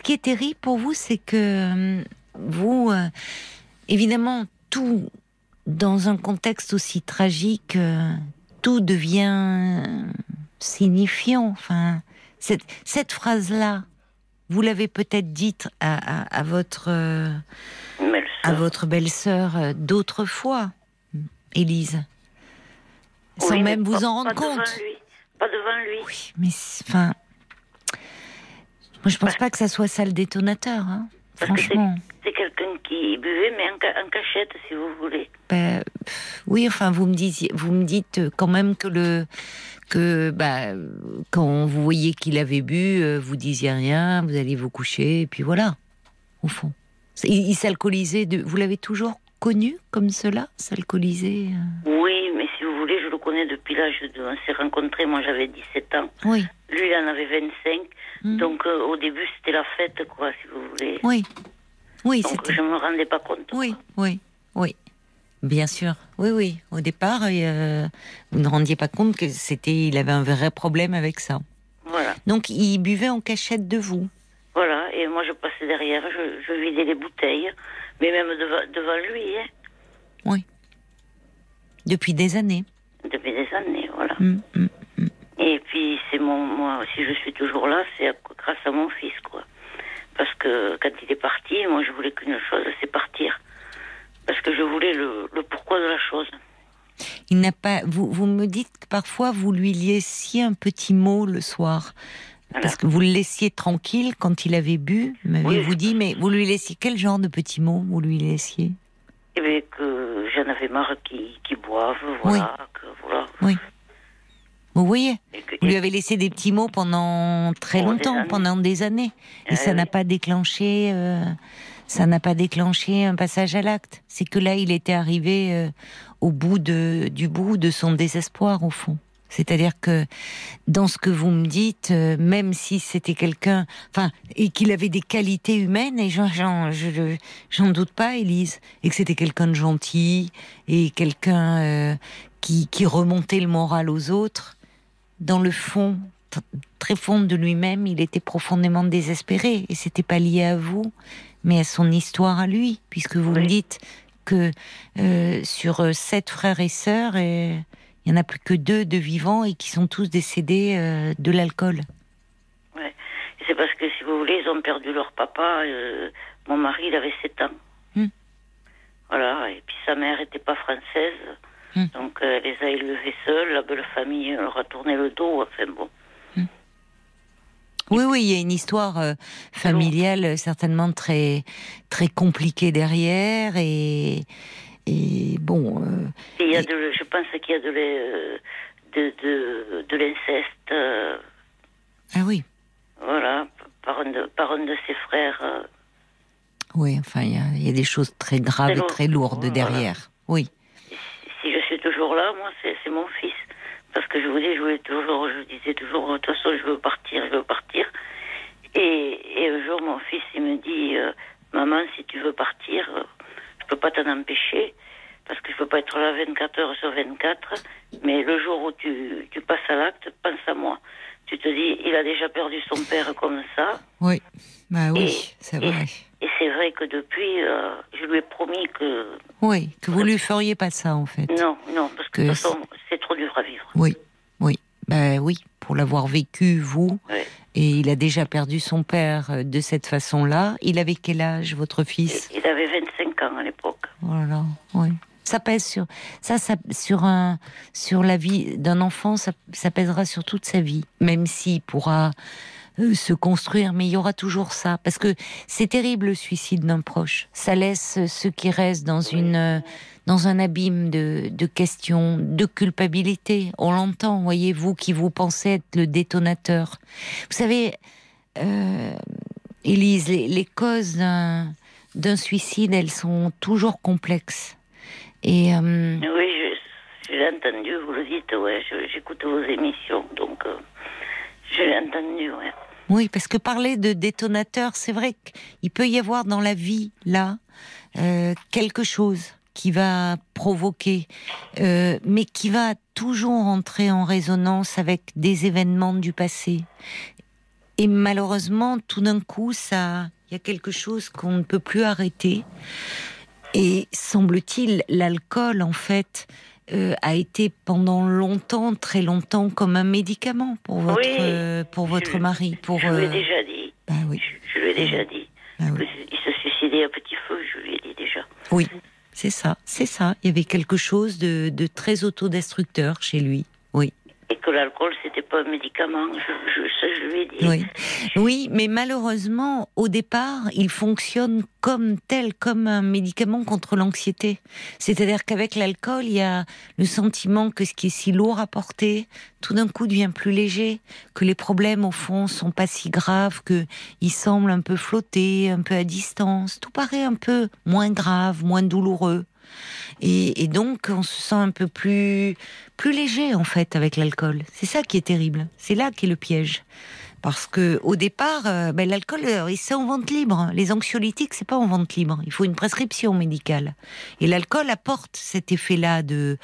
qui est terrible pour vous, c'est que vous, évidemment, tout dans un contexte aussi tragique, euh, tout devient signifiant. Enfin, cette, cette phrase-là, vous l'avez peut-être dite à, votre à votre belle-sœur euh, d'autres fois, Élise, sans même vous en rendre compte. Devant lui. Pas devant lui. Oui, mais enfin, moi je pense pas que ça soit ça le détonateur. Hein. Franchement. C'est quelqu'un qui buvait, mais en, cachette, si vous voulez. Ben, oui, enfin, vous me, disiez, vous me dites quand même que le que bah, quand vous voyez qu'il avait bu, euh, vous disiez rien, vous alliez vous coucher, et puis voilà, au fond. Il, s'alcoolisait, de... vous l'avez toujours connu comme cela, s'alcooliser euh? Oui, depuis l'âge de... On s'est rencontrés, moi j'avais 17 ans. Oui. Lui, il en avait 25. Hmm. Donc euh, au début, c'était la fête, quoi, si vous voulez. Oui. Oui, Donc je me rendais pas compte. Oui, oui, oui. Bien sûr, oui, oui. Au départ, euh, vous ne rendiez pas compte que c'était, il avait un vrai problème avec ça. Voilà. Donc, il buvait en cachette de vous. Voilà, et moi je passais derrière, je, vidais les bouteilles, mais même devant, lui. Hein. Oui. Depuis des années. Depuis des années, voilà. Hum, hum. Et puis, c'est mon, moi, si je suis toujours là, c'est grâce à mon fils, quoi. Parce que quand il est parti, moi, je voulais qu'une chose, c'est partir. Parce que je voulais le, pourquoi de la chose. Il n'a pas. Vous, vous me dites que parfois vous lui laissiez un petit mot le soir. Parce que vous le laissiez tranquille quand il avait bu, m'avez-vous dit, mais vous lui laissiez quel genre de petit mot vous lui laissiez? J'en avais marre qu'il boive, voilà. Oui. Que, voilà. oui. Vous voyez Vous lui avez laissé des petits mots pendant très longtemps, pendant des années. Et ça n'a pas déclenché... Euh, ça n'a pas déclenché un passage à l'acte. C'est que là, il était arrivé euh, au bout de, du bout de son désespoir, au fond. C'est-à-dire que dans ce que vous me dites, euh, même si c'était quelqu'un, enfin, et qu'il avait des qualités humaines, et j'en, j'en, doute pas, Élise, et que c'était quelqu'un de gentil et quelqu'un qui, qui remontait le moral aux autres, dans le fond, très fond de lui-même, il était profondément désespéré. Et c'était pas lié à vous, mais à son histoire à lui, puisque vous me dites que euh, sur euh, sept frères et sœurs, il y en a plus que deux de vivants et qui sont tous décédés euh, de l'alcool. Ouais. C'est parce que, si vous voulez, ils ont perdu leur papa. mon mari, il avait sept ans. Hmm. Voilà. Et puis sa mère n'était pas française. Hmm. Donc elle les a élevés seuls, la belle famille leur a tourné le dos, enfin bon. Hmm. Oui, oui, il y a une histoire euh, familiale euh, certainement très, très compliquée derrière et, et bon. Euh, il y a de, je pense qu'il y a de, de, de, de l'inceste. ah oui. Voilà, par un de, par un de ses frères. Oui, enfin, il y, a, il y, a, des choses très graves et très lourdes derrière. Oui si je suis toujours là, moi, c'est mon fils. Parce que je vous dis, je voulais toujours, je disais toujours, de toute façon, je veux partir, je veux partir. Et, et un jour, mon fils, il me dit, euh, maman, si tu veux partir, euh, peux pas t'en empêcher, parce que je peux pas être là 24 heures sur 24. Mais le jour où tu, tu passes à l'acte, pense à moi. Tu te dis, il a déjà perdu son père comme ça. Oui, bah oui, c'est vrai. Et c'est vrai que depuis, euh, je lui ai promis que. Oui, que vous lui feriez pas ça en fait. Non, non, parce que, de toute façon, c'est trop dur à vivre. Oui, oui, ben oui, pour l'avoir vécu vous. Et il a déjà perdu son père euh, de cette façon-là. Il avait quel âge, votre fils? Il avait 25 ans à l'époque. Voilà, oui. Ça pèse sur ça, ça sur un sur la vie d'un enfant, ça, ça pèsera sur toute sa vie, même s'il pourra euh, se construire, mais il y aura toujours ça. Parce que c'est terrible le suicide d'un proche. Ça laisse ceux qui restent dans une euh, dans un abîme de, de questions, de culpabilité. On l'entend, voyez-vous, qui vous pensez être le détonateur. Vous savez, euh, Élise, les, les causes d'un d'un suicide, elles sont toujours complexes. Et euh, Oui, je, je l'ai entendu, vous le dites, ouais, j'écoute vos émissions, donc euh, je l'ai entendu, ouais. Oui, parce que parler de détonateur, c'est vrai qu'il peut y avoir dans la vie, là, euh, quelque chose qui va provoquer, euh, mais qui va toujours entrer en résonance avec des événements du passé. Et malheureusement, tout d'un coup, ça, il y a quelque chose qu'on ne peut plus arrêter. Et semble-t-il, l'alcool, en fait, euh, a été pendant longtemps, très longtemps, comme un médicament pour votre, Oui. euh, pour votre Je- mari. Pour, Je lui ai euh, déjà dit, bah oui, je, je lui ai déjà dit. bah oui. Il se suicidait à petit feu, je lui ai dit déjà. Oui, c'est ça, c'est ça. Il y avait quelque chose de, de très autodestructeur chez lui. Et que l'alcool, c'était pas un médicament, je, je, je lui ai dit. oui, oui. Mais malheureusement, au départ, il fonctionne comme tel, comme un médicament contre l'anxiété. C'est-à-dire qu'avec l'alcool, il y a le sentiment que ce qui est si lourd à porter, tout d'un coup devient plus léger, que les problèmes au fond sont pas si graves, que ils semblent un peu flotter, un peu à distance. Tout paraît un peu moins grave, moins douloureux. Et, donc, on se sent un peu plus, plus léger, en fait, avec l'alcool. C'est ça qui est terrible. C'est là qu'est le piège. Parce que au départ, euh, ben, l'alcool, euh, c'est en vente libre. Les anxiolytiques, c'est pas en vente libre. Il faut une prescription médicale. Et l'alcool apporte cet effet-là de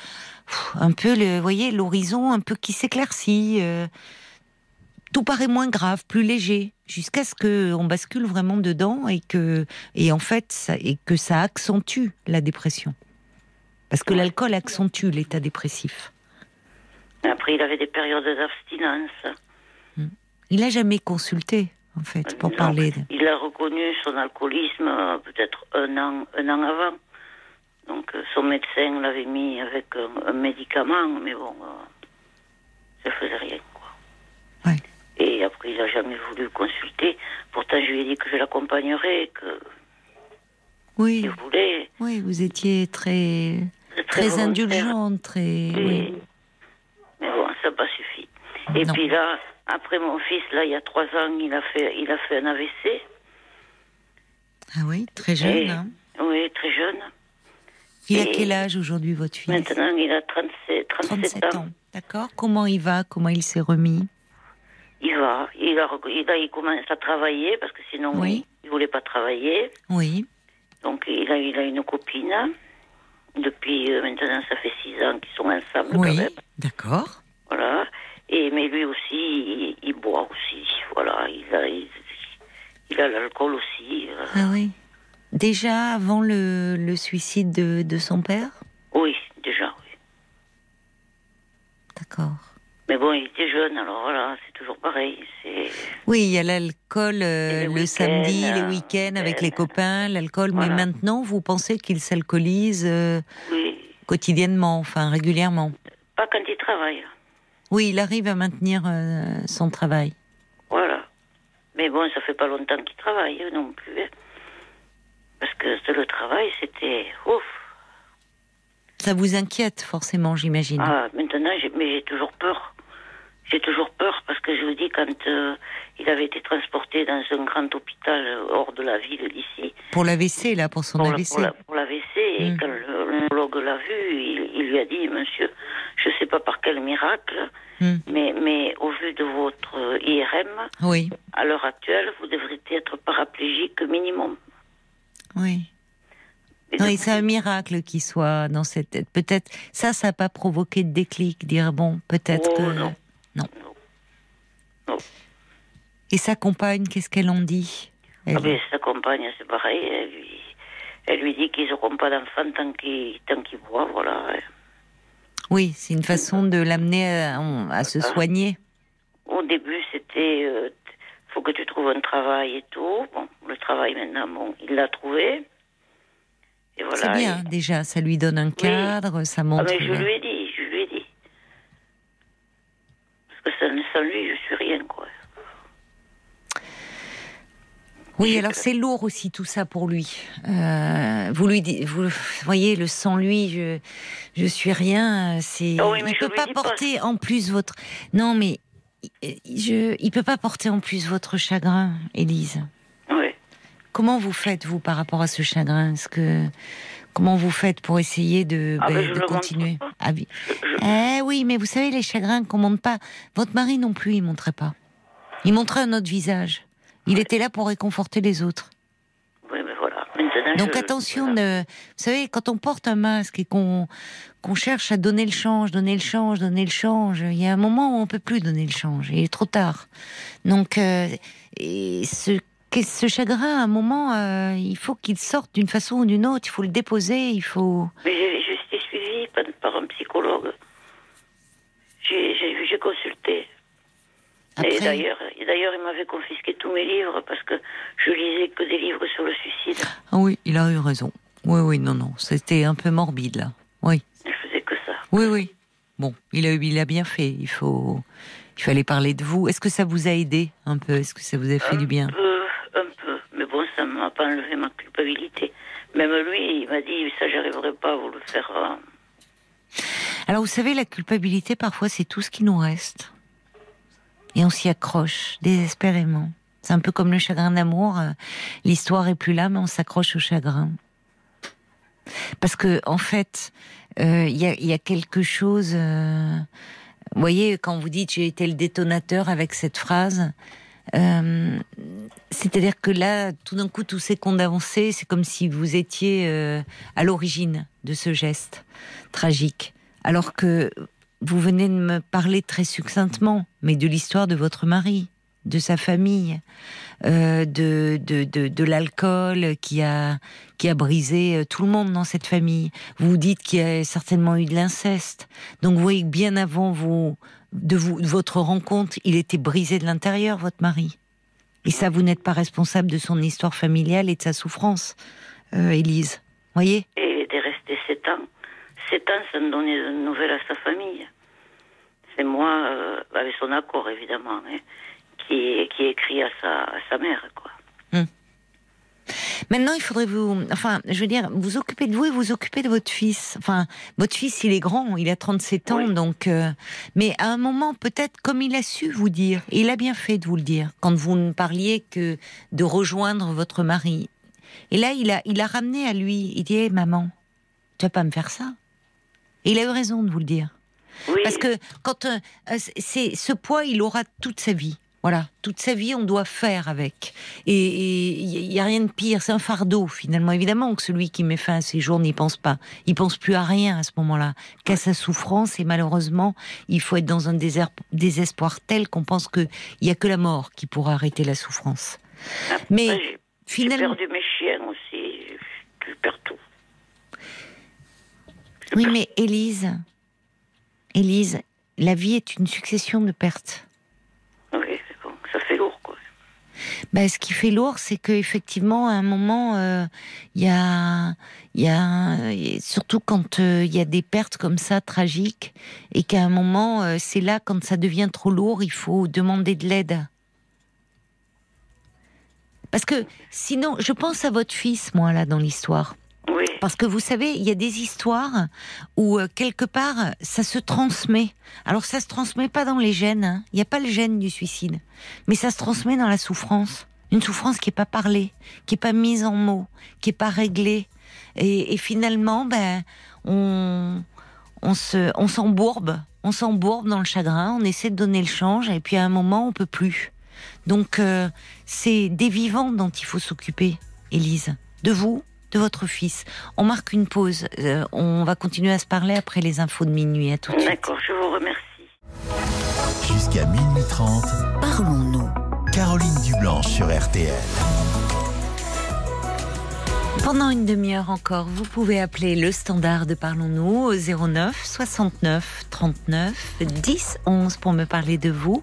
un peu, le, vous voyez, l'horizon un peu qui s'éclaircit. euh, tout paraît moins grave, plus léger, jusqu'à ce que on bascule vraiment dedans et que, et en fait, ça, et que ça accentue la dépression. Parce que l'alcool accentue l'état dépressif. Après, il avait des périodes d'abstinence. Il n'a jamais consulté, en fait, pour Non, parler. de- Il a reconnu son alcoolisme euh, peut-être un an, un an avant. Donc euh, son médecin l'avait mis avec un, un médicament, mais bon, euh, ça faisait rien. Et après, il n'a jamais voulu consulter. Pourtant, je lui ai dit que je l'accompagnerais, que Oui, il voulait. oui, vous étiez très, très volontaire. indulgente, très. Et- Oui. Mais bon, ça n'a pas suffi. Et Non. puis là, après mon fils, là, il y a trois ans, il a fait, il a fait un AVC. Ah oui, très jeune. Et- hein. Oui, très jeune. Il a quel âge aujourd'hui, votre fils? Maintenant, il a 37, 37, 37 ans. D'accord. Comment il va? Comment il s'est remis? Il va, il, a, il, a- il commence à travailler parce que sinon Oui. il voulait pas travailler. Oui. Donc il a, il a une copine. Depuis euh, maintenant, ça fait six ans qu'ils sont ensemble Oui. même. D'accord. Voilà. Et mais lui aussi, il, il boit aussi. Voilà. Il a, il, il a l'alcool aussi. euh. Ah oui. Déjà avant le, le suicide de, de son père? Oui, déjà. Oui. D'accord. Mais bon, il était jeune, alors voilà, c'est toujours pareil. Oui, il y a l'alcool euh, le samedi, les euh, week-ends avec euh, les copains, l'alcool. Mais maintenant, vous pensez qu'il s'alcoolise euh, oui, quotidiennement, enfin régulièrement? Pas quand il travaille. Oui, il arrive à maintenir euh, son travail. Voilà. Mais bon, ça fait pas longtemps qu'il travaille hein, non plus. hein. Parce que c'est le travail, c'était ouf. Ça vous inquiète forcément, j'imagine? Ah, maintenant, mais j'ai toujours peur. J'ai toujours peur parce que je vous dis, quand euh, il avait été transporté dans un grand hôpital euh, hors de la ville d'ici, Pour l'AVC, là, pour son pour, la- AVC. pour la- pour l'AVC, et Mm. quand le neurologue l'a vu, il, il lui a dit, monsieur, je ne sais pas par quel miracle, Mm. mais, mais au vu de votre euh, IRM, Oui, à l'heure actuelle, vous devriez être paraplégique minimum. oui. Et Non, et c'est un miracle qu'il soit dans cette tête. Peut-être, ça, ça n'a pas provoqué de déclic, dire bon, peut-être Oh, que. non. Non. Non. Non. Et sa compagne, qu'est-ce qu'elle en dit Elle- Ah ben, sa compagne, c'est pareil. Elle lui, elle lui dit qu'ils n'auront pas d'enfant tant qu'ils qu'ils boivent, voilà. Oui, c'est une façon de l'amener à, à se soigner. Au début, c'était euh, faut que tu trouves un travail et tout. Bon, le travail maintenant, bon, il l'a trouvé. voilà. C'est bien, déjà, ça lui donne un cadre, ça montre. Ah, mais je lui ai dit, je lui ai dit. Parce que sans, sans lui, je suis rien, quoi. Oui, alors c'est lourd aussi tout ça pour lui. Euh, vous lui dites, vous voyez, le sans lui, je, je suis rien. C'est, oui, mais il peut pas porter en plus votre. Non, mais je, il peut pas porter en plus votre chagrin, Élise. Oui. Comment vous faites vous par rapport à ce chagrin? Est-ce que comment vous faites pour essayer de, Ah, ben, ben, je de continuer. Ah oui. Eh oui, mais vous savez les chagrins qu'on montre pas. Votre mari non plus, il montrait pas. Il montrait un autre visage. Il était là pour réconforter les autres. Oui, mais voilà. Maintenant, Donc je- attention, voilà. de, vous savez, quand on porte un masque et qu'on qu'on cherche à donner le change, donner le change, donner le change, il y a un moment où on peut plus donner le change. Il est trop tard. Donc euh, et ce que- ce chagrin, à un moment, euh, il faut qu'il sorte d'une façon ou d'une autre. Il faut le déposer. Il faut. Mais j'ai j'ai été suivie par, par un psychologue. J'ai- consulté. Et d'ailleurs, et d'ailleurs, il m'avait confisqué tous mes livres parce que je lisais que des livres sur le suicide. ah oui, il a eu raison. Oui, oui, non, non, c'était un peu morbide là. Oui, Je faisais que ça. oui, oui. Bon, il a, il a bien fait. Il faut, il fallait parler de vous. Est-ce que ça vous a aidé un peu? Est-ce que ça vous a fait un du bien? peu, un peu. Mais bon, ça ne m'a pas ma culpabilité. Même lui, il m'a dit, ça, j'arriverai pas à vous le faire. euh. Alors vous savez, la culpabilité, parfois, c'est tout ce qui nous reste. Et on s'y accroche désespérément. C'est un peu comme le chagrin d'amour. euh, L'histoire est plus là, mais on s'accroche au chagrin. Parce que, en fait, euh, il y, a, il y a quelque chose. euh, vous voyez, quand vous dites j'ai été le détonateur avec cette phrase, euh, c'est-à-dire que là, tout d'un coup, tout s'est condensé. C'est comme si vous étiez euh, à l'origine de ce geste tragique. Alors que vous venez de me parler très succinctement, mais de l'histoire de votre mari, de sa famille, euh, de, de, de, l'alcool qui a, qui a brisé tout le monde dans cette famille. Vous dites qu'il y a certainement eu de l'inceste. Donc vous voyez que bien avant vous, de, votre rencontre, il était brisé de l'intérieur, votre mari. Et ça, vous n'êtes pas responsable de son histoire familiale et de sa souffrance, euh, Élise. Voyez? Il était resté sept ans. Sept ans sans donner de nouvelles à sa famille. C'est moi, euh, avec son accord évidemment, hein, qui, qui écrit à sa, à sa mère, quoi. Maintenant, il faudrait vous, enfin, je veux dire, vous occuper de vous et vous occuper de votre fils. Enfin, votre fils, il est grand, il a 37 ans, Oui. donc, euh, mais à un moment, peut-être, comme il a su vous dire, et il a bien fait de vous le dire, quand vous ne parliez que de rejoindre votre mari. Et là, il a, il a ramené à lui, il dit, Hé, maman, tu vas pas me faire ça. Et il a eu raison de vous le dire. Oui, Parce que quand euh, euh, c'est ce poids, il aura toute sa vie. Voilà, toute sa vie, on doit faire avec. Et il n'y a rien de pire, c'est un fardeau finalement. Évidemment que celui qui met fin à ses jours n'y pense pas. Il pense plus à rien à ce moment-là, qu'à sa souffrance. Et malheureusement, il faut être dans un désert- désespoir tel qu'on pense qu'il n'y a que la mort qui pourra arrêter la souffrance. Mais j'ai- j'ai finalement, perdu mes chiens aussi. Je, perds tout. Oui, mais Élise, Élise, la vie est une succession de pertes. Oui, mais bon, ça fait lourd, quoi. Ben, ce qui fait lourd, c'est que effectivement, à un moment, euh, il y a, surtout quand euh, il y a des pertes comme ça tragiques, et qu'à un moment, euh, c'est là quand ça devient trop lourd, il faut demander de l'aide. Parce que sinon, je pense à votre fils, moi, là, dans l'histoire. Parce que vous savez, il y a des histoires où euh, quelque part ça se transmet. Alors ça se transmet pas dans les gènes. hein. Il n'y a pas le gène du suicide, mais ça se transmet dans la souffrance. Une souffrance qui est pas parlée, qui est pas mise en mots, qui est pas réglée. Et, et finalement, ben, on, on se, on s'embourbe, on s'embourbe dans le chagrin. On essaie de donner le change, et puis à un moment, on peut plus. Donc euh, c'est des vivants dont il faut s'occuper, Élise, de vous, de votre fils. On marque une pause. Euh, on va continuer à se parler après les infos de minuit. À tout de suite. d'accord, je vous remercie. Jusqu'à minuit 30, Parlons-nous. Caroline Dublanche sur RTL. Pendant une demi-heure encore, vous pouvez appeler le standard de Parlons-nous au 09 69 39 10 11 pour me parler de vous.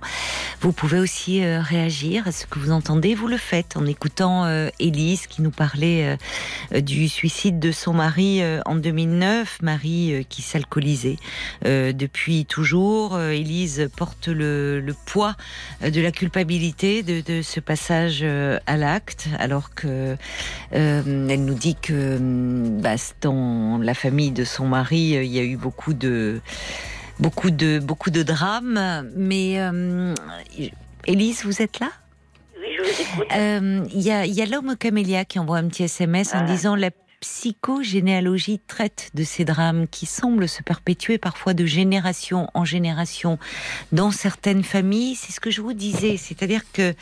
Vous pouvez aussi euh, réagir à ce que vous entendez. Vous le faites en écoutant euh, qui nous parlait euh, du suicide de son mari en 2009, Marie qui s'alcoolisait depuis toujours. Élise porte le, poids de la culpabilité de, ce passage à l'acte, alors que elle nous dit que bah, dans la famille de son mari, il y a eu beaucoup de beaucoup de, beaucoup de drames. Mais euh, Élise, vous êtes là? Oui, je vous écoute. Euh, il y a, y a l'homme camélia qui envoie un petit SMS en disant la psychogénéalogie traite de ces drames qui semblent se perpétuer parfois de génération en génération dans certaines familles. C'est ce que je vous disais, c'est-à-dire que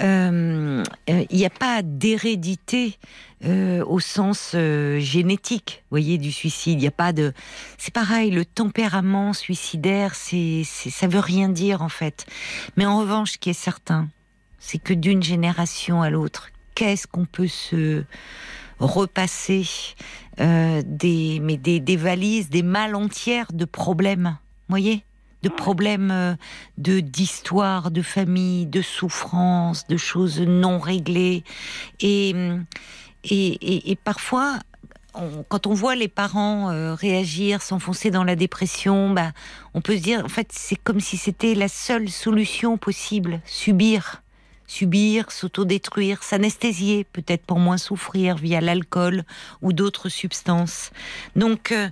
euh, il n'y a pas d'hérédité euh, au sens euh, génétique, voyez, du suicide. Il n'y a pas de. C'est pareil, le tempérament suicidaire, c'est, ça veut rien dire en fait. Mais en revanche, ce qui est certain, c'est que d'une génération à l'autre, qu'est-ce qu'on peut se repasser euh, des, mais des, des, valises, des malles entières de problèmes, voyez de problèmes euh, de d'histoire, de famille, de souffrance, de choses non réglées. Et, et, et, parfois, quand on voit les parents euh, réagir, s'enfoncer dans la dépression, bah, on peut se dire, en fait, c'est comme si c'était la seule solution possible, subir subir, s'autodétruire, s'anesthésier, peut-être pour moins souffrir via l'alcool ou d'autres substances. Donc, euh,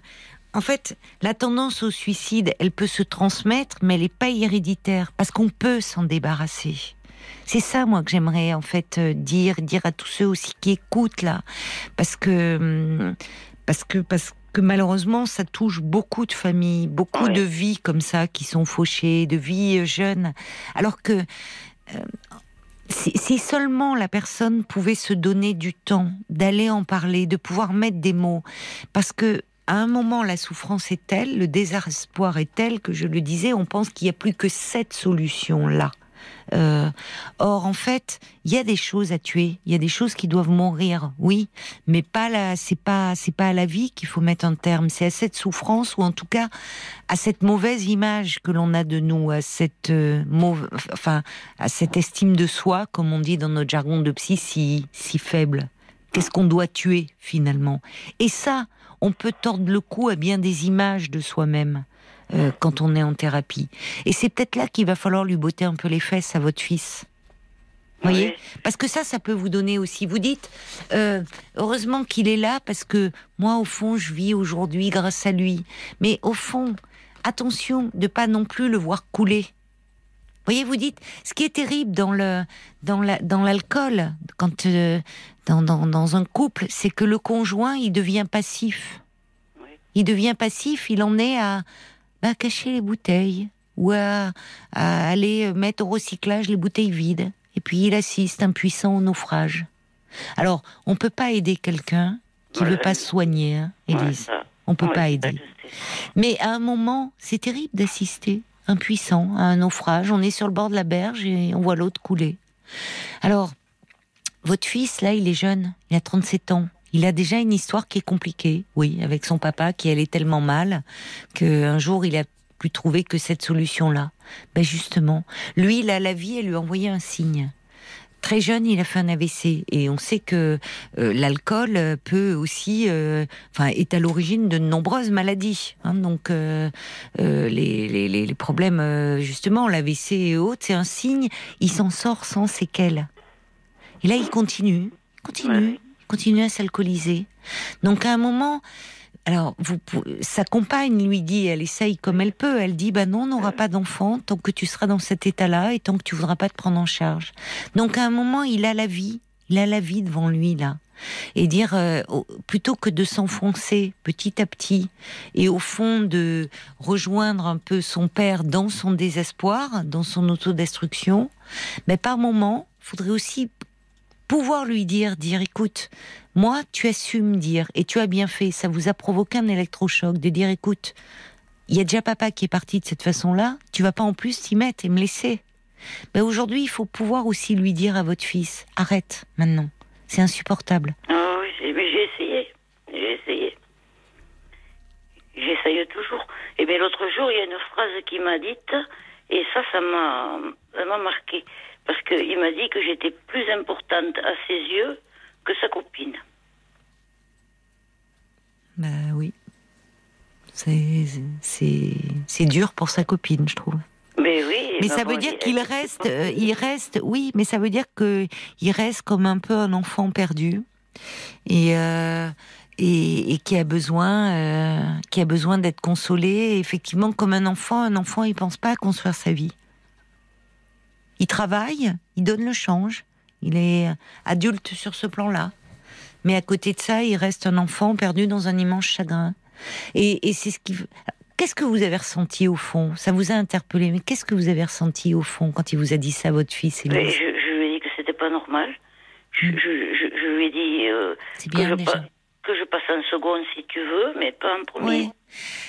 en fait, la tendance au suicide, elle peut se transmettre, mais elle n'est pas héréditaire, parce qu'on peut s'en débarrasser. C'est ça, moi, que j'aimerais en fait euh, dire, dire à tous ceux aussi qui écoutent là, parce que, hum, parce que, parce que malheureusement, ça touche beaucoup de familles, beaucoup de vies comme ça qui sont fauchées, de vies euh, jeunes, alors que si, seulement la personne pouvait se donner du temps, d'aller en parler, de pouvoir mettre des mots, parce que à un moment, la souffrance est telle, le désespoir est tel que je le disais, on pense qu'il n'y a plus que cette solution-là. Euh, or, en fait, il y a des choses à tuer, il y a des choses qui doivent mourir, oui, mais pas là, c'est pas, c'est pas à la vie qu'il faut mettre un terme, c'est à cette souffrance ou en tout cas à cette mauvaise image que l'on a de nous, à cette euh, enfin, à cette estime de soi, comme on dit dans notre jargon de psy, si, si faible. Qu'est-ce qu'on doit tuer finalement? Et ça, on peut tordre le cou à bien des images de soi-même. Euh, quand on est en thérapie. Et c'est peut-être là qu'il va falloir lui botter un peu les fesses à votre fils. Voyez Parce que ça, ça peut vous donner aussi. Vous dites, euh, heureusement qu'il est là parce que moi, au fond, je vis aujourd'hui grâce à lui. Mais au fond, attention de pas non plus le voir couler. Voyez, vous dites, ce qui est terrible dans le dans la, dans l'alcool, quand euh, dans, dans, dans un couple, c'est que le conjoint, il devient passif. Il devient passif, il en est à bah, cacher les bouteilles ou à, aller mettre au recyclage les bouteilles vides. Et puis il assiste impuissant au naufrage. Alors, on peut pas aider quelqu'un qui ne veut pas se soigner, hein, Élise. on peut pas aider. Mais à un moment, c'est terrible d'assister impuissant à un naufrage. On est sur le bord de la berge et on voit l'autre couler. Alors, votre fils, là, il est jeune, il a 37 ans. Il a déjà une histoire qui est compliquée, oui, avec son papa qui allait tellement mal qu'un jour il a pu trouver que cette solution-là. Ben justement, lui, il a la vie, elle lui a envoyé un signe. Très jeune, il a fait un AVC et on sait que euh, l'alcool peut aussi, euh, enfin, est à l'origine de nombreuses maladies. Hein. donc, euh, les, problèmes, justement, l'AVC et autres, c'est un signe. Il s'en sort sans séquelles. Et là, il continue, continue continue à s'alcooliser. Donc à un moment, alors vous, sa compagne lui dit, elle essaye comme elle peut, elle dit, bah non, on n'aura pas d'enfant tant que tu seras dans cet état-là et tant que tu voudras pas te prendre en charge. Donc à un moment, il a la vie, il a la vie devant lui là. Et dire, euh, plutôt que de s'enfoncer petit à petit et au fond de rejoindre un peu son père dans son désespoir, dans son autodestruction, mais par moment, faudrait aussi pouvoir lui dire, dire, écoute, moi, tu assumes dire, et tu as bien fait, ça vous a provoqué un électrochoc, de dire, écoute, il y a déjà papa qui est parti de cette façon-là, tu vas pas en plus t'y mettre et me laisser. Ben aujourd'hui, il faut pouvoir aussi lui dire à votre fils, arrête maintenant, c'est insupportable. Mais j'ai essayé, j'ai essayé. J'essaye toujours. Et bien l'autre jour, il y a une phrase qui m'a dite, et ça, ça m'a marqué. Parce qu'il m'a dit que j'étais plus importante à ses yeux que sa copine. Bah oui. C'est dur pour sa copine, je trouve. Mais oui. Mais ça veut dire qu'il reste, euh, il reste, oui, mais ça veut dire que il reste comme un peu un enfant perdu et euh, et, qui a besoin, euh, qui a besoin d'être consolé. effectivement, comme un enfant, un enfant, il pense pas à construire sa vie. Il travaille, il donne le change, il est adulte sur ce plan-là. Mais à côté de ça, il reste un enfant perdu dans un immense chagrin. Et, et c'est ce qui. Qu'est-ce que vous avez ressenti au fond? Ça vous a interpellé, mais qu'est-ce que vous avez ressenti au fond quand il vous a dit ça, votre fils je, je, lui ai dit que c'était pas normal. Je, hmm. je, lui ai dit euh, bien, que, je que, je passe en seconde si tu veux, mais pas en premier. Oui.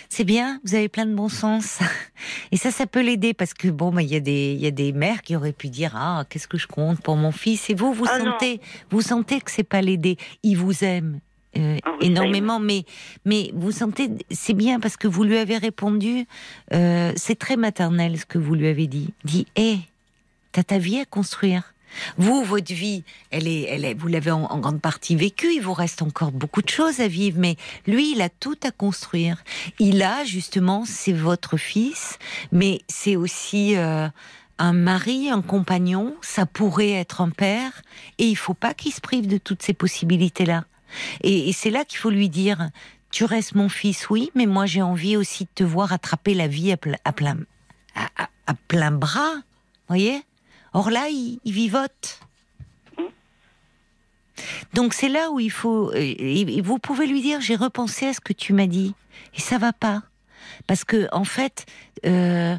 C'est bien, vous avez plein de bon sens. Et ça, ça peut l'aider parce que bon, bah, il y a des, il y a des mères qui auraient pu dire ah, qu'est-ce que je compte pour mon fils? Et vous, vous ah, sentez, vous sentez que c'est pas l'aider. Il vous aime, euh, ah énormément, mais mais vous sentez c'est bien parce que vous lui avez répondu, euh, c'est très maternel ce que vous lui avez dit. Dit, hé, t'as ta vie à construire. Vous, votre vie, elle est, elle est, vous l'avez en, grande partie vécue. Il vous reste encore beaucoup de choses à vivre, mais lui, il a tout à construire. Il a justement, c'est votre fils, mais c'est aussi euh, un mari, un compagnon. Ça pourrait être un père, et il faut pas qu'il se prive de toutes ces possibilités-là. Et, c'est là qu'il faut lui dire, tu restes mon fils, oui, mais moi j'ai envie aussi de te voir attraper la vie à, plein, à plein, à, plein bras, voyez? Or là, il, vivote. Donc c'est là où il faut. Euh, vous pouvez lui dire j'ai repensé à ce que tu m'as dit et ça va pas parce que en fait, euh,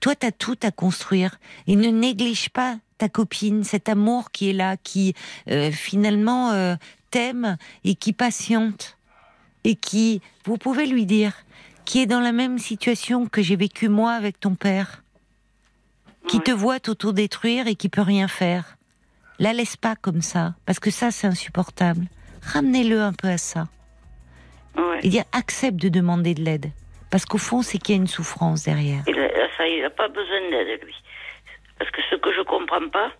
toi tu as tout à construire et ne néglige pas ta copine, cet amour qui est là, qui euh, finalement euh, t'aime et qui patiente et qui, vous pouvez lui dire, qui est dans la même situation que j'ai vécu moi avec ton père, qui te voit t'auto-détruire et qui peut rien faire. La laisse pas comme ça, parce que ça c'est insupportable. Ramenez-le un peu à ça. Et dire accepte de demander de l'aide, parce qu'au fond c'est qu'il y a une souffrance derrière. Il il n'a pas besoin d'aide lui, parce que ce que je comprends pas,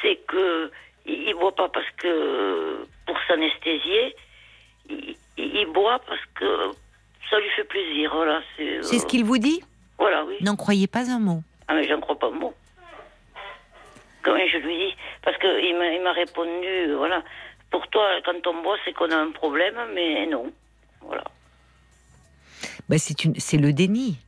c'est que il, boit pas parce que pour s'anesthésier, il, boit parce que ça lui fait plaisir. Voilà, c'est ce qu'il vous dit? Voilà, oui. N'en croyez pas un mot. Ah, mais j'en crois pas un mot. Comment je lui dis Parce qu'il m'a répondu, voilà, pour toi, quand on boit, c'est qu'on a un problème, mais non. Voilà. Bah, c'est le déni.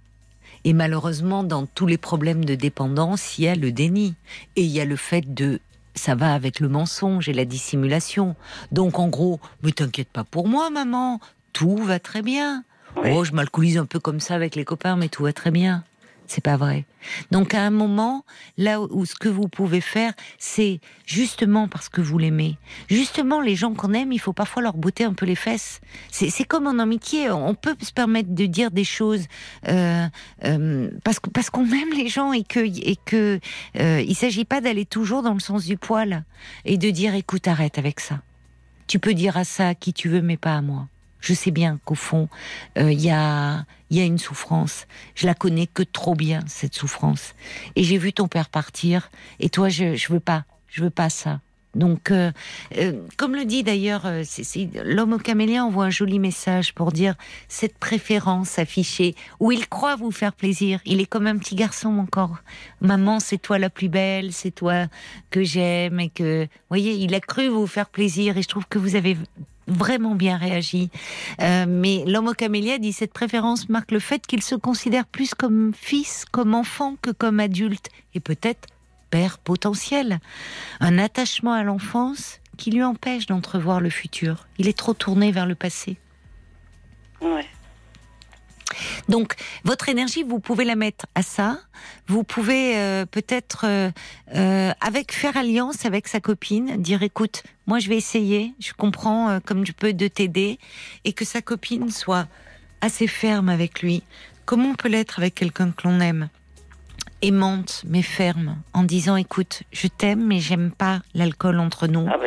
Et malheureusement, dans tous les problèmes de dépendance, il y a le déni. Et il y a le fait de ça va avec le mensonge et la dissimulation. Donc en gros, ne t'inquiète pas pour moi, maman, tout va très bien. Oh, je m'alcoolise un peu comme ça avec les copains, mais tout va très bien. C'est pas vrai. Donc à un moment, là où ce que vous pouvez faire, c'est justement parce que vous l'aimez. Justement, les gens qu'on aime, il faut parfois leur botter un peu les fesses. C'est comme en amitié, on peut se permettre de dire des choses euh, euh, parce parce qu'on aime les gens et que et que euh, il s'agit pas d'aller toujours dans le sens du poil et de dire écoute arrête avec ça. Tu peux dire à ça qui tu veux, mais pas à moi. Je sais bien qu'au fond, il euh, y, a, y a une souffrance. Je la connais que trop bien, cette souffrance. Et j'ai vu ton père partir, et toi, je, je veux pas, je veux pas ça. Donc, euh, euh, comme le dit d'ailleurs, l'homme au caméléon envoie un joli message pour dire cette préférence affichée, où il croit vous faire plaisir. Il est comme un petit garçon encore. Maman, c'est toi la plus belle, c'est toi que j'aime et que, vous voyez, il a cru vous faire plaisir et je trouve que vous avez vraiment bien réagi. Euh, mais l'homme au camélia dit cette préférence marque le fait qu'il se considère plus comme fils, comme enfant que comme adulte et peut-être père potentiel. Un attachement à l'enfance qui lui empêche d'entrevoir le futur. Il est trop tourné vers le passé. Ouais. Donc, votre énergie, vous pouvez la mettre à ça. Vous pouvez euh, peut-être, euh, euh, avec faire alliance avec sa copine, dire écoute, moi je vais essayer, je comprends comme je peux de t'aider, et que sa copine soit assez ferme avec lui. Comment on peut l'être avec quelqu'un que l'on aime? Aimante mais ferme, en disant écoute, je t'aime mais j'aime pas l'alcool entre nous. Ah bah,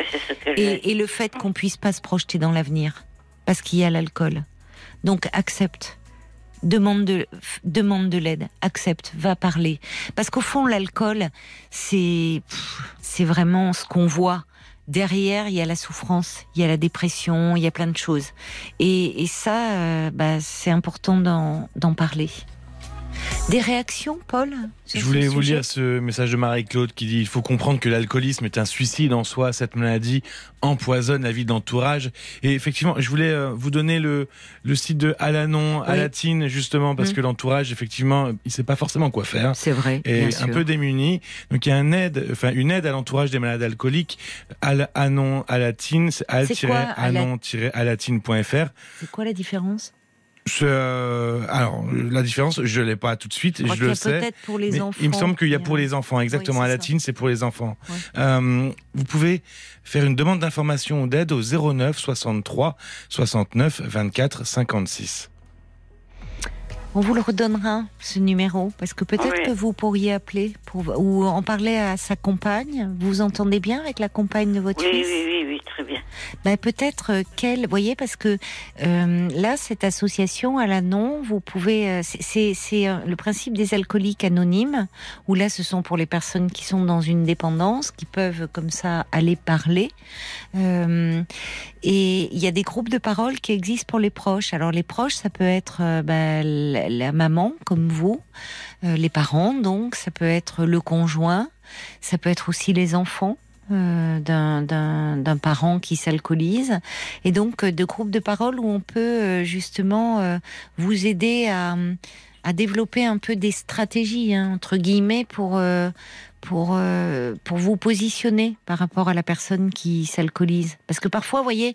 et, et, le fait qu'on puisse pas se projeter dans l'avenir parce qu'il y a l'alcool. Donc accepte demande de, demande de l'aide, accepte, va parler. Parce qu'au fond, l'alcool, c'est, c'est vraiment ce qu'on voit. Derrière, il y a la souffrance, il y a la dépression, il y a plein de choses. Et, et ça, euh, bah, c'est important d'en parler. Des réactions, Paul Je voulais vous lire ce message de Marie-Claude qui dit il faut comprendre que l'alcoolisme est un suicide en soi. Cette maladie empoisonne la vie d'entourage. Et effectivement, je voulais euh, vous donner le, le site de Alanon, oui. Alatine, justement, parce mmh. que l'entourage, effectivement, il sait pas forcément quoi faire. C'est vrai. Et un sûr. peu démuni. Donc il y a un aide, enfin, une aide à l'entourage des malades alcooliques. Alanon, Alatine, c'est al-anon-alatine.fr. C'est quoi la différence? Euh, alors, la différence, je l'ai pas tout de suite, je, je le sais. Peut-être pour les enfants. Il me semble qu'il y a pour les enfants, exactement. Oui, à latine, c'est pour les enfants. Ouais. Euh, vous pouvez faire une demande d'information ou d'aide au 09 63 69 24 56. On vous le redonnera, ce numéro, parce que peut-être oui. que vous pourriez appeler pour, ou en parler à sa compagne. Vous vous entendez bien avec la compagne de votre oui, fils Oui, oui, oui, très bien. Ben, peut-être euh, qu'elle, vous voyez, parce que euh, là, cette association à la non, vous pouvez, euh, c'est le principe des alcooliques anonymes, où là, ce sont pour les personnes qui sont dans une dépendance, qui peuvent comme ça aller parler. Euh, et il y a des groupes de parole qui existent pour les proches. Alors les proches, ça peut être ben, la maman comme vous, euh, les parents donc, ça peut être le conjoint, ça peut être aussi les enfants. Euh, d'un parent qui s'alcoolise et donc de groupes de parole où on peut justement vous aider à, à développer un peu des stratégies hein, entre guillemets pour pour, euh, pour vous positionner par rapport à la personne qui s'alcoolise. Parce que parfois, vous voyez,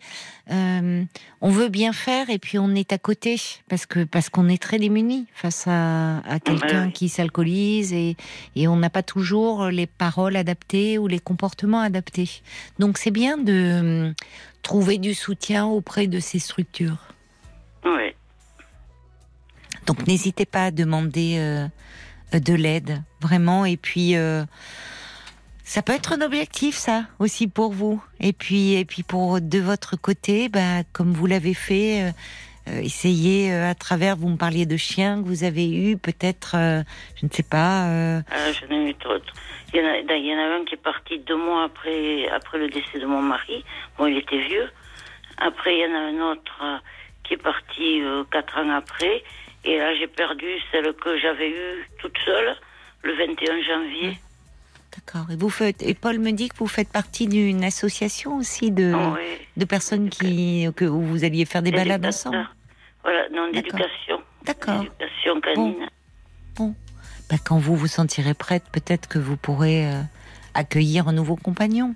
euh, on veut bien faire et puis on est à côté parce que parce qu'on est très démuni face à, à quelqu'un qui s'alcoolise et, et on n'a pas toujours les paroles adaptées ou les comportements adaptés. Donc c'est bien de euh, trouver du soutien auprès de ces structures. Oui. Donc n'hésitez pas à demander euh, de l'aide, vraiment. Et puis, euh, ça peut être un objectif, ça, aussi pour vous. Et puis, et puis pour de votre côté, bah, comme vous l'avez fait, euh, essayez à travers, vous me parliez de chiens que vous avez eu, peut-être, je ne sais pas. Ah, j'en ai eu d'autres. Il y, en a, il y en a un qui est parti deux mois après, après le décès de mon mari. Bon, il était vieux. Après, il y en a un autre qui est parti quatre ans après. Et là, j'ai perdu celle que j'avais eue toute seule le 21 janvier. D'accord. Et vous faites et Paul me dit que vous faites partie d'une association aussi de oh, oui. de personnes qui que où vous alliez faire des balades ensemble. Voilà, non d'éducation. D'accord. D'éducation canine. Bon. bon. Ben, quand vous vous sentirez prête, peut-être que vous pourrez euh, accueillir un nouveau compagnon.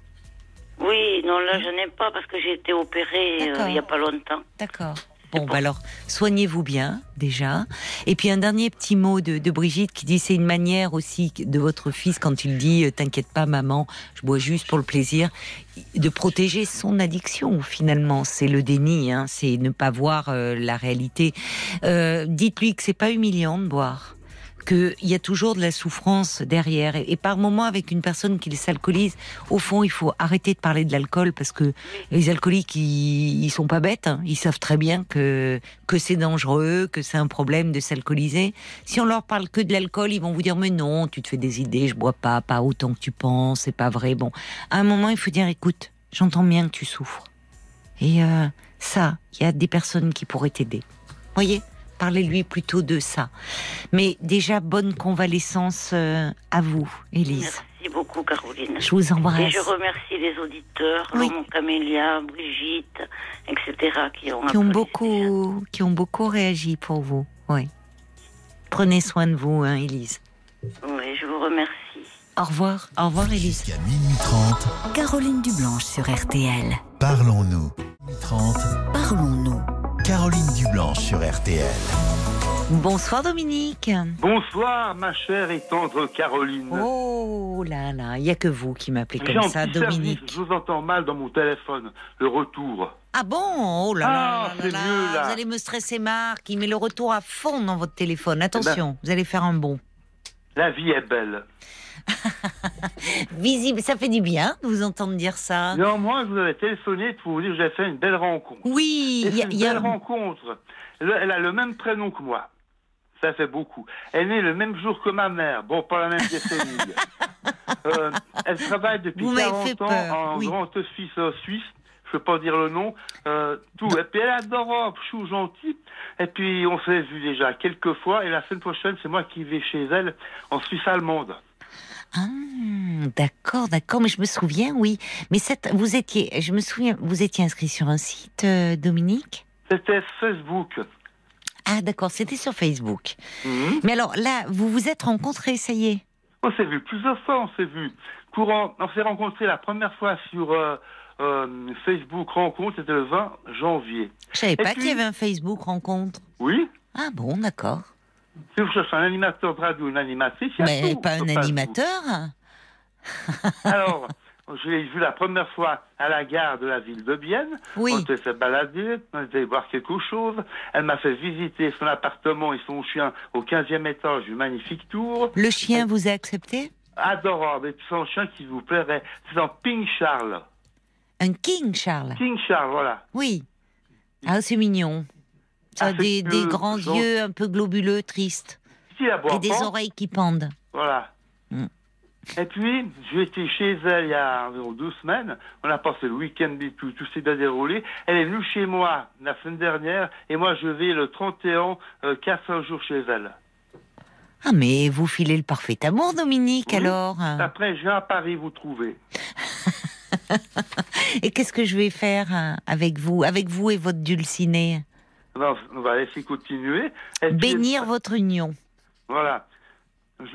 Oui, non là je n'ai pas parce que j'ai été opérée euh, il n'y a pas longtemps. D'accord. Bon, bah alors, soignez-vous bien, déjà. Et puis, un dernier petit mot de, Brigitte qui dit c'est une manière aussi de votre fils, quand il dit euh, T'inquiète pas, maman, je bois juste pour le plaisir, de protéger son addiction, finalement. C'est le déni, hein, c'est ne pas voir euh, la réalité. Euh, Dites-lui que c'est pas humiliant de boire qu'il y a toujours de la souffrance derrière. Et, par moment, avec une personne qui s'alcoolise, au fond, il faut arrêter de parler de l'alcool parce que les alcooliques, ils, ils sont pas bêtes. Hein. Ils savent très bien que que c'est dangereux, que c'est un problème de s'alcooliser. Si on leur parle que de l'alcool, ils vont vous dire mais non, tu te fais des idées, je bois pas, pas autant que tu penses, c'est pas vrai. Bon, à un moment, il faut dire écoute, j'entends bien que tu souffres. Et euh, ça, il y a des personnes qui pourraient t'aider. Voyez? Parlez-lui plutôt de ça. Mais déjà, bonne convalescence euh, à vous, Élise. Merci beaucoup, Caroline. Je vous embrasse. Et je remercie les auditeurs, oui. Laurent Camélia, Brigitte, etc., qui ont, qui ont beaucoup, qui ont beaucoup réagi pour vous. Oui. Prenez soin de vous, hein, Élise. Oui, je vous remercie. Au revoir. Au revoir, Élise. Jusqu'à minuit 30. Caroline Dublanche sur RTL. Parlons-nous. 30. Parlons-nous. Caroline Dublanche sur RTL. Bonsoir Dominique. Bonsoir ma chère et tendre Caroline. Oh là là, il n'y a que vous qui m'appelez comme ça, Dominique. Service, je vous entends mal dans mon téléphone, le retour. Ah bon Oh là ah, là, là, là, mieux, là, Vous allez me stresser Marc, il met le retour à fond dans votre téléphone. Attention, eh ben, vous allez faire un bon. La vie est belle. Visible, ça fait du bien de vous entendre dire ça. Néanmoins, je vous avais téléphoné pour vous dire que j'ai fait une belle rencontre. Oui, il y a, une y a... belle rencontre. Elle a le même prénom que moi. Ça fait beaucoup. Elle est née le même jour que ma mère. Bon, pas la même décennie. euh, elle travaille depuis Vous m'avez fait 40 ans peur, en oui. grand office euh, suisse. Je peux pas dire le nom. Euh, tout. Et puis elle est adorable, chou, gentil. Et puis on s'est vu déjà quelques fois. Et la semaine prochaine, c'est moi qui vais chez elle en Suisse allemande. Ah, d'accord, d'accord. Mais je me souviens, oui. Mais cette, vous étiez, je me souviens, vous étiez inscrit sur un site, euh, Dominique? C'était Facebook. Ah, d'accord, c'était sur Facebook. Mhm. Mais alors là, vous vous êtes rencontrés, ça y est? On s'est vu plusieurs fois, on s'est vu. Courant, on s'est rencontrés la première fois sur euh, euh, Facebook rencontre, c'était le 20 janvier. Je savais Et pas puis- qu'il y avait un Facebook rencontre. Oui Ah bon, d'accord. Si vous cherchez un animateur de radio, une animatrice, il Mais tout pas un animateur Alors, je l'ai vu la première fois à la gare de la ville de Bienne. Oui. On s'est fait balader, on était voir quelque chose. Elle m'a fait visiter son appartement et son chien au 15e étage du magnifique tour. Le chien vous a accepté? Adorable. Et puis son chien qui vous plairait. C'est un Pink Charles. Un King Charles King Charles, voilà. Oui. Ah, c'est mignon. Ça a des, des grands yeux un peu globuleux, tristes. Qui aboie Et des oreilles qui pendent. Voilà. Mm. Et puis, j'ai été chez elle il y a environ deux semaines. On a passé le week-end et tout, tout s'est bien déroulé. Elle est venue chez moi la semaine dernière et moi je vais le 31, euh, 4 jours chez elle. Ah, mais vous filez le parfait amour, Dominique, Oui. alors Après, je viens à Paris vous trouver. Et qu'est-ce que je vais faire hein, avec vous Avec vous et votre dulciné? Non, on va laisser continuer. Et Bénir votre union. Voilà.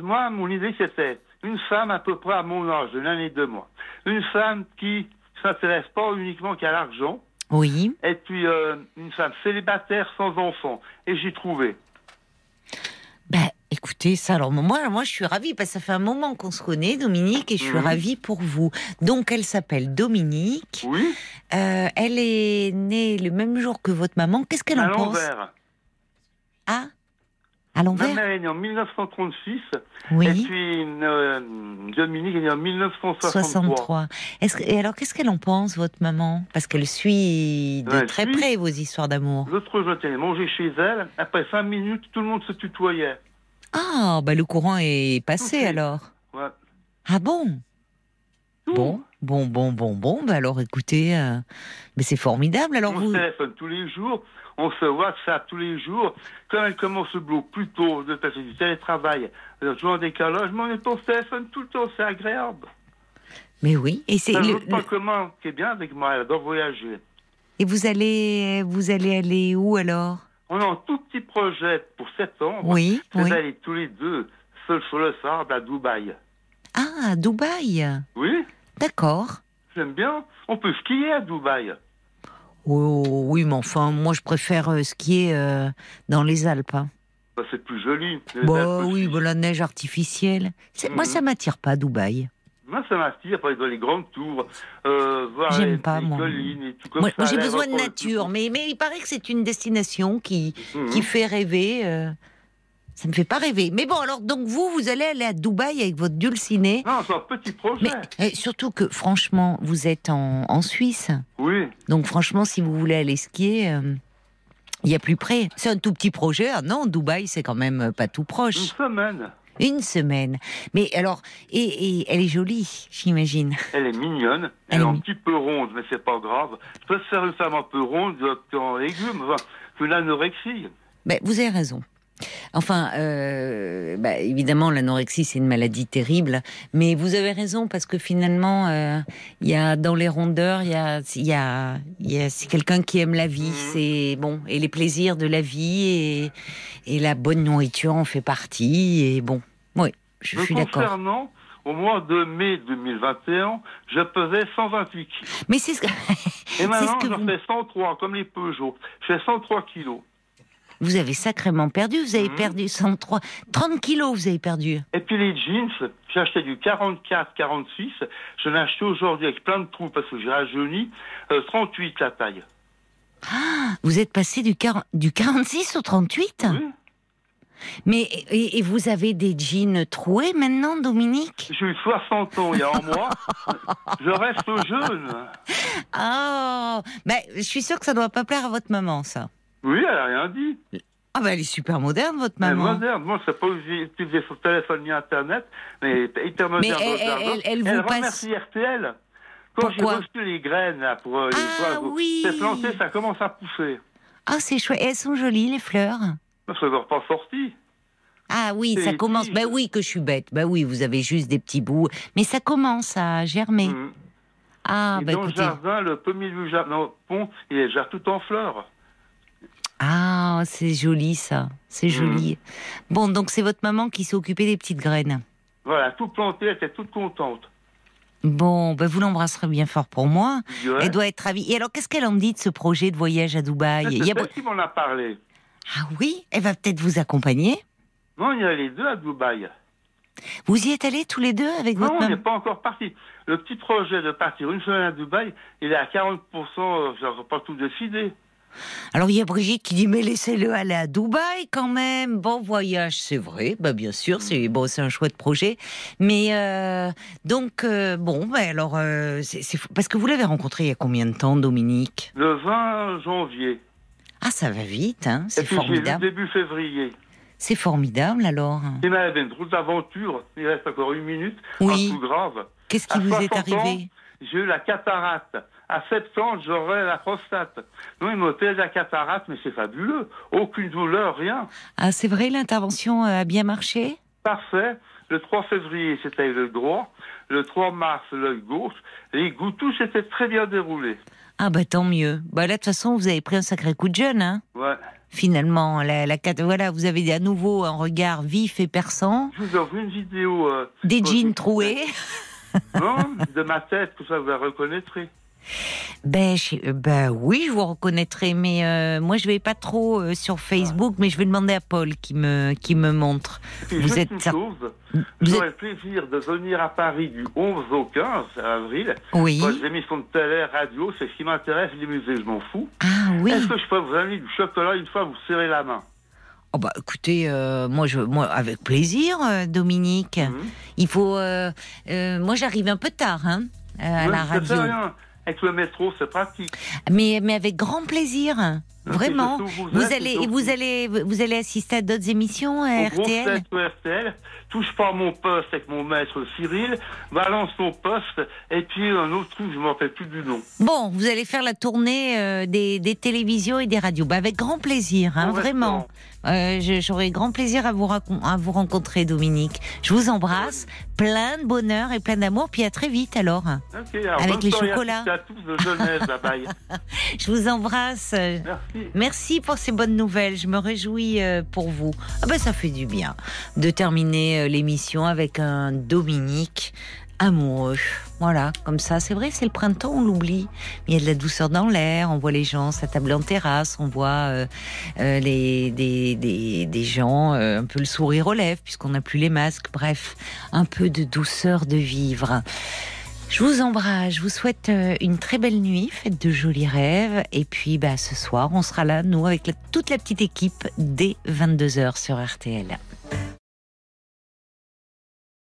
Moi, mon idée, c'était une femme à peu près à mon âge, de l'année de mois. Une femme qui s'intéresse pas uniquement qu'à l'argent. Oui. Et puis, euh, une femme célibataire sans enfant. Et j'ai trouvé. Ben, écoutez, ça, alors moi, moi, je suis ravie parce que ça fait un moment qu'on se connaît, Dominique, et je suis ravie pour vous. Donc, elle s'appelle Dominique. Oui, Euh, elle est née le même jour que votre maman. Qu'est-ce qu'elle en pense l'envers. Ah À Ma l'envers mère est née en 1936. Et Oui. puis, euh, Dominique est née en 1963. 63. Est-ce que- et alors, qu'est-ce qu'elle en pense, votre maman? Parce qu'elle suit de Ouais, très suit. près vos histoires d'amour. L'autre jour, j'étais mangé chez elle. Après cinq minutes, tout le monde se tutoyait. Ah, bah le courant est passé alors. Ouais. Ah bon? Tout. Bon, bon, bon, bon, bon. Bah alors, écoutez, euh, mais c'est formidable. Alors on vous, téléphone tous les jours, on se WhatsApp tous les jours. Quand elle commence le boulot plus tôt, de passer du télétravail, toujours en décalage, mais on est au téléphone tout le temps, c'est agréable. mais oui. Et c'est le- le- commun qui est bien avec moi, elle adore voyager. et vous allez, vous allez aller où alors? On a un tout petit projet pour septembre. Oui, C'est oui. d'aller tous les deux, seuls sur le sable, à Dubaï. Ah, Dubaï. Oui, D'accord. j'aime bien. On peut skier à Dubaï. Oh, oui, mais enfin, moi, je préfère euh, skier euh, dans les Alpes. hein. Bah, c'est plus joli. Les Bah Alpes oui, aussi. bah, la neige artificielle. C'est- Moi, Mhm. ça m'attire pas, Dubaï. Moi, ça m'attire pour aller dans les grandes tours, euh, voir les, pas, les collines et tout comme Moi, ça. moi, j'ai besoin de nature, mais, mais il paraît que c'est une destination qui, Mhm. qui fait rêver. euh, ça me fait pas rêver. Mais bon, alors, donc vous, vous allez aller à Dubaï avec votre dulciné. Non, c'est un petit projet. Mais eh, surtout que, franchement, vous êtes en, en Suisse. Oui, Donc, franchement, si vous voulez aller skier, euh, il y a plus près. C'est un tout petit projet. Ah non, Dubaï, c'est quand même euh, pas tout une proche. semaine. Une semaine. Mais alors, et, et elle est jolie, j'imagine. Elle est mignonne, Elle elle, est un petit peu ronde, mais c'est pas grave. Je peux faire une femme un peu ronde, en légumes, enfin, une anorexie. Ben, vous avez raison. Enfin, euh, bah, évidemment, l'anorexie, c'est une maladie terrible, mais vous avez raison parce que finalement, euh, il y a dans les rondeurs, il y a, y a, y a c'est quelqu'un qui aime la vie, Mhm. c'est bon, et les plaisirs de la vie et, et la bonne nourriture en fait partie, et bon, oui, je suis d'accord. concernant, au mois de mai 2021, je pesais 128 kilos. Mais c'est ce que, Et maintenant, que j'en vous- fais 103, comme les Peugeot. Je fais 103 kilos. Vous avez sacrément perdu, vous avez Mhm. perdu 103, 30 kilos, vous avez perdu. Et puis les jeans, j'ai acheté du 44, 46. Je l'ai acheté aujourd'hui avec plein de trous parce que j'ai rajeuni. euh, 38 la taille. Vous êtes passé du, 40 du 46 au 38 Oui. Mais et, et vous avez des jeans troués maintenant, Dominique? J'ai eu 60 ans il y a un mois. Je reste jeune. Ah, ben, je suis sûre que ça doit pas plaire à votre maman, ça. Oui, elle a rien dit. Ah bah elle est super moderne, votre Elle est maman. moderne. Moi, je sais pas utiliser son téléphone ni Internet, mais elle est hyper moderne. Mais dans le elle- jardin. elle- elle vous passe- remercie RTL. Quand j'ai reçu les graines là, pour euh, les Ah oiseaux, oui. c'est planté, ça commence à pousser. Ah, c'est chouette. Et elles sont jolies, les fleurs. Ça ne encore pas sorti. Ah oui, ça commence. Ben oui, que je suis bête. Ben oui, vous avez juste des petits bouts. Mais ça commence à germer. Mhm. Ah, Et bah dans le écoutez. jardin, le premier du jardin, non, pont, il est déjà tout en fleurs. Ah, c'est joli ça. C'est Mhm. joli. Bon, donc c'est votre maman qui s'est occupée des petites graines. Voilà, tout planté, elle était toute contente. Bon, ben vous l'embrasserez bien fort pour moi. Je Elle doit être ravie. Et alors, qu'est-ce qu'elle en dit de ce projet de voyage à Dubaï c'est Il y a- qui m'en a parlé. Ah oui Elle va peut-être vous accompagner Non, il y a les deux à Dubaï. Vous y êtes allés tous les deux avec Non, votre on n'est pas encore parti. Le petit projet de partir une semaine à Dubaï, il est à 40%, euh, j'aurais pas tout décidé. Alors il y a Brigitte qui dit mais laissez-le aller à Dubaï quand même. Bon voyage, c'est vrai. Bah bien sûr, c'est bon, c'est un chouette projet. Mais euh, donc euh, bon, bah, alors euh, c'est c'est fou- parce que vous l'avez rencontré il y a combien de temps, Dominique? Le 20 janvier. Ah ça va vite, hein Et C'est puis j'ai vu formidable. début février. C'est formidable alors. Il une drôle d'aventure. Il reste encore une minute. Oui. Pas tout grave. Qu'est-ce qui À vous est 60 ans, arrivé? J'ai eu la cataracte. À 70, j'aurai la prostate. Non, il m'opère la cataracte, mais c'est fabuleux. Aucune douleur, rien. Ah c'est vrai, l'intervention euh, a bien marché? Parfait. Le 3 février, c'était l'œil droit. Le 3 mars, l'œil gauche. Les goûts, tout s'était très bien déroulé. Ah bah tant mieux. Bah là de toute façon vous avez pris un sacré coup de jeune, hein Ouais. Finalement, la, la voilà, vous avez à nouveau un regard vif et perçant, Je vous vu une vidéo. euh, des jeans je- troués. Non, de ma tête, tout ça, vous la reconnaîtrez. Ben, je- euh, ben oui, je vous reconnaîtrai, mais euh, moi je vais pas trop euh, sur Facebook, mais je vais demander à Paul qui me qui me montre. Et Vous êtes une chose. Vous J'aurais le plaisir de venir à Paris du 11 au 15 avril. Oui. Moi, les émissions de télé, radio, c'est ce qui m'intéresse. Les musées, je m'en fous. Ah oui. Est-ce que je peux vous amener du chocolat une fois vous serrez la main? Oh bah écoutez, euh, moi je, moi avec plaisir, Dominique. Mhm. Il faut, moi j'arrive un peu tard, hein, à la ça fait radio, rien. Avec le métro, c'est pratique. mais mais avec grand plaisir, vraiment. vous allez vous allez vous allez assister à d'autres émissions à RTL. RTL, touche pas mon poste avec mon maître Cyril, balance ton poste, et puis un autre truc, je m'en rappelle plus du nom. Bon, vous allez faire la tournée euh, des, des télévisions et des radios. Bah, avec grand plaisir, hein, vraiment. Euh, J'aurai grand plaisir à vous, racon- à vous rencontrer, Dominique. Je vous embrasse, plein de bonheur et plein d'amour, puis à très vite alors. Avec les chocolats. À tous de Genève, bye bye. Je vous embrasse. Merci. Merci pour ces bonnes nouvelles. Je me réjouis euh, pour vous. Ah ben, ça fait du bien de terminer euh, l'émission avec un Dominique amoureux. Voilà, comme ça, c'est vrai, c'est le printemps, on l'oublie. Il y a de la douceur dans l'air, on voit les gens s'attabler en terrasse, on voit euh, euh, les, des, des, des gens, euh, un peu le sourire aux lèvres, puisqu'on n'a plus les masques. Bref, un peu de douceur de vivre. Je vous embrasse, je vous souhaite euh, une très belle nuit, faites de jolis rêves. Et puis bah, ce soir, on sera là, nous, avec toute la petite équipe, dès 22h sur RTL.